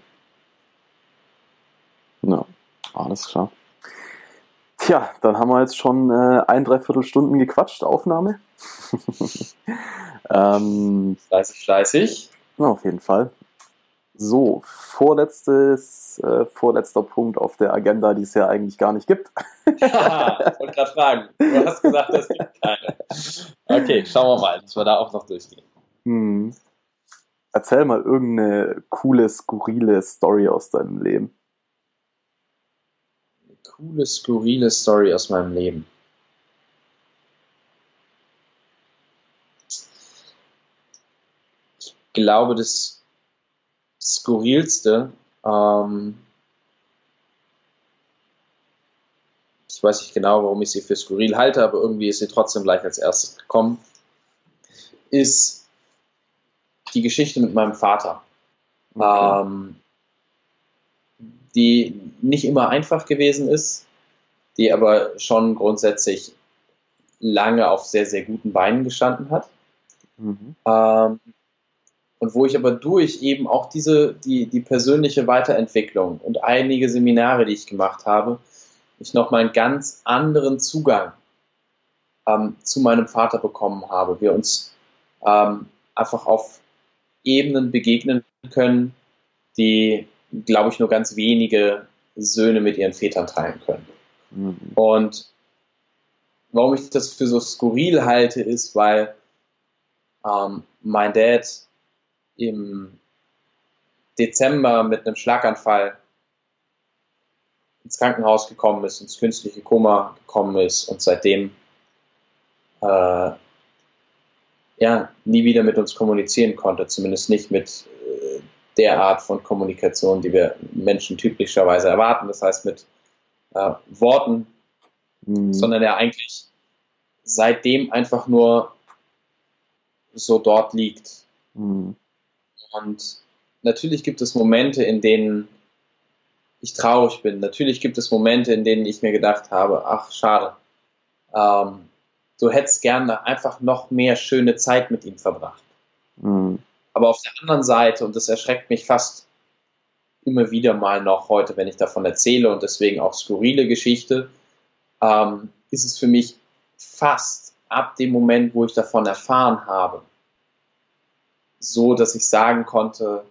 Ja, alles klar. Tja, dann haben wir jetzt schon äh, ein, dreiviertel Stunden gequatscht, Aufnahme. ähm, fleißig, fleißig. Ja, auf jeden Fall. So, vorletztes, äh, vorletzter Punkt auf der Agenda, die es ja eigentlich gar nicht gibt. ja, ich wollte gerade fragen. Du hast gesagt, es gibt keine. Okay, schauen wir mal, dass wir da auch noch durchgehen. Hm. Erzähl mal irgendeine coole, skurrile Story aus deinem Leben. Eine coole, skurrile Story aus meinem Leben. Ich glaube, das skurrilste, ähm, ich weiß nicht genau, warum ich sie für skurril halte, aber irgendwie ist sie trotzdem gleich als erstes gekommen, ist die Geschichte mit meinem Vater. Okay. Ähm, die nicht immer einfach gewesen ist, die aber schon grundsätzlich lange auf sehr, sehr guten Beinen gestanden hat. Mhm. Ähm, und wo ich aber durch eben auch diese, die, die persönliche Weiterentwicklung und einige Seminare, die ich gemacht habe, ich nochmal einen ganz anderen Zugang ähm, zu meinem Vater bekommen habe. Wir uns ähm, einfach auf Ebenen begegnen können, die, glaube ich, nur ganz wenige Söhne mit ihren Vätern teilen können. Mhm. Und warum ich das für so skurril halte, ist, weil ähm, mein Dad im Dezember mit einem Schlaganfall ins Krankenhaus gekommen ist, ins künstliche Koma gekommen ist und seitdem äh, ja, nie wieder mit uns kommunizieren konnte, zumindest nicht mit äh, der Art von Kommunikation, die wir Menschen typischerweise erwarten, das heißt mit äh, Worten, mhm. sondern er eigentlich seitdem einfach nur so dort liegt. Mhm. Und natürlich gibt es Momente, in denen ich traurig bin. Natürlich gibt es Momente, in denen ich mir gedacht habe, ach, schade. Ähm, du hättest gerne einfach noch mehr schöne Zeit mit ihm verbracht. Mhm. Aber auf der anderen Seite, und das erschreckt mich fast immer wieder mal noch heute, wenn ich davon erzähle und deswegen auch skurrile Geschichte, ähm, ist es für mich fast ab dem Moment, wo ich davon erfahren habe, so, dass ich sagen konnte,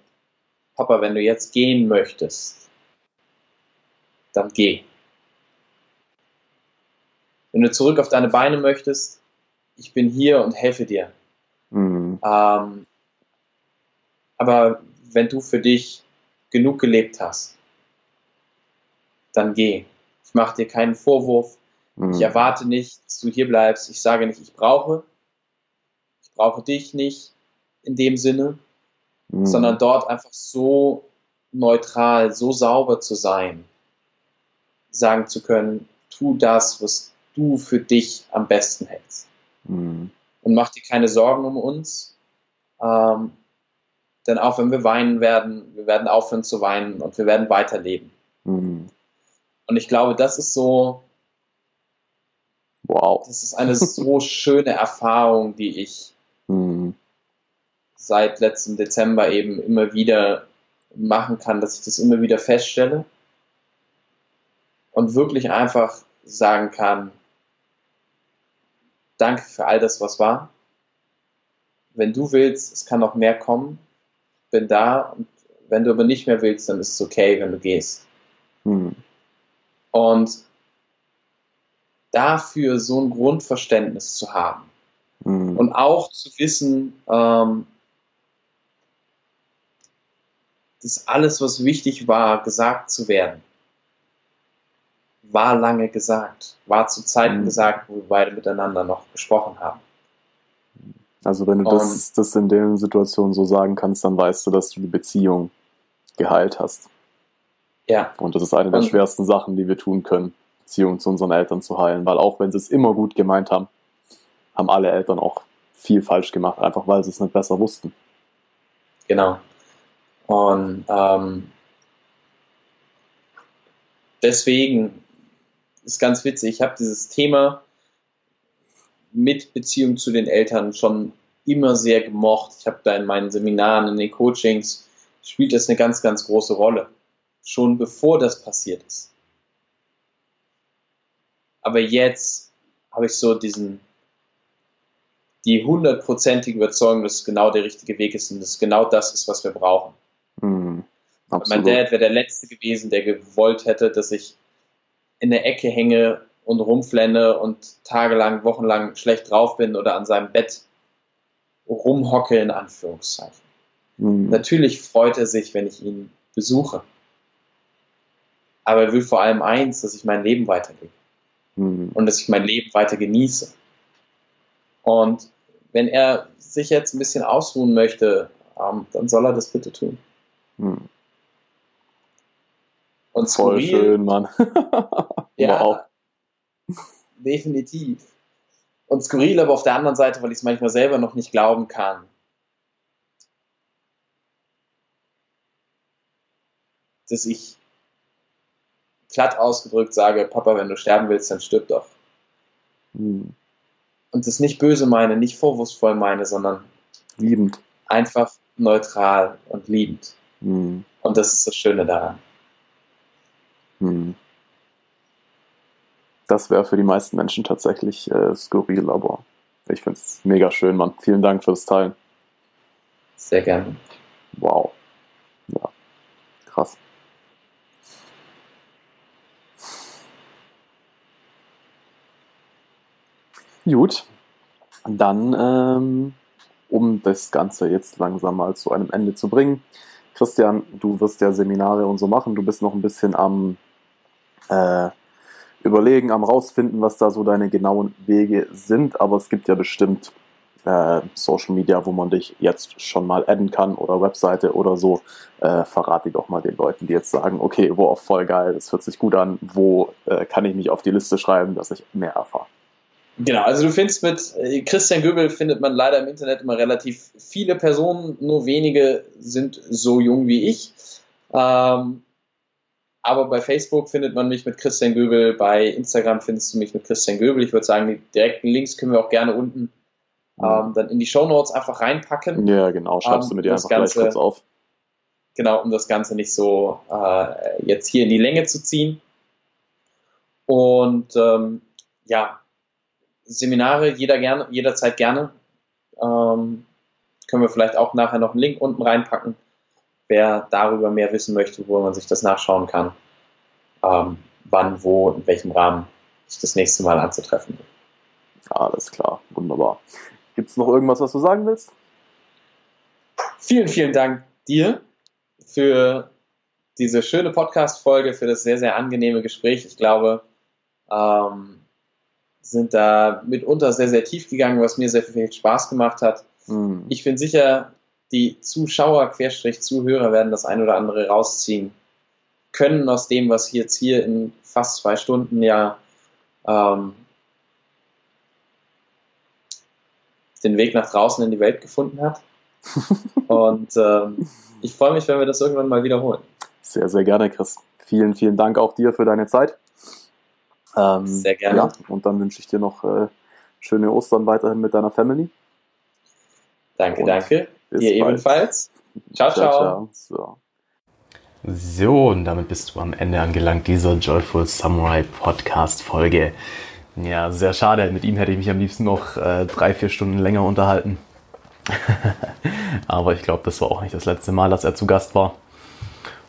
Papa, wenn du jetzt gehen möchtest, dann geh. Wenn du zurück auf deine Beine möchtest, ich bin hier und helfe dir. Mhm. Ähm, aber wenn du für dich genug gelebt hast, dann geh. Ich mache dir keinen Vorwurf. Mhm. Ich erwarte nicht, dass du hier bleibst. Ich sage nicht, ich brauche. Ich brauche dich nicht in dem Sinne, mhm. sondern dort einfach so neutral, so sauber zu sein, sagen zu können, tu das, was du für dich am besten hältst. Mhm. Und mach dir keine Sorgen um uns, ähm, denn auch wenn wir weinen werden, wir werden aufhören zu weinen und wir werden weiterleben. Mhm. Und ich glaube, das ist so, wow, das ist eine so schöne Erfahrung, die ich mhm seit letztem Dezember eben immer wieder machen kann, dass ich das immer wieder feststelle und wirklich einfach sagen kann, danke für all das, was war. Wenn du willst, es kann noch mehr kommen, bin da und wenn du aber nicht mehr willst, dann ist es okay, wenn du gehst. Hm. Und dafür so ein Grundverständnis zu haben Mhm. und auch zu wissen, ähm, dass alles, was wichtig war, gesagt zu werden, war lange gesagt, war zu Zeiten Mhm. gesagt, wo wir beide miteinander noch gesprochen haben. Also wenn du das, das in den Situationen so sagen kannst, dann weißt du, dass du die Beziehung geheilt hast. Ja, Und das ist eine der Und- schwersten Sachen, die wir tun können, Beziehungen zu unseren Eltern zu heilen. Weil auch wenn sie es immer gut gemeint haben, haben alle Eltern auch viel falsch gemacht, einfach weil sie es nicht besser wussten. genau. Und ähm, deswegen ist ganz witzig, ich habe dieses Thema mit Beziehung zu den Eltern schon immer sehr gemocht. Ich habe da in meinen Seminaren, in den Coachings, spielt das eine ganz, ganz große Rolle. Schon bevor das passiert ist. Aber jetzt habe ich so diesen, die hundertprozentige Überzeugung, dass es genau der richtige Weg ist und dass es genau das ist, was wir brauchen. Hm, Mein. Dad wäre der Letzte gewesen, der gewollt hätte, dass ich in der Ecke hänge und rumflenne und tagelang, wochenlang schlecht drauf bin oder an seinem Bett rumhocke, in Anführungszeichen. Hm, Natürlich freut er sich, wenn ich ihn besuche. Aber er will vor allem eins, dass ich mein Leben weiterlebe hm, und dass ich mein Leben weiter genieße. Und wenn er sich jetzt ein bisschen ausruhen möchte, ähm, dann soll er das bitte tun. hm. Und Voll skurril, schön, Mann. Ja, Wow. definitiv. Und skurril aber auf der anderen Seite, weil ich es manchmal selber noch nicht glauben kann. Dass ich platt ausgedrückt sage, Papa, wenn du sterben willst, dann stirb doch. Hm. Und das nicht böse meine, nicht vorwurfsvoll meine, sondern Liebend. einfach neutral und liebend. Hm. Und das ist das Schöne daran. Hm. Das wäre für die meisten Menschen tatsächlich äh, skurril, aber ich finde es mega schön, Mann. Vielen Dank fürs Teilen. Sehr gerne. Wow. Ja. Krass. Gut. Dann, ähm, um das Ganze jetzt langsam mal zu einem Ende zu bringen. Christian, du wirst ja Seminare und so machen. Du bist noch ein bisschen am äh, Überlegen, am rausfinden, was da so deine genauen Wege sind. Aber es gibt ja bestimmt äh, Social Media, wo man dich jetzt schon mal adden kann oder Webseite oder so. Äh, verrat die doch mal den Leuten, die jetzt sagen, okay, wow, voll geil, das hört sich gut an. Wo äh, kann ich mich auf die Liste schreiben, dass ich mehr erfahre? Genau, also du findest mit äh, Christian Göbel findet man leider im Internet immer relativ viele Personen, nur wenige sind so jung wie ich. Ähm, aber bei Facebook findet man mich mit Christian Göbel, bei Instagram findest du mich mit Christian Göbel. Ich würde sagen, die direkten Links können wir auch gerne unten ähm, dann in die Show Notes einfach reinpacken. Ja, genau, schreibst du Ähm, mir die einfach gleich Ganze- kurz auf. Genau, um das Ganze nicht so äh, jetzt hier in die Länge zu ziehen. Und ähm, ja, Seminare jeder gerne, jederzeit gerne. Ähm, können wir vielleicht auch nachher noch einen Link unten reinpacken, wer darüber mehr wissen möchte, wo man sich das nachschauen kann, ähm, wann, wo, in welchem Rahmen ich das nächste Mal anzutreffen. Alles klar, wunderbar. Gibt es noch irgendwas, was du sagen willst? Vielen, vielen Dank dir für diese schöne Podcast-Folge, für das sehr, sehr angenehme Gespräch. Ich glaube, ähm, sind da mitunter sehr, sehr tief gegangen, was mir sehr viel Spaß gemacht hat. Hm. Ich bin sicher, die Zuschauer, Querstrich Zuhörer werden das ein oder andere rausziehen können aus dem, was jetzt hier in fast zwei Stunden ja ähm, den Weg nach draußen in die Welt gefunden hat. Und ähm, ich freue mich, wenn wir das irgendwann mal wiederholen. Sehr, sehr gerne, Chris. Vielen, vielen Dank auch dir für deine Zeit. Ähm, Sehr gerne. Ja, und dann wünsche ich dir noch äh, schöne Ostern weiterhin mit deiner Family. Danke, Und danke. bis Dir bald. ebenfalls. Ciao, ciao. So. So, und damit bist du am Ende angelangt dieser Joyful Samurai Podcast Folge. Ja, sehr schade. Mit ihm hätte ich mich am liebsten noch äh, drei, vier Stunden länger unterhalten. Aber ich glaube, das war auch nicht das letzte Mal, dass er zu Gast war.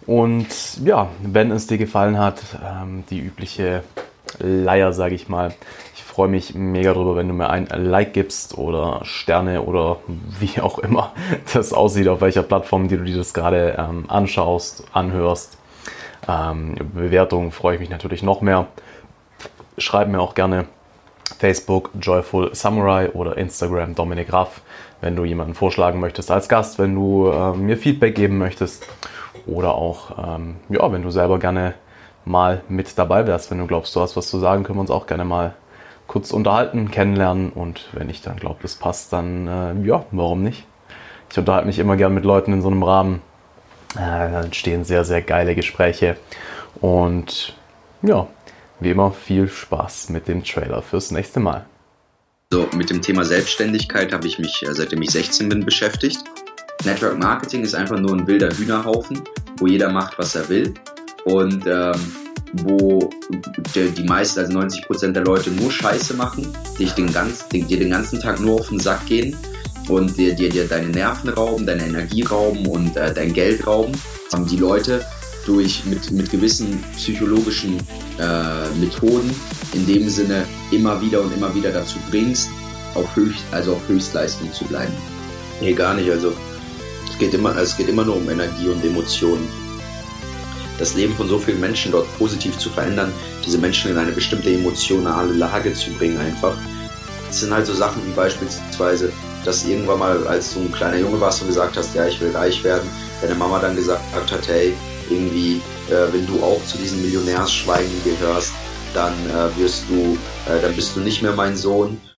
Und ja, wenn es dir gefallen hat, ähm, die übliche Leier, sage ich mal. Ich freue mich mega drüber, wenn du mir ein Like gibst oder Sterne oder wie auch immer das aussieht, auf welcher Plattform, die du dir das gerade ähm, anschaust, anhörst. Ähm, Bewertungen freue ich mich natürlich noch mehr. Schreib mir auch gerne Facebook Joyful Samurai oder Instagram Dominik Raff, wenn du jemanden vorschlagen möchtest als Gast, wenn du äh, mir Feedback geben möchtest oder auch, ähm, ja, wenn du selber gerne mal mit dabei wärst. Wenn du glaubst, du hast was zu sagen, können wir uns auch gerne mal kurz unterhalten, kennenlernen und wenn ich dann glaube, das passt, dann äh, ja, warum nicht? Ich unterhalte mich immer gern mit Leuten in so einem Rahmen. Äh, da entstehen sehr, sehr geile Gespräche und ja, wie immer viel Spaß mit dem Trailer fürs nächste Mal. So, mit dem Thema Selbstständigkeit habe ich mich, äh, seitdem ich 16 bin, beschäftigt. Network Marketing ist einfach nur ein wilder Hühnerhaufen, wo jeder macht, was er will und ähm, wo der, die meisten, also 90 Prozent der Leute nur Scheiße machen, dich den ganz, dir den ganzen Tag nur auf den Sack gehen und dir, dir, dir deine Nerven rauben, deine Energie rauben und äh, dein Geld rauben. Haben die Leute durch mit, mit gewissen psychologischen äh, Methoden in dem Sinne immer wieder und immer wieder dazu bringst, auf Höchst, also auf Höchstleistung zu bleiben. Nee, gar nicht. Also es geht immer, es geht immer nur um Energie und Emotionen das Leben von so vielen Menschen dort positiv zu verändern, diese Menschen in eine bestimmte emotionale Lage zu bringen einfach. Das sind halt so Sachen wie beispielsweise, dass irgendwann mal, als du ein kleiner Junge warst und gesagt hast, ja, ich will reich werden, deine Mama dann gesagt hat, hey, irgendwie, äh, wenn du auch zu diesen Millionärsschweigen gehörst, dann äh, wirst du, äh, dann bist du nicht mehr mein Sohn